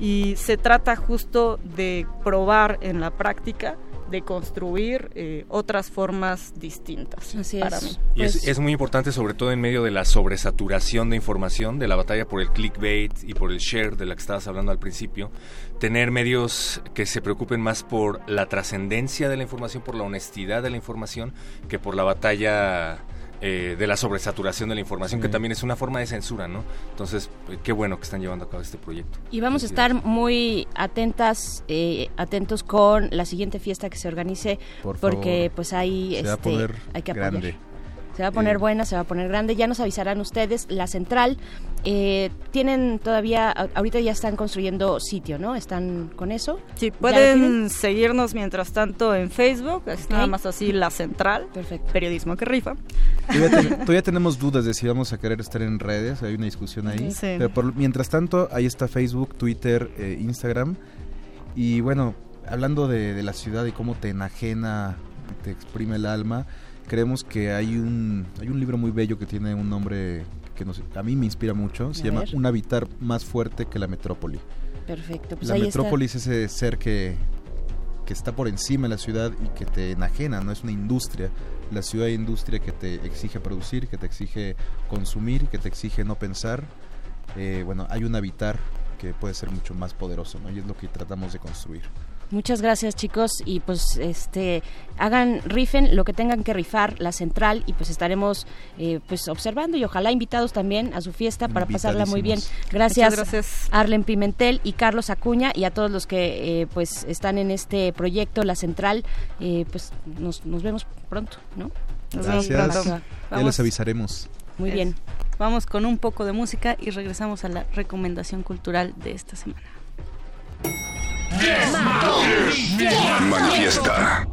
S25: Y se trata justo de probar en la práctica, de construir eh, otras formas distintas
S17: Así
S25: para
S17: es.
S25: mí.
S5: Y es, es muy importante, sobre todo en medio de la sobresaturación de información, de la batalla por el clickbait y por el share de la que estabas hablando al principio, tener medios que se preocupen más por la trascendencia de la información, por la honestidad de la información, que por la batalla eh, de la sobresaturación de la información, que también es una forma de censura, ¿no? Entonces, eh, qué bueno que están llevando a cabo este proyecto.
S17: Y vamos a estar muy atentas, eh, atentos con la siguiente fiesta que se organice,
S26: Por
S17: porque
S26: favor.
S17: pues ahí este, hay que apoyar.
S26: grande.
S17: Se va a poner
S26: Eh,
S17: buena, se va a poner grande. Ya nos avisarán ustedes. La central eh, tienen todavía, a- ahorita ya están construyendo sitio, ¿no? ¿Están con eso?
S25: Sí,
S17: ¿Ya lo
S25: pueden seguirnos mientras tanto en Facebook, es nada más así la central,
S17: Perfecto.
S25: periodismo que rifa.
S26: Todavía, ten- todavía tenemos dudas de si vamos a querer estar en redes, hay una discusión ahí.
S25: Sí.
S26: Pero por- mientras tanto, ahí está Facebook, Twitter, eh, Instagram. Y bueno, hablando de, de la ciudad y cómo te enajena, te exprime el alma, creemos que hay un, hay un libro muy bello que tiene un nombre que nos- a mí me inspira mucho. Se
S17: A
S26: llama
S17: ver.
S26: Un habitar más fuerte que la metrópoli.
S17: Perfecto. Pues
S26: la
S17: ahí
S26: metrópoli es ese ser que, que está por encima de la ciudad y que te enajena, no es una industria. La ciudad es industria que te exige producir, que te exige consumir, que te exige no pensar. Eh, bueno, hay un habitar que puede ser mucho más poderoso, ¿no? Y es lo que tratamos de construir.
S17: Muchas gracias, chicos. Y pues este hagan, rifen lo que tengan que rifar, la central, y pues estaremos eh, pues observando y ojalá invitados también a su fiesta para pasarla muy bien. Gracias. Arlen Pimentel y Carlos Acuña y a todos los que eh, pues están en este proyecto, la central. eh, pues nos, nos vemos pronto, ¿no?
S25: Nos vemos
S26: Gracias.
S25: pronto.
S26: Ya les avisaremos.
S17: Muy
S18: Es-
S17: bien.
S18: Vamos con un poco de música y regresamos a la recomendación cultural de esta semana.
S7: Manifiesta.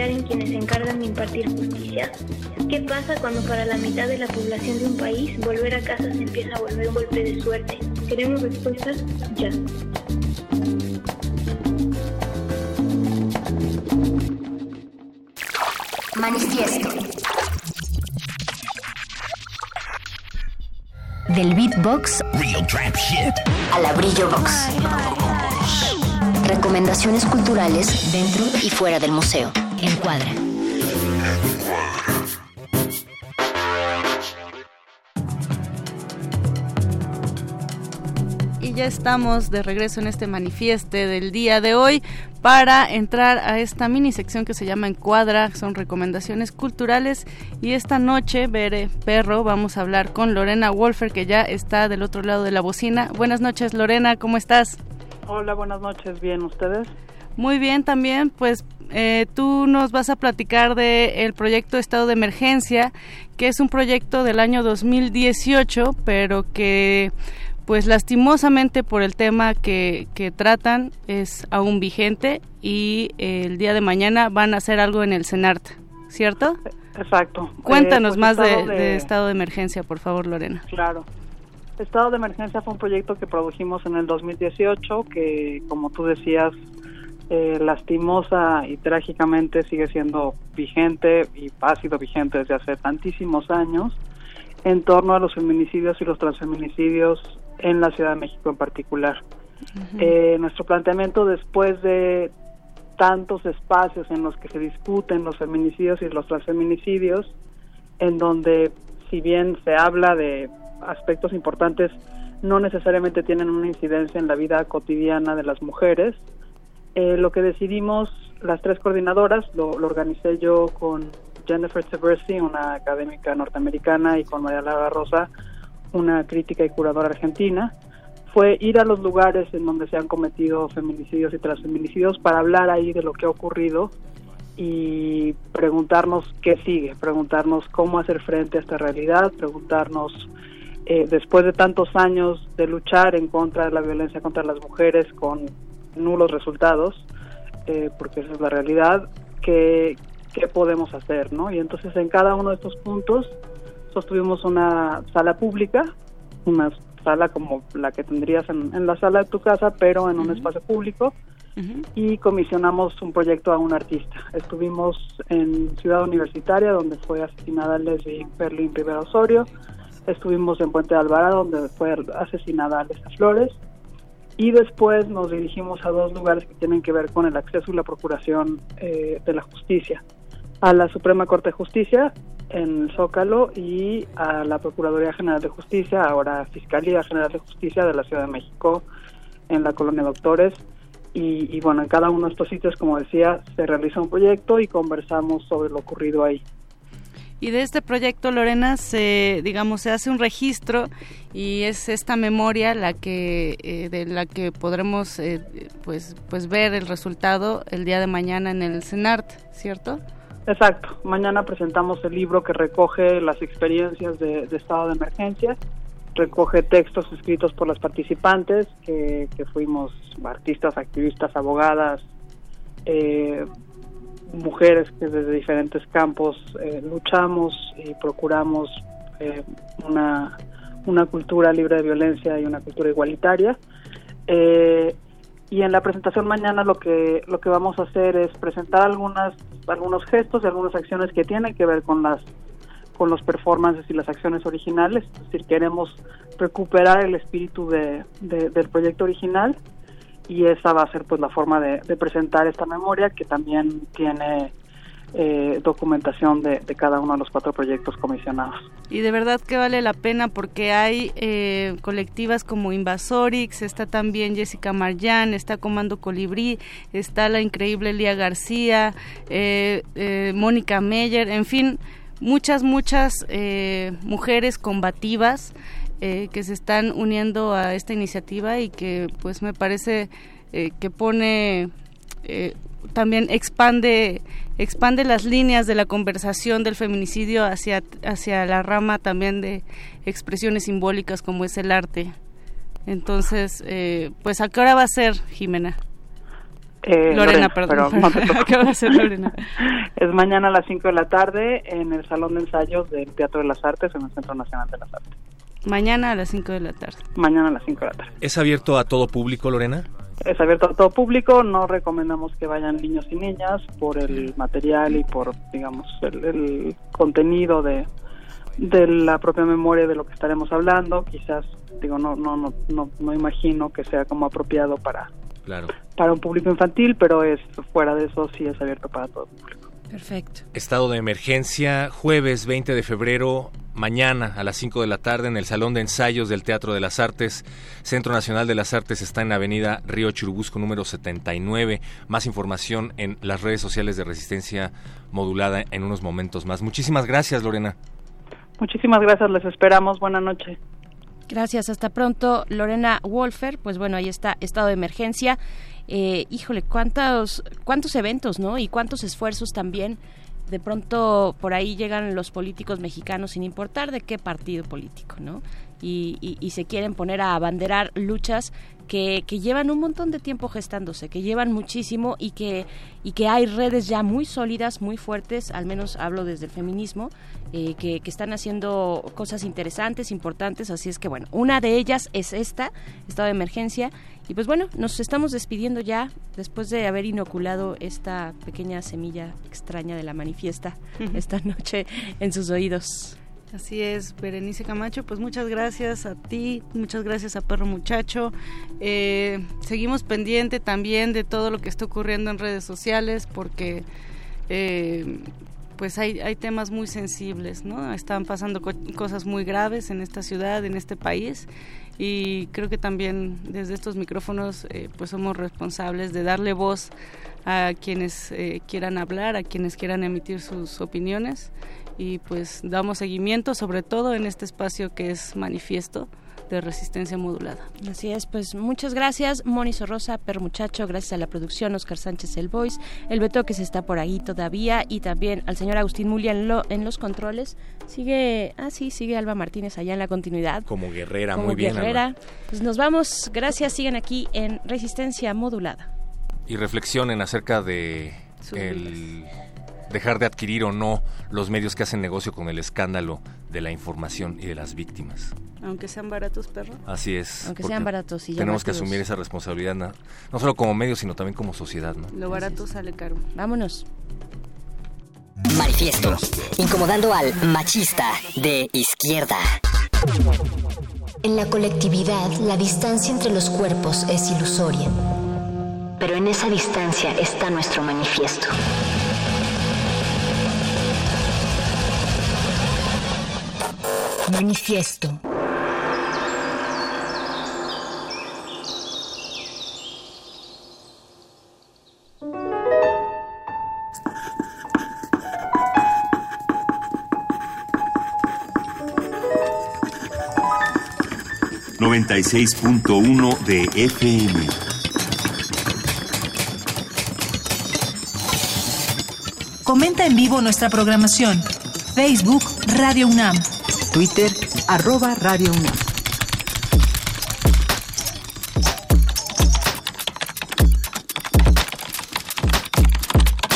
S28: Confiar en quienes se encargan de impartir justicia? ¿Qué pasa cuando para la mitad de la población de un país volver a casa se empieza a volver un golpe de suerte? Queremos respuestas ya.
S6: Manifiesto. Del beatbox a la brillo box. Recomendaciones culturales dentro y fuera del museo. Encuadra.
S18: Y ya estamos de regreso en este manifieste del día de hoy para entrar a esta mini sección que se llama Encuadra, son recomendaciones culturales y esta noche, Bere Perro, vamos a hablar con Lorena Wolfer que ya está del otro lado de la bocina. Buenas noches Lorena, ¿cómo estás?
S29: Hola, buenas noches, bien, ¿ustedes?
S18: Muy bien también, pues eh, tú nos vas a platicar de el proyecto Estado de Emergencia, que es un proyecto del año 2018, pero que pues lastimosamente por el tema que, que tratan es aún vigente y eh, el día de mañana van a hacer algo en el CENART, ¿cierto?
S29: Exacto.
S18: Cuéntanos
S29: Eh, pues,
S18: más de,
S29: estado de-
S18: de estado de emergencia, por favor, Lorena.
S29: Claro. Estado de Emergencia fue un proyecto que produjimos en el 2018 que, como tú decías, eh, lastimosa y trágicamente sigue siendo vigente y ha sido vigente desde hace tantísimos años en torno a los feminicidios y los transfeminicidios en la Ciudad de México en particular. Eh, nuestro planteamiento después de tantos espacios en los que se discuten los feminicidios y los transfeminicidios, en donde si bien se habla de aspectos importantes, no necesariamente tienen una incidencia en la vida cotidiana de las mujeres. Eh, lo que decidimos las tres coordinadoras, lo, lo organicé yo con Jennifer Seversi, una académica norteamericana, y con María Lara Rosa, una crítica y curadora argentina, fue ir a los lugares en donde se han cometido feminicidios y transfeminicidios para hablar ahí de lo que ha ocurrido y preguntarnos qué sigue, preguntarnos cómo hacer frente a esta realidad, preguntarnos eh, después de tantos años de luchar en contra de la violencia contra las mujeres con nulos resultados, eh, porque esa es la realidad, ¿qué, qué podemos hacer? ¿no? Y entonces en cada uno de estos puntos sostuvimos una sala pública, una sala como la que tendrías en, en la sala de tu casa, pero en un espacio público, y comisionamos un proyecto a un artista. Estuvimos en Ciudad Universitaria, donde fue asesinada Leslie Berlin Rivera Osorio, estuvimos en Puente de Alvarado, donde fue asesinada Alessa Flores, y después nos dirigimos a dos lugares que tienen que ver con el acceso y la procuración eh, de la justicia. A la Suprema Corte de Justicia en Zócalo y a la Procuraduría General de Justicia, ahora Fiscalía General de Justicia de la Ciudad de México en la Colonia Doctores. Y bueno, en cada uno de estos sitios, como decía, se realiza un proyecto y conversamos sobre lo ocurrido ahí.
S18: Y de este proyecto, Lorena, se, digamos, se hace un registro y es esta memoria la que, eh, de la que podremos, eh, pues, pues ver el resultado el día de mañana en el CENART, ¿cierto?
S29: Exacto. Mañana presentamos el libro que recoge las experiencias de, de estado de emergencia, recoge textos escritos por las participantes, que, que fuimos artistas, activistas, abogadas, eh, mujeres que desde diferentes campos eh, luchamos y procuramos eh, una, una cultura libre de violencia y una cultura igualitaria. Eh, y en la presentación mañana lo que lo que vamos a hacer es presentar algunas algunos gestos y algunas acciones que tienen que ver con las con los performances y las acciones originales es decir queremos recuperar el espíritu de, de- del proyecto original y esa va a ser pues la forma de, presentar esta memoria que también tiene eh, documentación de, de, cada uno de los cuatro proyectos comisionados.
S18: Y de verdad que vale la pena porque hay eh, colectivas como Invasorix, está también Jessica Marjan, está Comando Colibrí, está la increíble Lía García, eh, eh Mónica Meyer, en fin, muchas, muchas eh, mujeres combativas que se están uniendo a esta iniciativa y que pues me parece que pone también expande expande las líneas de la conversación del feminicidio hacia hacia la rama también de expresiones simbólicas como es el arte entonces eh, pues a qué hora va a ser Jimena
S29: eh,
S18: Lorena, perdón. ¿A qué va a ser Lorena?
S29: es mañana a las 5 de la tarde en el Salón de Ensayos del Teatro de las Artes en el Centro Nacional de las Artes.
S18: Mañana a las 5 de la tarde.
S29: Mañana a las 5 de la tarde.
S5: ¿Es abierto a todo público, Lorena?
S29: es abierto a todo público, no recomendamos que vayan niños y niñas por el material y por, digamos, el, contenido de, de la propia memoria de lo que estaremos hablando. Quizás, digo, no, no, no, no, no imagino que sea como apropiado para,
S5: claro.
S29: para un público infantil, pero es fuera de eso sí es abierto para todo el público.
S17: Perfecto.
S5: Estado de emergencia, jueves 20 de febrero, mañana a las 5 de la tarde en el Salón de Ensayos del Teatro de las Artes. Centro Nacional de las Artes está en Avenida Río Churubusco número 79. Más información en las redes sociales de Resistencia Modulada en unos momentos más. Muchísimas gracias, Lorena.
S29: Muchísimas gracias, les esperamos. Buenas noches.
S17: Gracias, hasta pronto. Lorena Wolfer, pues bueno, ahí está, estado de emergencia eh, híjole, cuántos, cuántos eventos, ¿no? Y cuántos esfuerzos también. De pronto por ahí llegan los políticos mexicanos sin importar de qué partido político, ¿no? Y, y, se quieren poner a abanderar luchas que, que, llevan un montón de tiempo gestándose, que llevan muchísimo y que, y que hay redes ya muy sólidas, muy fuertes, al menos hablo desde el feminismo, eh, que, que, están haciendo cosas interesantes, importantes, así es que bueno, una de ellas es esta, estado de emergencia, y pues bueno, nos estamos despidiendo ya después de haber inoculado esta pequeña semilla extraña de la manifiesta esta noche en sus oídos.
S18: Así es, Berenice Camacho, pues muchas gracias a ti, muchas gracias a Perro Muchacho. Eh, seguimos pendiente también de todo lo que está ocurriendo en redes sociales porque eh, pues hay, hay temas muy sensibles, ¿no? Están pasando cosas muy graves en esta ciudad, en este país y creo que también desde estos micrófonos eh, pues somos responsables de darle voz a quienes eh, quieran hablar, a quienes quieran emitir sus opiniones y pues damos seguimiento sobre todo en este espacio que es manifiesto de resistencia modulada.
S17: Así es, pues muchas gracias, Moni Sorrosa, Per Muchacho, gracias a la producción, Oscar Sánchez El Voice, el Beto que se está por ahí todavía y también al señor Agustín Mulia en, en los controles. Sigue, ah sí, sigue Alba Martínez allá en la continuidad.
S5: Como guerrera,
S17: Como
S5: muy bien.
S17: Guerrera. Pues nos vamos, gracias, siguen aquí en Resistencia Modulada.
S5: Y reflexionen acerca de el dejar de adquirir o no los medios que hacen negocio con el escándalo de la información y de las víctimas.
S18: Aunque sean baratos, perro.
S5: Así es.
S17: Aunque sean baratos y
S5: Tenemos que asumir esa responsabilidad, no, no solo como medio, sino también como sociedad. ¿no?
S18: Lo barato sale caro.
S17: Vámonos.
S30: Manifiesto. Incomodando al machista de izquierda.
S6: En la colectividad, la distancia entre los cuerpos es ilusoria. Pero en esa distancia está nuestro manifiesto. Manifiesto.
S31: Noventa y seis punto uno de FM.
S32: Comenta en vivo nuestra programación. Facebook Radio UNAM.
S33: Twitter, arroba Radio UNAM.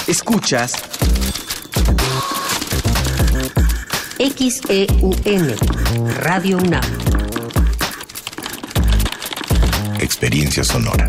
S14: Escuchas
S9: XEUN, Radio UNAM.
S34: Experiencia sonora.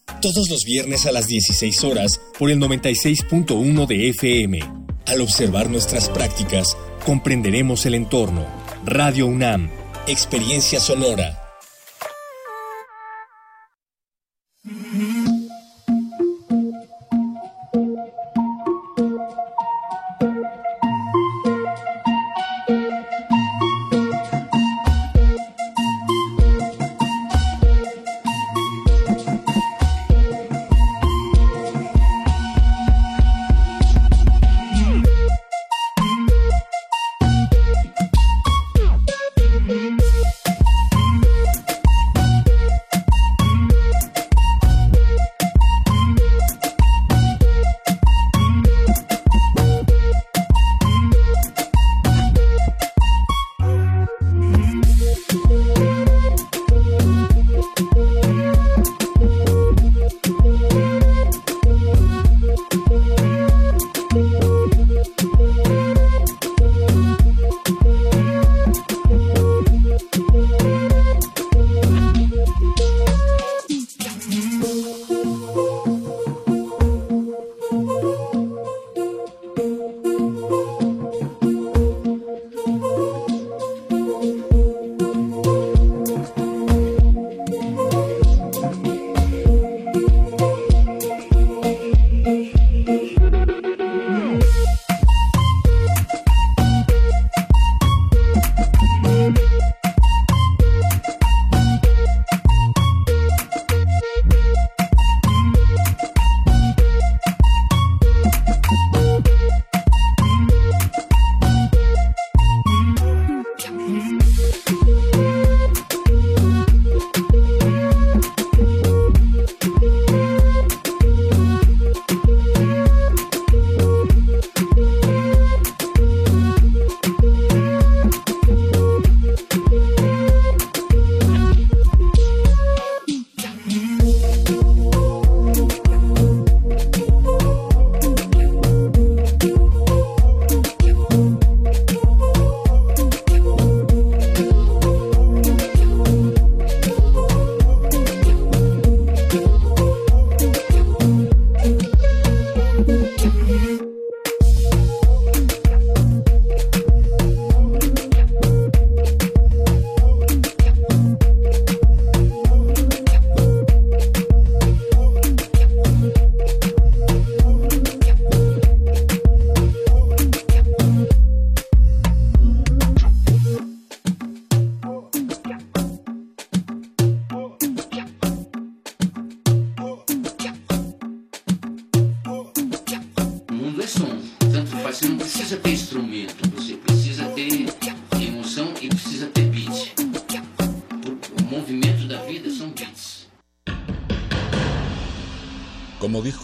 S35: todos los viernes a las 16 horas por el 96.1 de FM. Al observar nuestras prácticas, comprenderemos el entorno. Radio UNAM, Experiencia Sonora.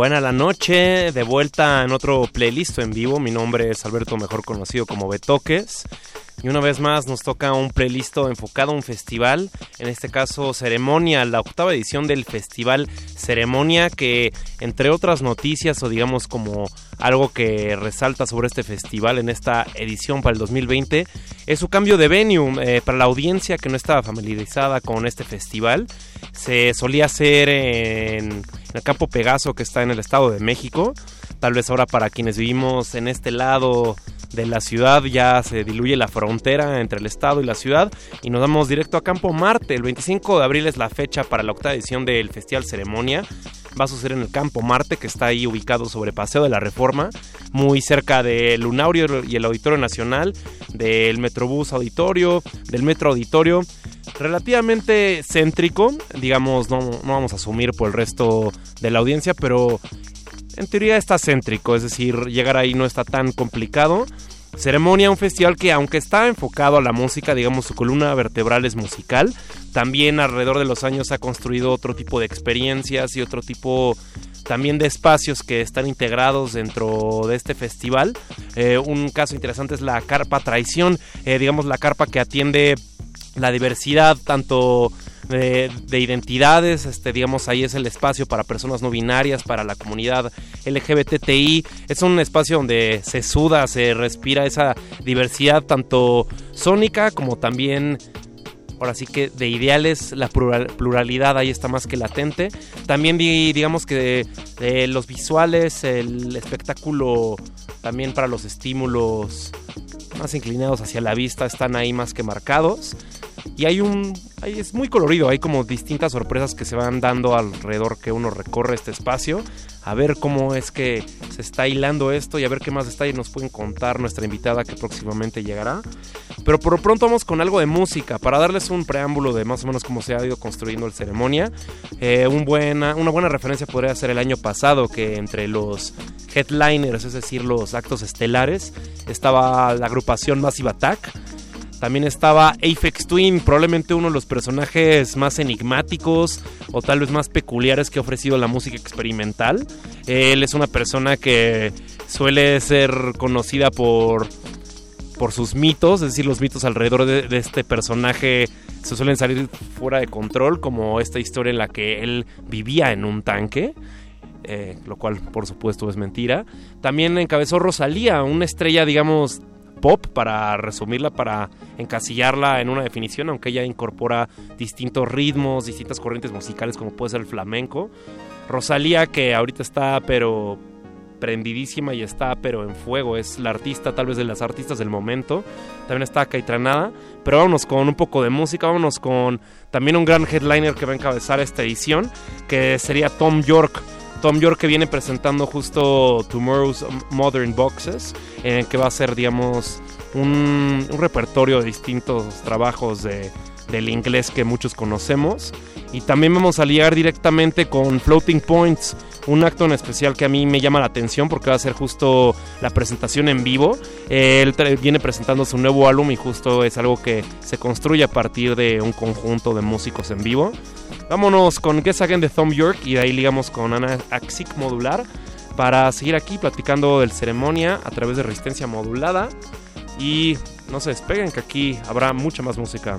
S36: Buena la noche, de vuelta en otro playlist en vivo. Mi nombre es Alberto, mejor conocido como Betoques. Y una vez más nos toca un playlist enfocado a un festival, en este caso Ceremonia, la octava edición del festival Ceremonia, que entre otras noticias o digamos como algo que resalta sobre este festival en esta edición para el 2020 es su cambio de venue eh, para la audiencia que no estaba familiarizada con este festival. Se solía hacer en el campo Pegaso que está en el Estado de México. Tal vez ahora para quienes vivimos en este lado de la ciudad ya se diluye la frontera entre el estado y la ciudad y nos vamos directo a Campo Marte. El 25 de abril es la fecha para la octava edición del Festival Ceremonia. Va a suceder en el Campo Marte, que está ahí ubicado sobre Paseo de la Reforma, muy cerca del Lunaurio y el Auditorio Nacional, del Metrobús Auditorio, del Metro Auditorio relativamente céntrico, digamos, no, no, vamos a asumir por el resto de la audiencia, pero en teoría está céntrico, es decir, llegar ahí no está tan complicado. Ceremonia, un festival que aunque está enfocado a la música, digamos su columna vertebral es musical, también alrededor de los años ha construido otro tipo de experiencias y otro tipo también de espacios que están integrados dentro de este festival. Eh, un caso interesante es la carpa traición, eh, digamos la carpa que atiende la diversidad tanto de, identidades, este, digamos, ahí es el espacio para personas no binarias, para la comunidad LGBTI. Es un espacio donde se suda, se respira esa diversidad tanto sónica como también ahora sí que de ideales la pluralidad ahí está más que latente. También digamos que los visuales, el espectáculo también para los estímulos más inclinados hacia la vista están ahí más que marcados. Y hay un. es muy colorido, hay como distintas sorpresas que se van dando alrededor que uno recorre este espacio. A ver cómo es que se está hilando esto y a ver qué más detalles nos pueden contar nuestra invitada que próximamente llegará. Pero por lo pronto vamos con algo de música para darles un preámbulo de más o menos cómo se ha ido construyendo el ceremonia. Eh, un buena, una buena referencia podría ser el año pasado que entre los headliners, es decir, los actos estelares, estaba la agrupación Massive Attack también estaba Apex Twin, probablemente uno de los personajes más enigmáticos o tal vez más peculiares que ha ofrecido la música experimental. Él es una persona que suele ser conocida por, por sus mitos, es decir, los mitos alrededor de, este personaje se suelen salir fuera de control, como esta historia en la que él vivía en un tanque. Eh, lo cual por supuesto es mentira. También encabezó Rosalía, una estrella digamos pop, para resumirla, para encasillarla en una definición, aunque ella incorpora distintos ritmos, distintas corrientes musicales como puede ser el flamenco. Rosalía, que ahorita está pero prendidísima y está pero en fuego, es la artista tal vez de las artistas del momento, también está Caitranada, pero vámonos con un poco de música, vámonos con también un gran headliner que va a encabezar esta edición, que sería Tom York, Tom York que viene presentando justo Tomorrow's Modern Boxes, en que va a ser, digamos, un, repertorio de distintos trabajos de, del inglés que muchos conocemos. Y también vamos a liar directamente con Floating Points, un acto en especial que a mí me llama la atención porque va a ser justo la presentación en vivo. Él viene presentando su nuevo álbum y justo es algo que se construye a partir de un conjunto de músicos en vivo. Vámonos con Guess Again de Thumb York y de ahí ligamos con Ana Axic Modular para seguir aquí platicando del ceremonia a través de resistencia modulada. Y no se despeguen que aquí habrá mucha más música.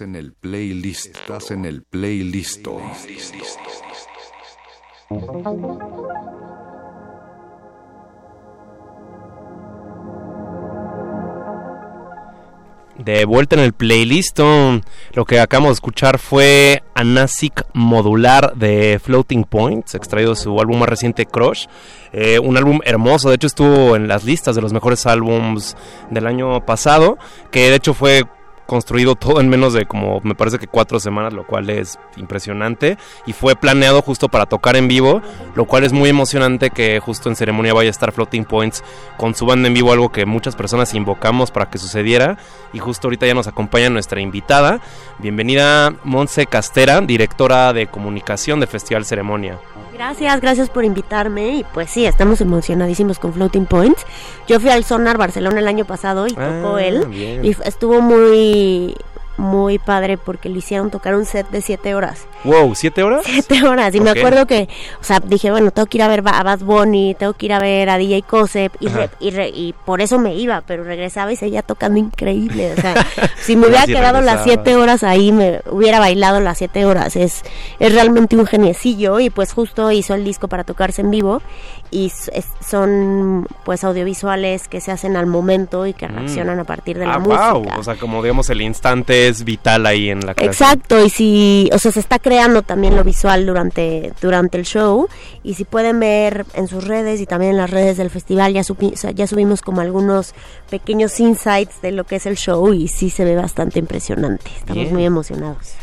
S7: En el playlist. Estás en el playlist.
S36: De vuelta en el playlist, lo que acabamos de escuchar fue Anasic Modular de Floating Points, extraído de su álbum más reciente Crush. Eh, un álbum hermoso, de hecho estuvo en las listas de los mejores álbums del año pasado, que de hecho fue construido todo en menos de como me parece que cuatro semanas, lo cual es impresionante y fue planeado justo para tocar en vivo, lo cual es muy emocionante que justo en ceremonia vaya a estar Floating Points con su banda en vivo, algo que muchas personas invocamos para que sucediera y justo ahorita ya nos acompaña nuestra invitada. Bienvenida Monse Castera, directora de comunicación de Festival Ceremonia.
S37: Gracias, gracias por invitarme y pues sí, estamos emocionadísimos con Floating Points. Yo fui al Sonar Barcelona el año pasado y tocó
S36: Ah,
S37: él
S36: bien.
S37: y estuvo muy muy padre porque le hicieron tocar un set de siete horas.
S36: Wow, ¿siete horas?
S37: Siete horas. Y me acuerdo que, o sea, dije, bueno, tengo que ir a ver a Bad Bunny, tengo que ir a ver a DJ Cosep y, re- y, re- y por eso me iba, pero regresaba y seguía tocando increíble. O sea, si me hubiera
S36: sí
S37: quedado las siete horas ahí, me hubiera bailado las siete horas. Es, es realmente un geniecillo y pues justo hizo el disco para tocarse en vivo y es- son pues audiovisuales que se hacen al momento y que
S36: Mm.
S37: reaccionan a partir de
S36: ah,
S37: la música.
S36: wow, o sea, como digamos el instante es vital ahí en la creación.
S37: Exacto, y si, o sea, se está creando también lo visual durante, durante el show, y si pueden ver en sus redes y también en las redes del festival, ya, subi- o sea, ya subimos como algunos pequeños insights de lo que es el show, y sí se ve bastante impresionante, estamos
S36: Bien.
S37: muy emocionados.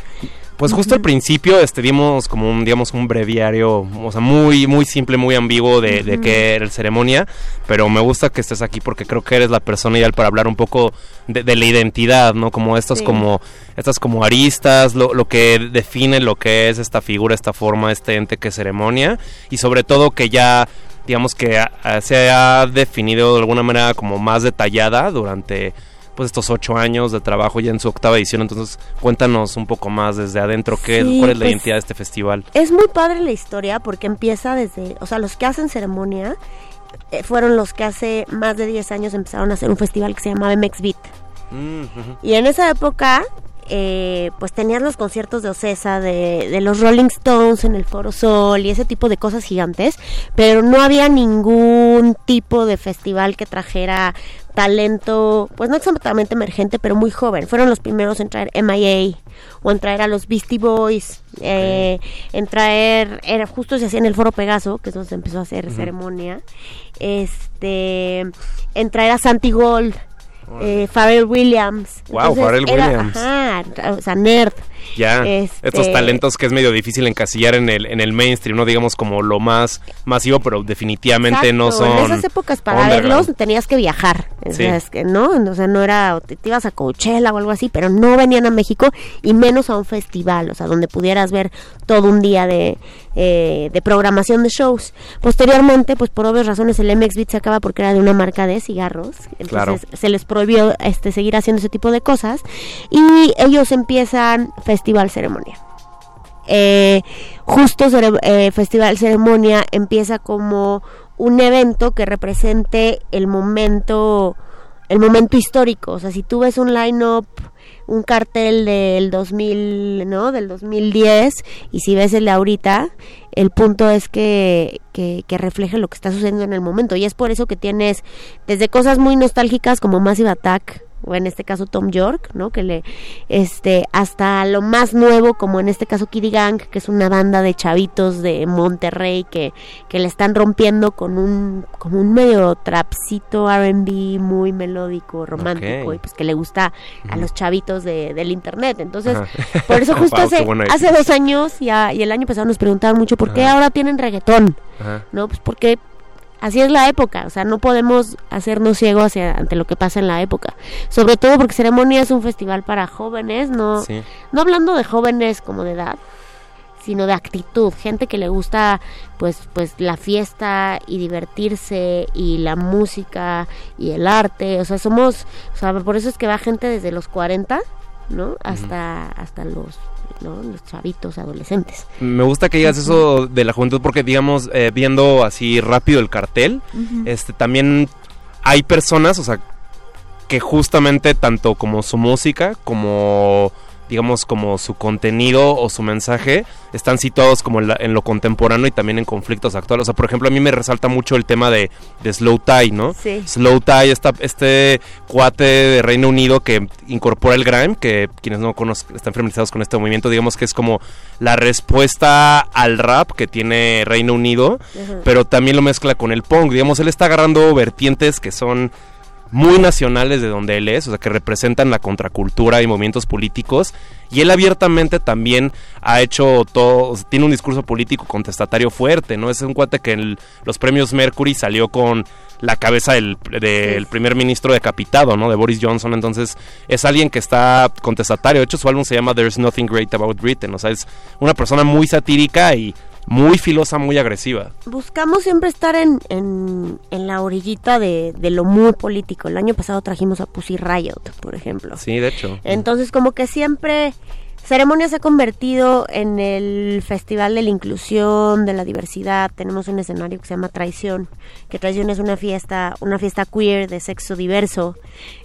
S36: Pues justo al principio este dimos como un digamos un breviario, o sea, muy muy simple, muy ambiguo de, qué era el ceremonia, pero me gusta que estés aquí porque creo que eres la persona ideal para hablar un poco de, de la identidad, ¿no? Como estas
S37: Sí.
S36: como estas como aristas, lo, lo que define lo que es esta figura, esta forma, este ente que ceremonia y sobre todo que ya digamos que se ha definido de alguna manera como más detallada durante pues estos ocho años de trabajo ya en su octava edición. Entonces, cuéntanos un poco más desde adentro, qué,
S37: Sí,
S36: cuál es la
S37: pues,
S36: identidad de este festival.
S37: Es muy padre la historia porque empieza desde, o sea, los que hacen ceremonia eh, fueron los que hace más de 10 años empezaron a hacer un festival que se llamaba MX Beat. Y en esa época, eh, pues tenías los conciertos de Ocesa, de, de los Rolling Stones en el Foro Sol y ese tipo de cosas gigantes, pero no había ningún tipo de festival que trajera talento, pues no exactamente emergente, pero muy joven. Fueron los primeros en traer MIA o en traer a los Beastie Boys, eh, en traer, era justo se hacía en el Foro Pegaso, que es donde se empezó a hacer ceremonia, este, en traer a Santi Gold, eh, Pharrell Williams.
S36: Wow, Pharrell
S37: era-
S36: Williams.
S37: Ajá, o sea, nerd.
S36: Ya,
S37: Este-
S36: estos talentos que es medio difícil encasillar en el, en el mainstream, no digamos como lo más masivo, pero definitivamente no son.
S37: En esas épocas para verlos tenías que viajar. O
S36: Sí.
S37: sea, es que no, o sea, no era, o te, te ibas a Coachella o algo así, pero no venían a México y menos a un festival, o sea, donde pudieras ver todo un día de, eh, de programación de shows. Posteriormente, pues por obvias razones, el MX Beat se acaba porque era de una marca de cigarros, entonces
S36: Claro.
S37: se les prohibió este, seguir haciendo ese tipo de cosas y ellos empiezan Festival Ceremonia. Eh, justo eh, Festival Ceremonia empieza como un evento que represente el momento el momento histórico, o sea, si tú ves un line-up, un cartel del 2000, ¿no? Del 2010 y si ves el de ahorita, el punto es que, que, que refleje lo que está sucediendo en el momento y es por eso que tienes desde cosas muy nostálgicas como Massive Attack o en este caso Tom York, ¿no? Que le, este, hasta lo más nuevo, como en este caso Kitty Gang, que es una banda de chavitos de Monterrey que, que le están rompiendo con un, como un medio trapcito R&B muy melódico, romántico y pues que le gusta a los chavitos de, del internet. Entonces,
S36: Ajá.
S37: por eso justo
S36: Wow,
S37: hace, hace dos años y, a- y el año pasado nos preguntaban mucho por qué ahora tienen reggaetón.
S36: Ajá.
S37: ¿no? Pues porque así es la época, o sea, no podemos hacernos ciegos hacia, ante lo que pasa en la época. Sobre todo porque Ceremonia es un festival para jóvenes, no,
S36: Sí.
S37: no hablando de jóvenes como de edad, sino de actitud, gente que le gusta pues pues la fiesta y divertirse y la música y el arte, o sea, somos, o sea, por eso es que va gente desde los 40, ¿no? Hasta hasta los ¿no? los chavitos adolescentes.
S36: Me gusta que digas eso de la juventud porque, digamos, eh, viendo así rápido el cartel, este también hay personas, o sea, que justamente tanto como su música como digamos, como su contenido o su mensaje están situados como en, la- en lo contemporáneo y también en conflictos actuales. O sea, por ejemplo, a mí me resalta mucho el tema de, de Slow Tie, ¿no?
S37: Sí.
S36: Slow Tie, esta, este cuate de Reino Unido que incorpora el grime, que quienes no conozcan, están familiarizados con este movimiento, digamos que es como la respuesta al rap que tiene Reino Unido, pero también lo mezcla con el punk. Digamos, él está agarrando vertientes que son muy nacionales de donde él es, o sea, que representan la contracultura y movimientos políticos. Y él abiertamente también ha hecho todo, o sea, tiene un discurso político contestatario fuerte, ¿no? Es un cuate que en los premios Mercury salió con la cabeza del, del primer ministro decapitado, ¿no? De Boris Johnson. Entonces, es alguien que está contestatario. De hecho, su álbum se llama There's Nothing Great About Britain. O sea, es una persona muy satírica y muy filosa, muy agresiva.
S37: Buscamos siempre estar en, en, en la orillita de, de lo muy político. El año pasado trajimos a Pussy Riot, por ejemplo.
S36: Sí, de hecho.
S37: Entonces, como que siempre Ceremonia se ha convertido en el festival de la inclusión, de la diversidad. Tenemos un escenario que se llama Traición, que Traición es una fiesta, una fiesta queer de sexo diverso.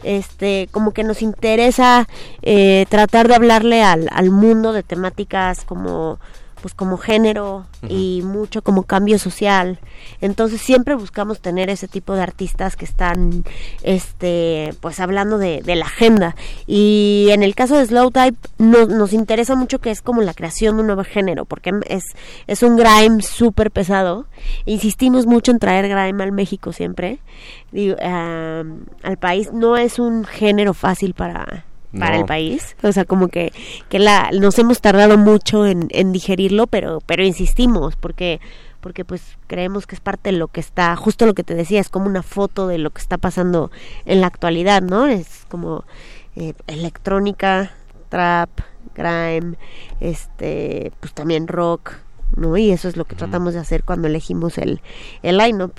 S37: Este, como que nos interesa eh, tratar de hablarle al, al mundo de temáticas como pues como género y mucho como cambio social. Entonces siempre buscamos tener ese tipo de artistas que están este pues hablando de, de la agenda. Y en el caso de Slow Type no- nos interesa mucho que es como la creación de un nuevo género, porque es, es un grime súper pesado. Insistimos mucho en traer grime al México siempre, digo, al país. No es un género fácil para para
S36: No.
S37: el país. O sea, como que, que la, nos hemos tardado mucho en, en digerirlo, pero, pero insistimos, porque, porque pues creemos que es parte de lo que está, justo lo que te decía, es como una foto de lo que está pasando en la actualidad, ¿no? Es como eh, electrónica, trap, grime, este, pues también rock, ¿no? Y eso es lo que tratamos de hacer cuando elegimos el, el line-up.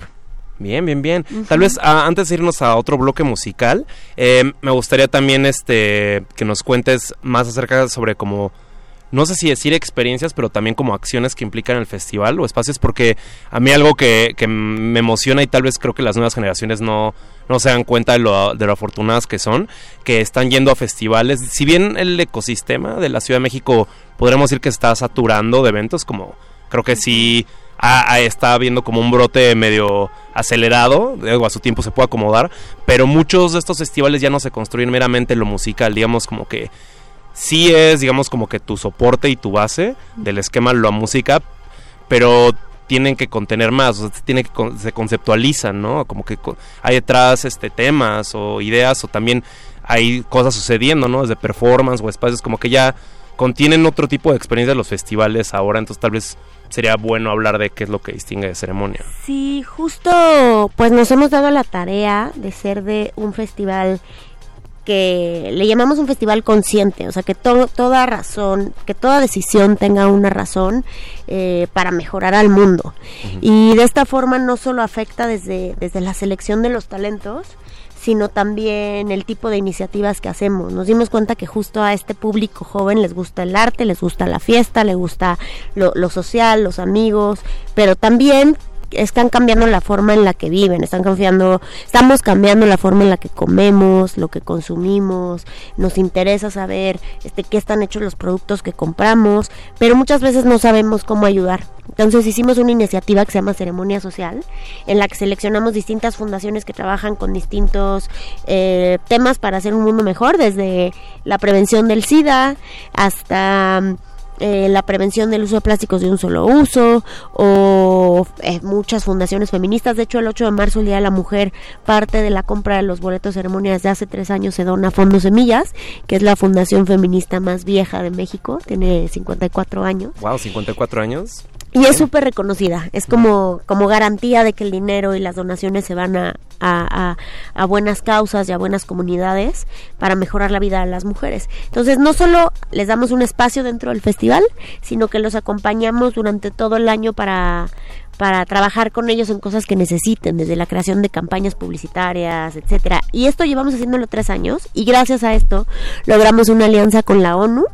S36: Bien, bien, bien. Tal vez ah, antes de irnos a otro bloque musical, eh, me gustaría también este que nos cuentes más acerca sobre como no sé si decir experiencias, pero también como acciones que implican el festival o espacios, porque a mí algo que, que me emociona y tal vez creo que las nuevas generaciones no, no se dan cuenta de lo, de lo afortunadas que son, que están yendo a festivales. Si bien el ecosistema de la Ciudad de México podremos decir que está saturando de eventos, como creo que sí ha- está habiendo como un brote medio acelerado, digo, a su tiempo se puede acomodar, pero muchos de estos festivales ya no se construyen meramente en lo musical, digamos como que sí es, digamos, como que tu soporte y tu base del esquema la música, pero tienen que contener más, o sea, tiene que se conceptualizan, ¿no? Como que hay detrás este temas o ideas o también hay cosas sucediendo, ¿no? Desde performance o espacios como que ya contienen otro tipo de experiencia los festivales ahora, entonces tal vez sería bueno hablar de qué es lo que distingue de ceremonia.
S37: Sí, justo pues nos hemos dado la tarea de ser de un festival que le llamamos un festival consciente, o sea que to- toda razón, que toda decisión tenga una razón eh, para mejorar al mundo. Y de esta forma no solo afecta desde, desde la selección de los talentos, sino también el tipo de iniciativas que hacemos. Nos dimos cuenta que justo a este público joven les gusta el arte, les gusta la fiesta, les gusta lo, lo social, los amigos, pero también están cambiando la forma en la que viven, están cambiando, estamos cambiando la forma en la que comemos, lo que consumimos, nos interesa saber este qué están hechos los productos que compramos, pero muchas veces no sabemos cómo ayudar. Entonces hicimos una iniciativa que se llama Ceremonia Social, en la que seleccionamos distintas fundaciones que trabajan con distintos eh, temas para hacer un mundo mejor, desde la prevención del SIDA hasta eh, la prevención del uso de plásticos de un solo uso o eh, muchas fundaciones feministas. De hecho, el 8 de marzo, el Día de la Mujer, parte de la compra de los boletos ceremonias de hace tres años se dona a Fondo Semillas, que es la fundación feminista más vieja de México, tiene 54 años.
S36: Wow, 54 años.
S37: Y es súper reconocida, es como, como garantía de que el dinero y las donaciones se van a, a, a- a buenas causas y a buenas comunidades para mejorar la vida de las mujeres. Entonces no solo les damos un espacio dentro del festival, sino que los acompañamos durante todo el año para, para trabajar con ellos en cosas que necesiten, desde la creación de campañas publicitarias, etcétera. Y esto llevamos haciéndolo tres años y gracias a esto logramos una alianza con la ONU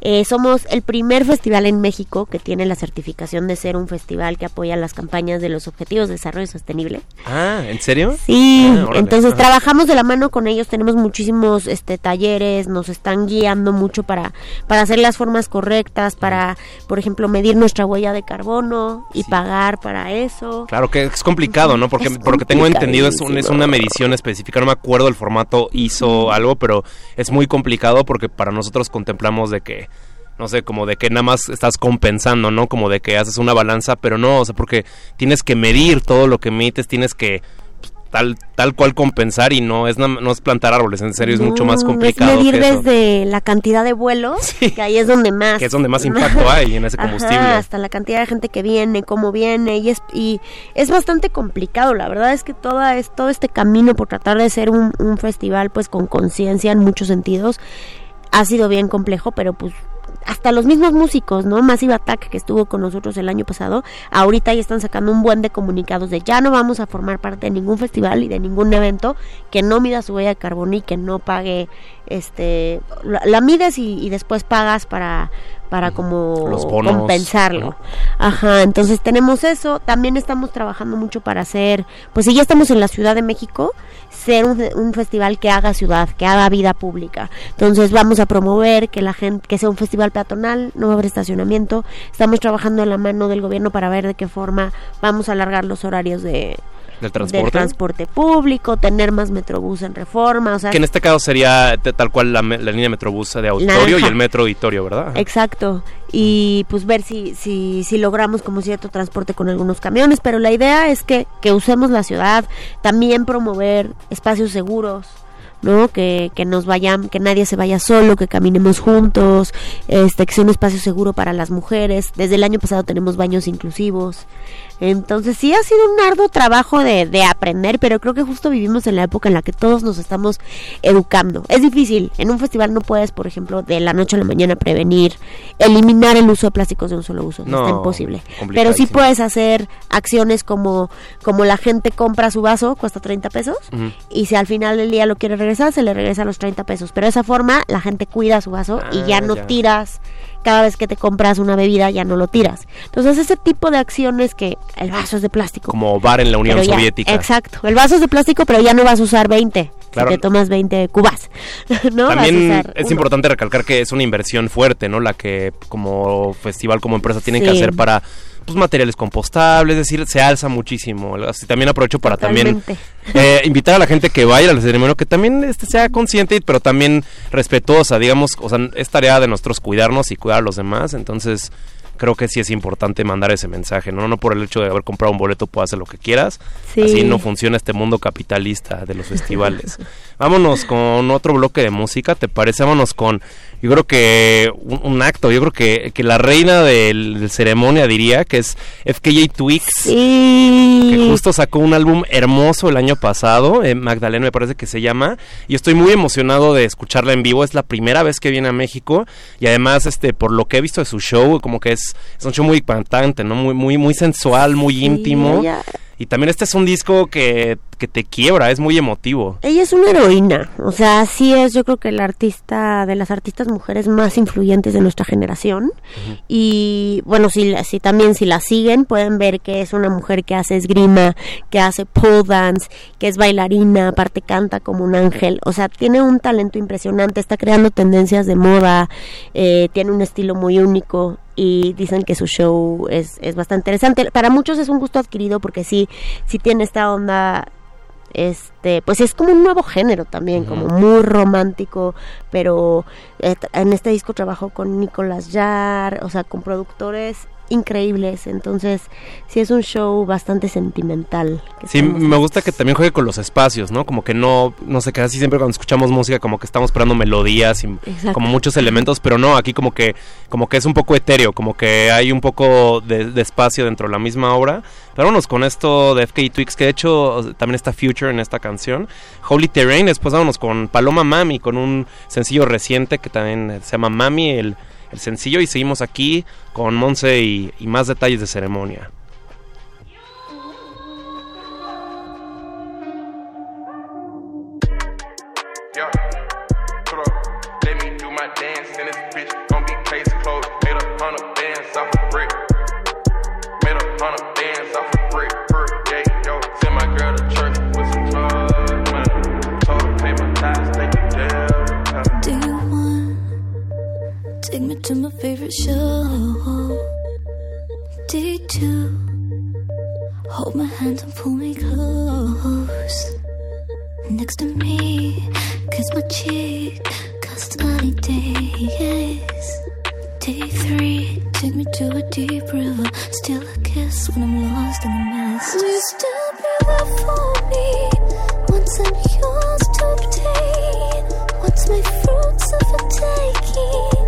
S37: Eh, somos el primer festival en México que tiene la certificación de ser un festival que apoya las campañas de los Objetivos de Desarrollo Sostenible.
S36: Ah, ¿en serio?
S37: Sí,
S36: Ah,
S37: entonces
S36: Ajá.
S37: trabajamos de la mano con ellos, tenemos muchísimos este talleres, nos están guiando mucho para para hacer las formas correctas, para por ejemplo medir nuestra huella de carbono y pagar para eso.
S36: Claro que es complicado, ¿no? Porque, porque tengo entendido es, un- es una medición específica, no me acuerdo el formato hizo algo, pero es muy complicado porque para nosotros contemplamos de que, no sé, como de que nada más estás compensando, ¿no? Como de que haces una balanza, pero no, o sea, porque tienes que medir todo lo que emites, tienes que pues, tal tal cual compensar y no es no es plantar árboles, en serio es mucho más complicado
S37: Es medir
S36: que eso.
S37: desde la cantidad de vuelos, que ahí es donde más.
S36: Que es donde más impacto hay en ese
S37: Ajá,
S36: combustible.
S37: hasta la cantidad de gente que viene, cómo viene, y es, y es bastante complicado. La verdad es que toda es, todo este camino por tratar de ser un, un festival pues con conciencia en muchos sentidos ha sido bien complejo, pero pues hasta los mismos músicos, ¿no? Massive Attack, que estuvo con nosotros el año pasado, ahorita ya están sacando un buen de comunicados de ya no vamos a formar parte de ningún festival y de ningún evento que no mida su huella de carbono y que no pague, este, la, la mides y, y después pagas para, para como
S36: Los bonos,
S37: compensarlo. Ajá, entonces tenemos eso, también estamos trabajando mucho para hacer, pues si ya estamos en la Ciudad de México, ser un, un festival que haga ciudad, que haga vida pública. Entonces vamos a promover que la gente, que sea un festival peatonal, no va a haber estacionamiento. Estamos trabajando en la mano del gobierno para ver de qué forma vamos a alargar los horarios de
S36: del
S37: del
S36: transporte.
S37: público, tener más metrobús en reforma, o sea,
S36: que en este caso sería tal cual la, la línea Metrobús de auditorio y el metro auditorio, ¿verdad?
S37: Exacto. Y pues ver si, si, si logramos como cierto transporte con algunos camiones. Pero la idea es que, que usemos la ciudad, también promover espacios seguros. ¿no? Que, que nos vayan, que nadie se vaya solo, que caminemos juntos, este, que sea un espacio seguro para las mujeres. Desde el año pasado tenemos baños inclusivos. Entonces sí ha sido un arduo trabajo de, de aprender, pero creo que justo vivimos en la época en la que todos nos estamos educando. Es difícil, en un festival no puedes, por ejemplo, de la noche a la mañana prevenir, eliminar el uso de plásticos de un solo uso,
S36: No,
S37: está imposible. Pero sí puedes hacer acciones como, como la gente compra su vaso, cuesta 30 pesos, y si al final del día lo quiere regresar, se le regresa los 30 pesos. Pero de esa forma la gente cuida su vaso y ya
S36: Ah,
S37: no
S36: ya.
S37: tiras. Cada vez que te compras una bebida ya no lo tiras. Entonces ese tipo de acciones que el vaso es de plástico.
S36: Como bar en la Unión
S37: ya-
S36: Soviética.
S37: Exacto. El vaso es de plástico, pero ya no vas a usar 20.
S36: Claro.
S37: Si te tomas 20 cubas. ¿no? Vas a
S36: También
S37: usar
S36: es
S37: uno.
S36: importante recalcar que es una inversión fuerte, ¿no? La que como festival, como empresa tienen que hacer para pues materiales compostables, es decir, se alza muchísimo. Así también aprovecho para también eh, invitar a la gente que vaya a la ceremonia que también este, sea consciente, pero también respetuosa, digamos, o sea, es tarea de nosotros cuidarnos y cuidar a los demás, entonces creo que sí es importante mandar ese mensaje, ¿no? No por el hecho de haber comprado un boleto puedes hacer lo que quieras,
S37: Sí.
S36: así no funciona este mundo capitalista de los festivales. Vámonos con otro bloque de música, ¿te parece? Vámonos con, yo creo que un, un acto, yo creo que, que la reina del, del ceremonia diría que es FKJ Twigs, que justo sacó un álbum hermoso el año pasado, eh, Magdalena me parece que se llama, y estoy muy emocionado de escucharla en vivo, es la primera vez que viene a México, y además, este, por lo que he visto de su show, como que es, es un show muy impactante, ¿no? Muy, muy, muy sensual, muy íntimo. Y también este es un disco que, que te quiebra, es muy emotivo.
S37: Ella es una heroína, o sea, sí es yo creo que la artista de las artistas mujeres más influyentes de nuestra generación y bueno, si, si también si la siguen pueden ver que es una mujer que hace esgrima, que hace pole dance, que es bailarina, aparte canta como un ángel, o sea, tiene un talento impresionante, está creando tendencias de moda, eh, tiene un estilo muy único y dicen que su show es, es bastante interesante. Para muchos es un gusto adquirido porque sí, sí tiene esta onda este pues es como un nuevo género también como muy romántico pero eh, en este disco trabajó con Nicolas Jarre o sea con productores increíbles entonces sí es un show bastante sentimental
S36: Sí, me gusta que también juegue con los espacios, ¿no? Como que no, no sé, casi siempre cuando escuchamos música como que estamos esperando melodías y
S37: Exacto.
S36: como muchos elementos, pero no, aquí como que, como que es un poco etéreo, como que hay un poco de, de espacio dentro de la misma obra. Pero vámonos con esto de FK Twix, que de hecho también está Future en esta canción. Holy Terrain, después vámonos con Paloma Mami, con un sencillo reciente que también se llama Mami, el, el sencillo, y seguimos aquí con Monse y, y más detalles de ceremonia.
S38: to my
S39: favorite show. Day two, hold my hand and pull me close. Next to me, kiss my cheek, cause sunny days. Day three, take me to a deep river. Still a kiss when I'm lost in the mist. You still for me. Once I'm yours to obtain. Once my fruits of a
S40: taking.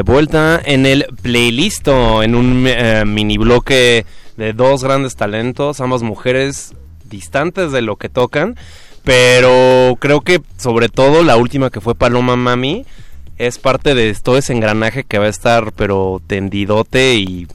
S39: De
S36: vuelta en el playlist, en un eh, mini bloque de dos grandes talentos, ambas mujeres distantes de lo que tocan, pero creo que sobre todo la última que fue Paloma Mami es parte de todo ese engranaje que va a estar pero tendidote y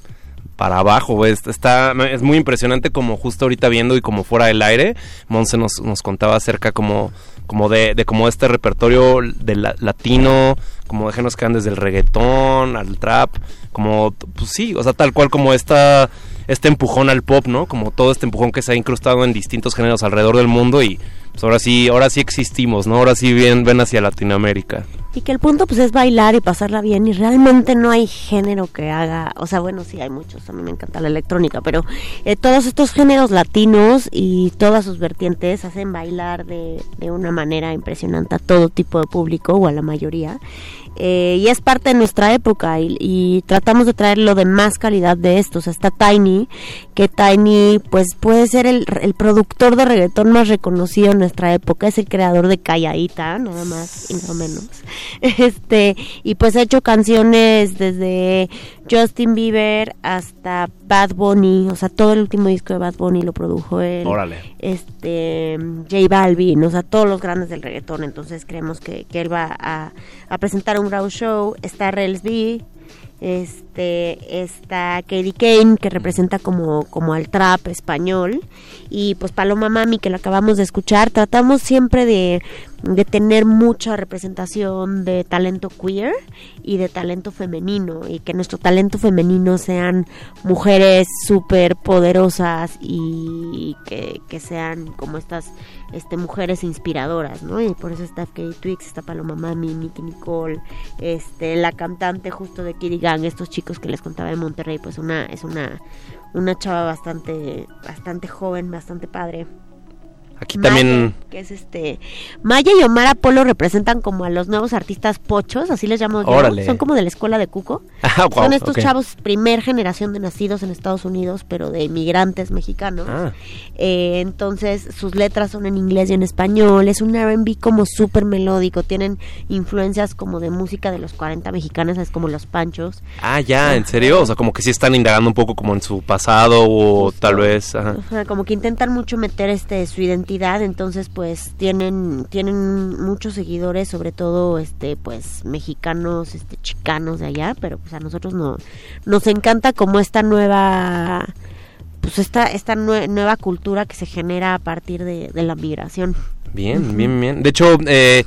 S36: para abajo, es, está, es muy impresionante como justo ahorita viendo y como fuera del aire, Monse nos, nos contaba acerca como, como de, de como este repertorio de la- latino, como géneros que van desde el reggaetón al trap, como, pues sí, o sea, tal cual como esta, este empujón al pop, ¿no? Como todo este empujón que se ha incrustado en distintos géneros alrededor del mundo y pues ahora sí, ahora sí existimos, ¿no? Ahora sí ven, ven hacia Latinoamérica.
S37: Y que el punto pues es bailar y pasarla bien y realmente no hay género que haga, o sea, bueno, sí hay muchos, a mí me encanta la electrónica, pero eh, todos estos géneros latinos y todas sus vertientes hacen bailar de, de una manera impresionante a todo tipo de público o a la mayoría. Eh, y es parte de nuestra época y, y tratamos de traer lo de más calidad de estos. Está Tiny, que Tiny pues puede ser el, el productor de reggaetón más reconocido en nuestra época, es el creador de Calladita, nada más y nada menos. Este, y pues ha hecho canciones desde Justin Bieber hasta Bad Bunny, o sea, todo el último disco de Bad Bunny lo produjo él.
S36: Órale.
S37: Este, J Balvin, o sea, todos los grandes del reggaetón, entonces creemos que, que él va a, a presentar un Raw Show, está Rels B, este está Katie Kane que representa como como al trap español. Y pues Paloma Mami que lo acabamos de escuchar. Tratamos siempre de, de tener mucha representación de talento queer y de talento femenino. Y que nuestro talento femenino sean mujeres súper poderosas y que, que sean como estas este mujeres inspiradoras, ¿no? Y por eso está Katie Twix, está Paloma Mami, Nicky Nicole, este, la cantante justo de Kitty Gang, estos chicos que les contaba de Monterrey, pues una, es una, una chava bastante, bastante joven, bastante padre.
S36: Aquí también...
S37: Que es este Maya y Omar Apolo representan como a los nuevos artistas pochos, así les llamo yo.
S36: Órale.
S37: Son como de la escuela de Cuco.
S36: Ah, guau,
S37: Son estos chavos primer generación de nacidos en Estados Unidos, pero de inmigrantes mexicanos.
S36: Ah.
S37: Eh, entonces sus letras son en inglés y en español. Es un R&B como súper melódico. Tienen influencias como de música de los 40 mexicanas, es como los Panchos.
S36: Ah, ya, ¿en serio? O sea, como que sí están indagando un poco como en su pasado o tal vez... Ajá.
S37: Ajá, como que intentan mucho meter este su identidad, entonces pues tienen tienen muchos seguidores, sobre todo este pues mexicanos, este chicanos de allá, pero pues a nosotros no nos encanta como esta nueva pues esta esta nue- nueva cultura que se genera a partir de, de la migración.
S36: Bien, bien, bien. De hecho, eh,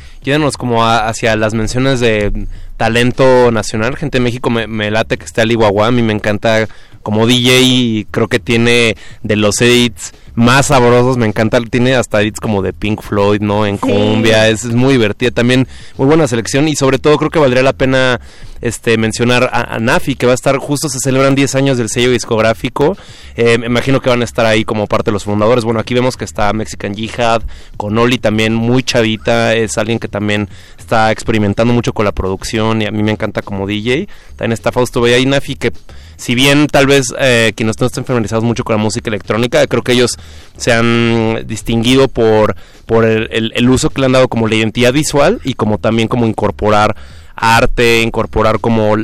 S36: como a- hacia las menciones de talento nacional, gente de México, me, me late que está el Iguaguá, a mí me encanta como DJ creo que tiene de los edits más sabrosos, me encanta, tiene hasta edits como de Pink Floyd, ¿no? En cumbia, es, es muy divertida, también muy buena selección y sobre todo creo que valdría la pena este mencionar a, a Nafi, que va a estar, justo se celebran 10 años del sello discográfico, Eh, me imagino que van a estar ahí como parte de los fundadores, bueno, aquí vemos que está Mexican Jihad, con Oli también muy chavita, es alguien que también está experimentando mucho con la producción y a mí me encanta como DJ, también está Fausto Bella y Nafi, que si bien tal vez eh, quienes no estén familiarizados mucho con la música electrónica, creo que ellos se han distinguido por, por el, el- uso que le han dado como la identidad visual y como también como incorporar arte, incorporar como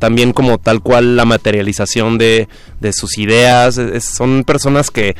S36: también como tal cual la materialización de, de sus ideas. Son personas que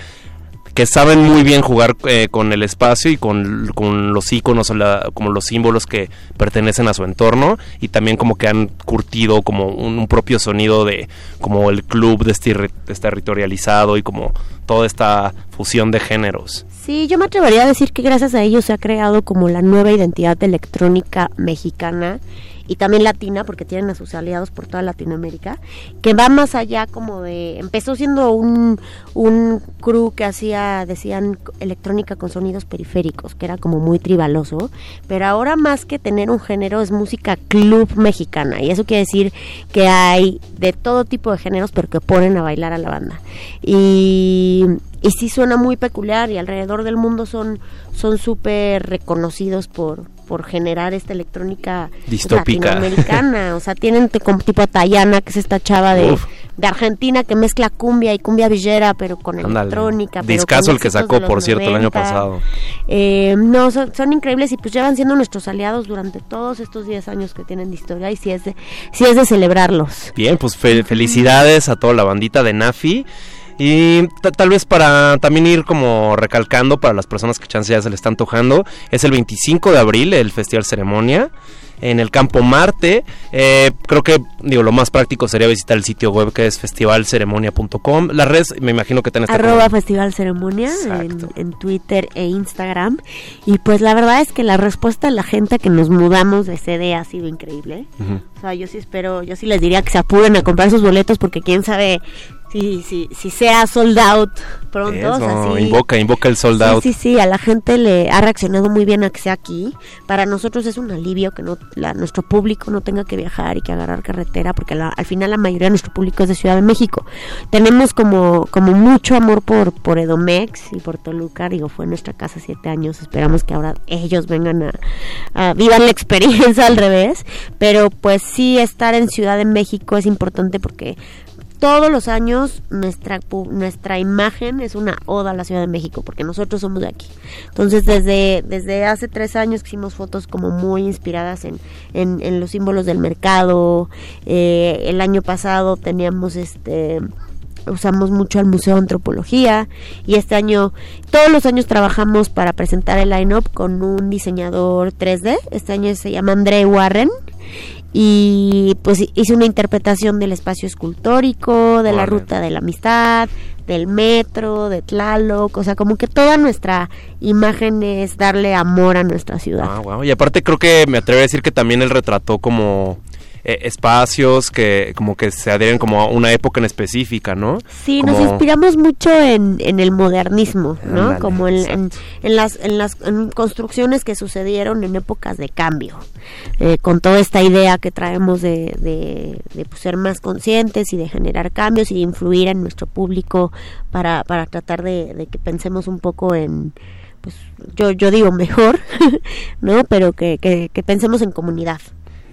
S36: que saben muy bien jugar eh, con el espacio y con, con los iconos, como los símbolos que pertenecen a su entorno y también como que han curtido como un, propio sonido de como el club desterritorializado y como toda esta fusión de géneros.
S37: Sí, yo me atrevería a decir que gracias a ellos se ha creado como la nueva identidad de electrónica mexicana y también latina, porque tienen a sus aliados por toda Latinoamérica, que va más allá como de... Empezó siendo un, un crew que hacía, decían, electrónica con sonidos periféricos, que era como muy tribaloso, pero ahora más que tener un género es música club mexicana, y eso quiere decir que hay de todo tipo de géneros, pero que ponen a bailar a la banda. Y y sí suena muy peculiar y alrededor del mundo son son súper reconocidos por por generar esta electrónica
S36: Distópica.
S37: latinoamericana, o sea, tienen como tipo a Tayana, que es esta chava de,
S36: Uf.
S37: de Argentina que mezcla cumbia y cumbia villera, pero con electrónica. con
S36: el que sacó, por cierto, el año
S37: 90.
S36: pasado.
S37: Eh, no, son, son increíbles y pues llevan siendo nuestros aliados durante todos estos 10 años que tienen de historia y sí es de, sí es de celebrarlos.
S36: Bien, pues fe- felicidades a toda la bandita de Nafi. Y ta- tal vez para también ir como recalcando para las personas que chance ya se le está antojando, es el 25 de abril el Festival Ceremonia en el Campo Marte. Eh, creo que digo lo más práctico sería visitar el sitio web que es festivalceremonia.com. Las redes me imagino que tenés
S37: Arroba Festival Ceremonia en, en Twitter e Instagram. Y pues la verdad es que la respuesta de la gente que nos mudamos de sede ha sido increíble. O sea, yo sí espero, yo sí les diría que se apuren a comprar sus boletos porque quién sabe si, si, si sea sold out pronto. o sea,
S36: Eso,
S37: sí.
S36: invoca, invoca el sold
S37: Sí,
S36: out.
S37: Sí, sí, a la gente le ha reaccionado muy bien a que sea aquí. Para nosotros es un alivio que no la- nuestro público no tenga que viajar y que agarrar carretera, porque la- al final la mayoría de nuestro público es de Ciudad de México. Tenemos como, como mucho amor por, por Edomex y por Toluca, digo, fue nuestra casa siete años, esperamos que ahora ellos vengan a, a vivan la experiencia al revés, pero pues sí estar en Ciudad de México es importante porque todos los años nuestra nuestra imagen es una oda a la Ciudad de México porque nosotros somos de aquí entonces desde desde hace tres años hicimos fotos como muy inspiradas en, en, en los símbolos del mercado Eh, el año pasado teníamos este usamos mucho al Museo de Antropología y este año, todos los años trabajamos para presentar el line-up con un diseñador 3D. Este año se llama André Warren y pues hice una interpretación del espacio escultórico, de la ruta de la amistad, del metro, de Tlaloc, o sea, como que toda nuestra imagen es darle amor a nuestra ciudad.
S36: Ah, wow. Y aparte creo que me atrevo a decir que también él retrató como eh, espacios que como que se adhieren como a una época en específica, ¿no?
S37: Sí,
S36: Como-
S37: nos inspiramos mucho en, en el modernismo, ¿no? Como en, en, en las, en las en construcciones que sucedieron en épocas de cambio, eh, con toda esta idea que traemos de, de, de, pues, ser más conscientes y de generar cambios y de influir en nuestro público para, para tratar de, de que pensemos un poco en, pues yo, yo digo mejor, ¿no? Pero que, que, que pensemos en comunidad.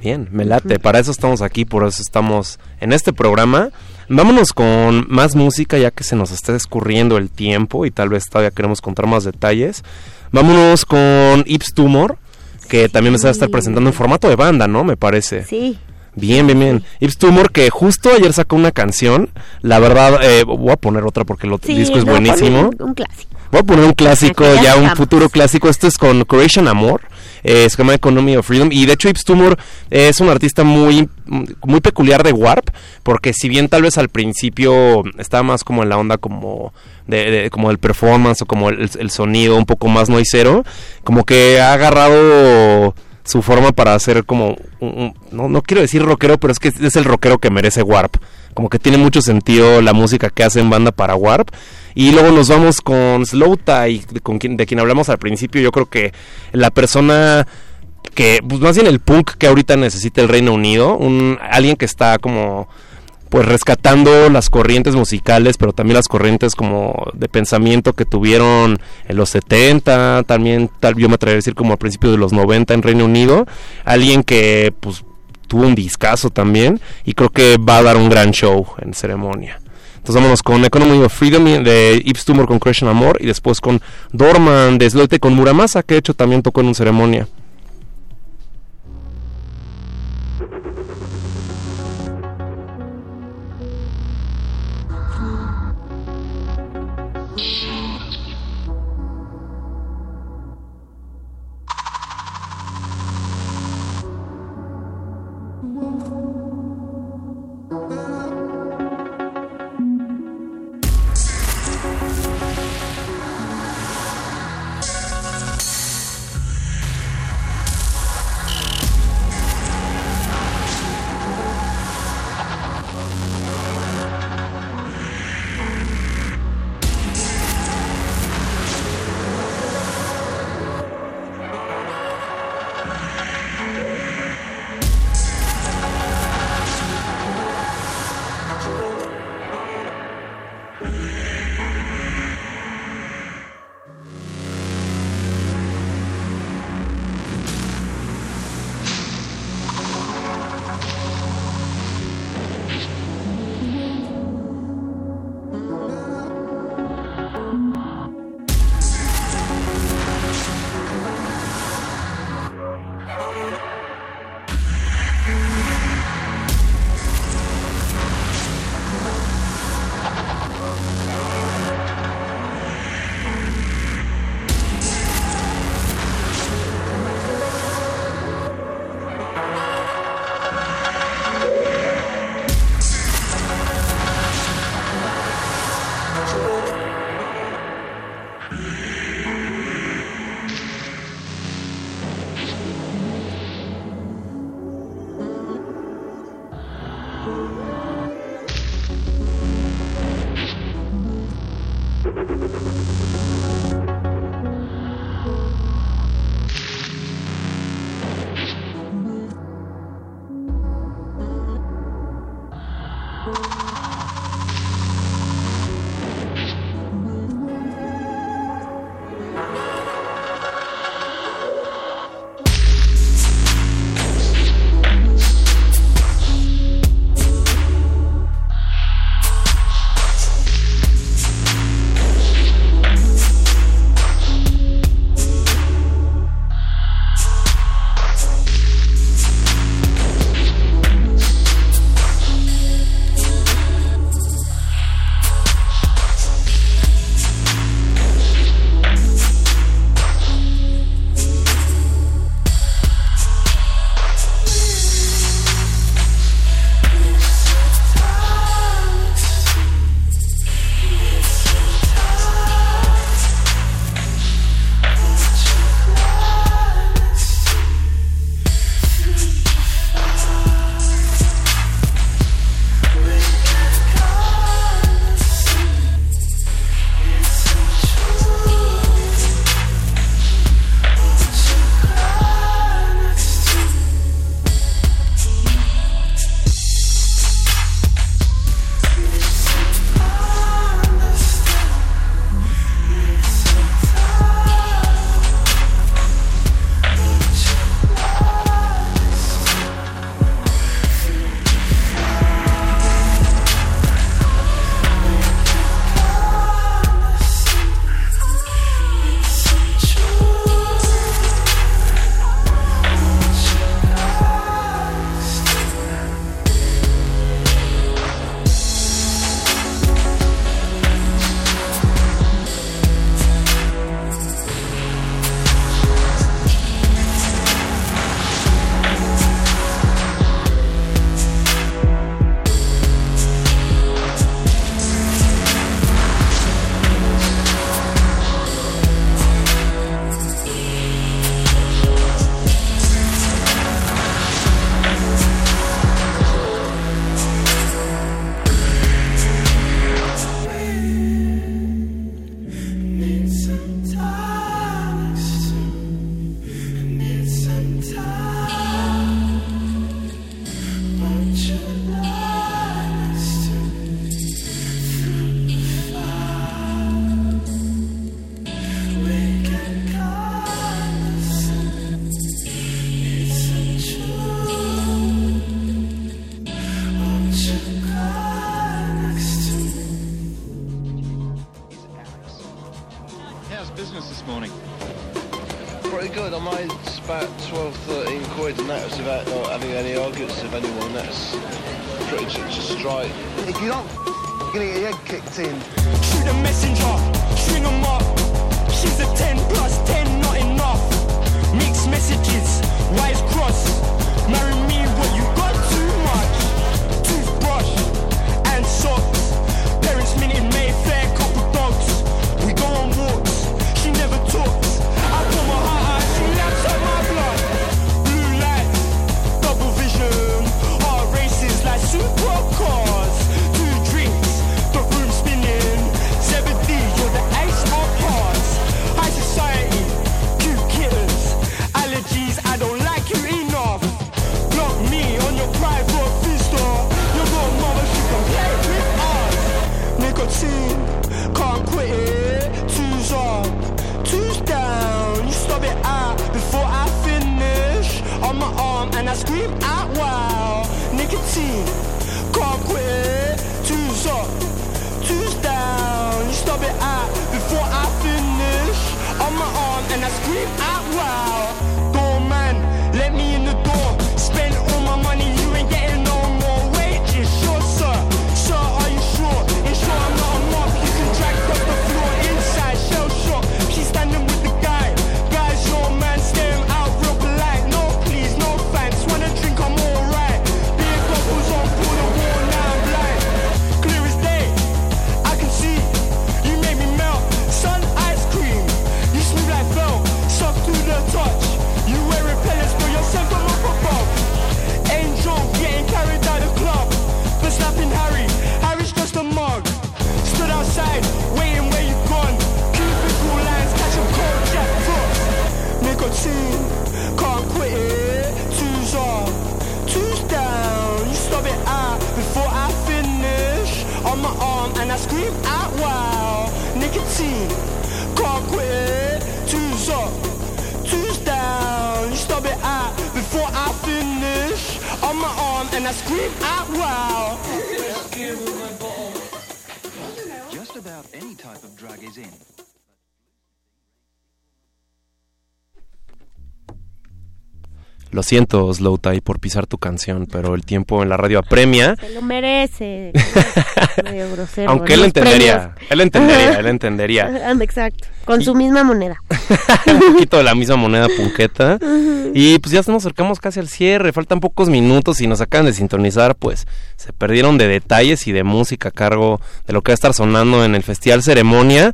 S36: Bien, me late. Para eso estamos aquí, por eso estamos en este programa. Vámonos con más música ya que se nos está escurriendo el tiempo y tal vez todavía queremos contar más detalles. Vámonos con Ips Tumor, que también se va a estar presentando en formato de banda, ¿no? Me parece.
S37: Sí.
S36: Bien, bien, bien. Ips Tumor, que justo ayer sacó una canción. La verdad, eh, voy a poner otra porque el
S37: Sí,
S36: disco es
S37: no,
S36: buenísimo.
S37: Un, un clásico.
S36: Voy a poner un clásico,
S37: ya
S36: ya un futuro clásico. Esto es con Creation Amor. Eh, se Economy of Freedom. Y de hecho, Ips Tumor es un artista muy, muy peculiar de Warp. Porque si bien tal vez al principio estaba más como en la onda como de, como el performance o como el, sonido un poco más noisero, como que ha agarrado su forma para hacer como un- no, no quiero decir rockero, pero es que es el rockero que merece Warp. como que tiene mucho sentido la música que hace en banda para Warp. Y luego nos vamos con Slow Tie, con quien, de quien hablamos al principio. Yo creo que la persona que, pues más bien el punk que ahorita necesita el Reino Unido, un, alguien que está como pues rescatando las corrientes musicales, pero también las corrientes como de pensamiento que tuvieron en los 70, también tal yo me atrevería a decir como a principios de los 90 en Reino Unido, alguien que pues tuvo un discazo también y creo que va a dar un gran show en ceremonia. Entonces vámonos con Economy of Freedom de Ips Tumor con Crush and Amor y después con Dorman de Slote con Muramasa que de hecho también tocó en un ceremonia.
S41: F***ing get your head kicked in.
S42: Scream out wow. Just
S43: about any type of drug is in.
S36: Lo siento, Slow Tie, por pisar tu canción, pero el tiempo en la radio apremia.
S37: Se lo merece. Medio grosero.
S36: Aunque él entendería, él entendería, él entendería.
S37: Exacto. Con su misma moneda.
S36: un poquito de la misma moneda punqueta. Y pues ya nos acercamos casi al cierre, faltan pocos minutos y nos acaban de sintonizar, pues se perdieron de detalles y de música a cargo de lo que va a estar sonando en el Festival Ceremonia.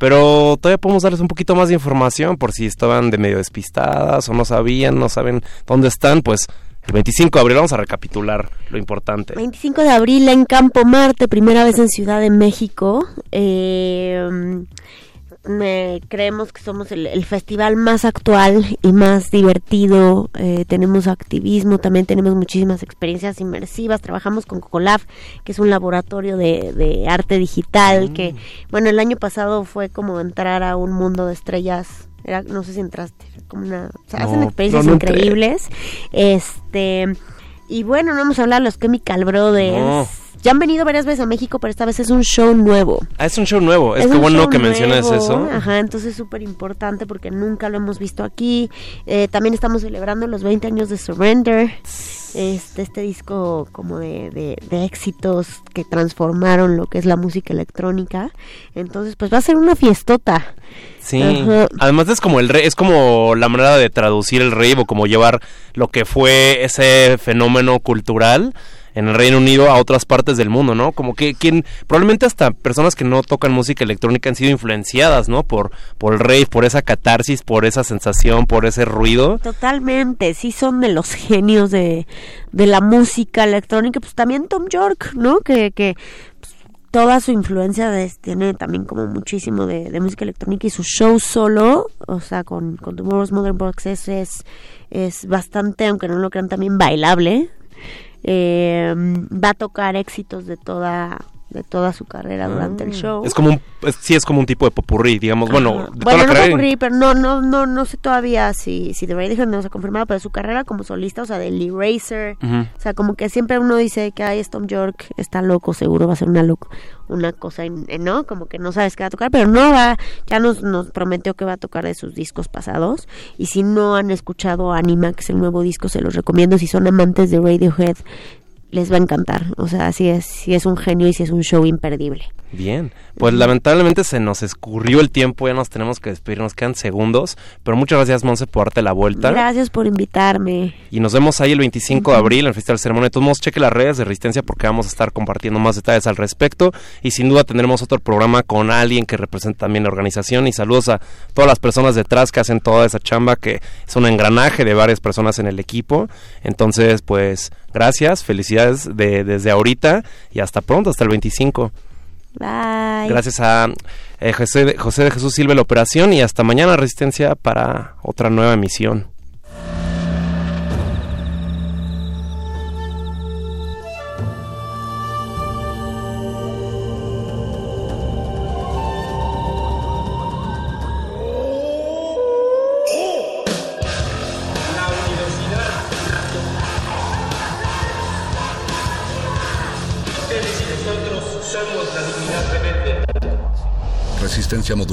S36: Pero todavía podemos darles un poquito más de información por si estaban de medio despistadas o no sabían, no saben dónde están, pues el 25 de abril vamos a recapitular lo importante.
S37: 25 de abril en Campo Marte, primera vez en Ciudad de México. Eh, me- creemos que somos el, el festival más actual y más divertido. Eh, tenemos activismo, también tenemos muchísimas experiencias inmersivas. Trabajamos con Cocolab, que es un laboratorio de, de arte digital. Que, bueno, el año pasado fue como entrar a un mundo de estrellas. Era, no sé si entraste, era como una, o sea, hacen experiencias
S36: no, no entré.
S37: increíbles. Este, y bueno, no vamos a hablar de los Chemical Brothers.
S36: No.
S37: Ya han venido varias veces a México, pero esta vez es un show nuevo.
S36: Ah, es un show nuevo, es, que bueno que menciones
S37: nuevo,
S36: eso.
S37: Ajá, entonces es súper importante porque nunca lo hemos visto aquí. Eh, también estamos celebrando los 20 años de Surrender. Este, este disco como de, de, de éxitos que transformaron lo que es la música electrónica. Entonces, pues va a ser una fiestota.
S36: Sí.
S37: Ajá.
S36: Además es como el re- es como la manera de traducir el rave o como llevar lo que fue ese fenómeno cultural en el Reino Unido a otras partes del mundo, ¿no? Como que quien probablemente hasta personas que no tocan música electrónica han sido influenciadas, ¿no? Por por el rave, por esa catarsis, por esa sensación, por ese ruido.
S37: Totalmente, sí son de los genios de, de la música electrónica, pues también Tom York, ¿no? Que, que pues, toda su influencia de- tiene también como muchísimo de, de música electrónica y su show solo, o sea, con, con Tomorrow's Modern Box es, es, es bastante, aunque no lo crean, también bailable. Eh, va a tocar éxitos de toda de toda su carrera durante el show.
S36: Ah. Es como un, es- sí es como un tipo de popurrí, digamos, bueno, de toda
S37: bueno,
S36: la
S37: no
S36: carrera.
S37: popurrí, pero no, no, no, no sé todavía si, si de Radiohead no se ha confirmado, pero su carrera como solista, o sea, del Eraser,
S36: Ujú.
S37: o sea, como que siempre uno dice que ay, Tom York está loco, seguro va a ser una loco, una cosa, en- ¿no? Como que no sabes qué va a tocar, pero no va, ya nos, nos prometió que va a tocar de sus discos pasados, y si no han escuchado Anima, que es el nuevo disco, se los recomiendo, si son amantes de Radiohead, les va a encantar, o sea, sí es, sí es un genio y sí es un show imperdible.
S36: Bien, pues lamentablemente se nos escurrió el tiempo, ya nos tenemos que despedir, nos quedan segundos, pero muchas gracias Monse por darte la vuelta.
S37: Gracias por invitarme.
S36: Y nos vemos ahí el 25 de abril en el Festival Ceremonia. De todos modos, cheque las redes de Resistencia porque vamos a estar compartiendo más detalles al respecto. Y sin duda tendremos otro programa con alguien que representa también la organización. Y saludos a todas las personas detrás que hacen toda esa chamba, que es un engranaje de varias personas en el equipo. Entonces, pues, gracias, felicidades de, desde ahorita y hasta pronto, hasta el 25.
S37: Bye.
S36: Gracias a eh, José, de, José de Jesús Silva la operación y hasta mañana Resistencia para otra nueva emisión.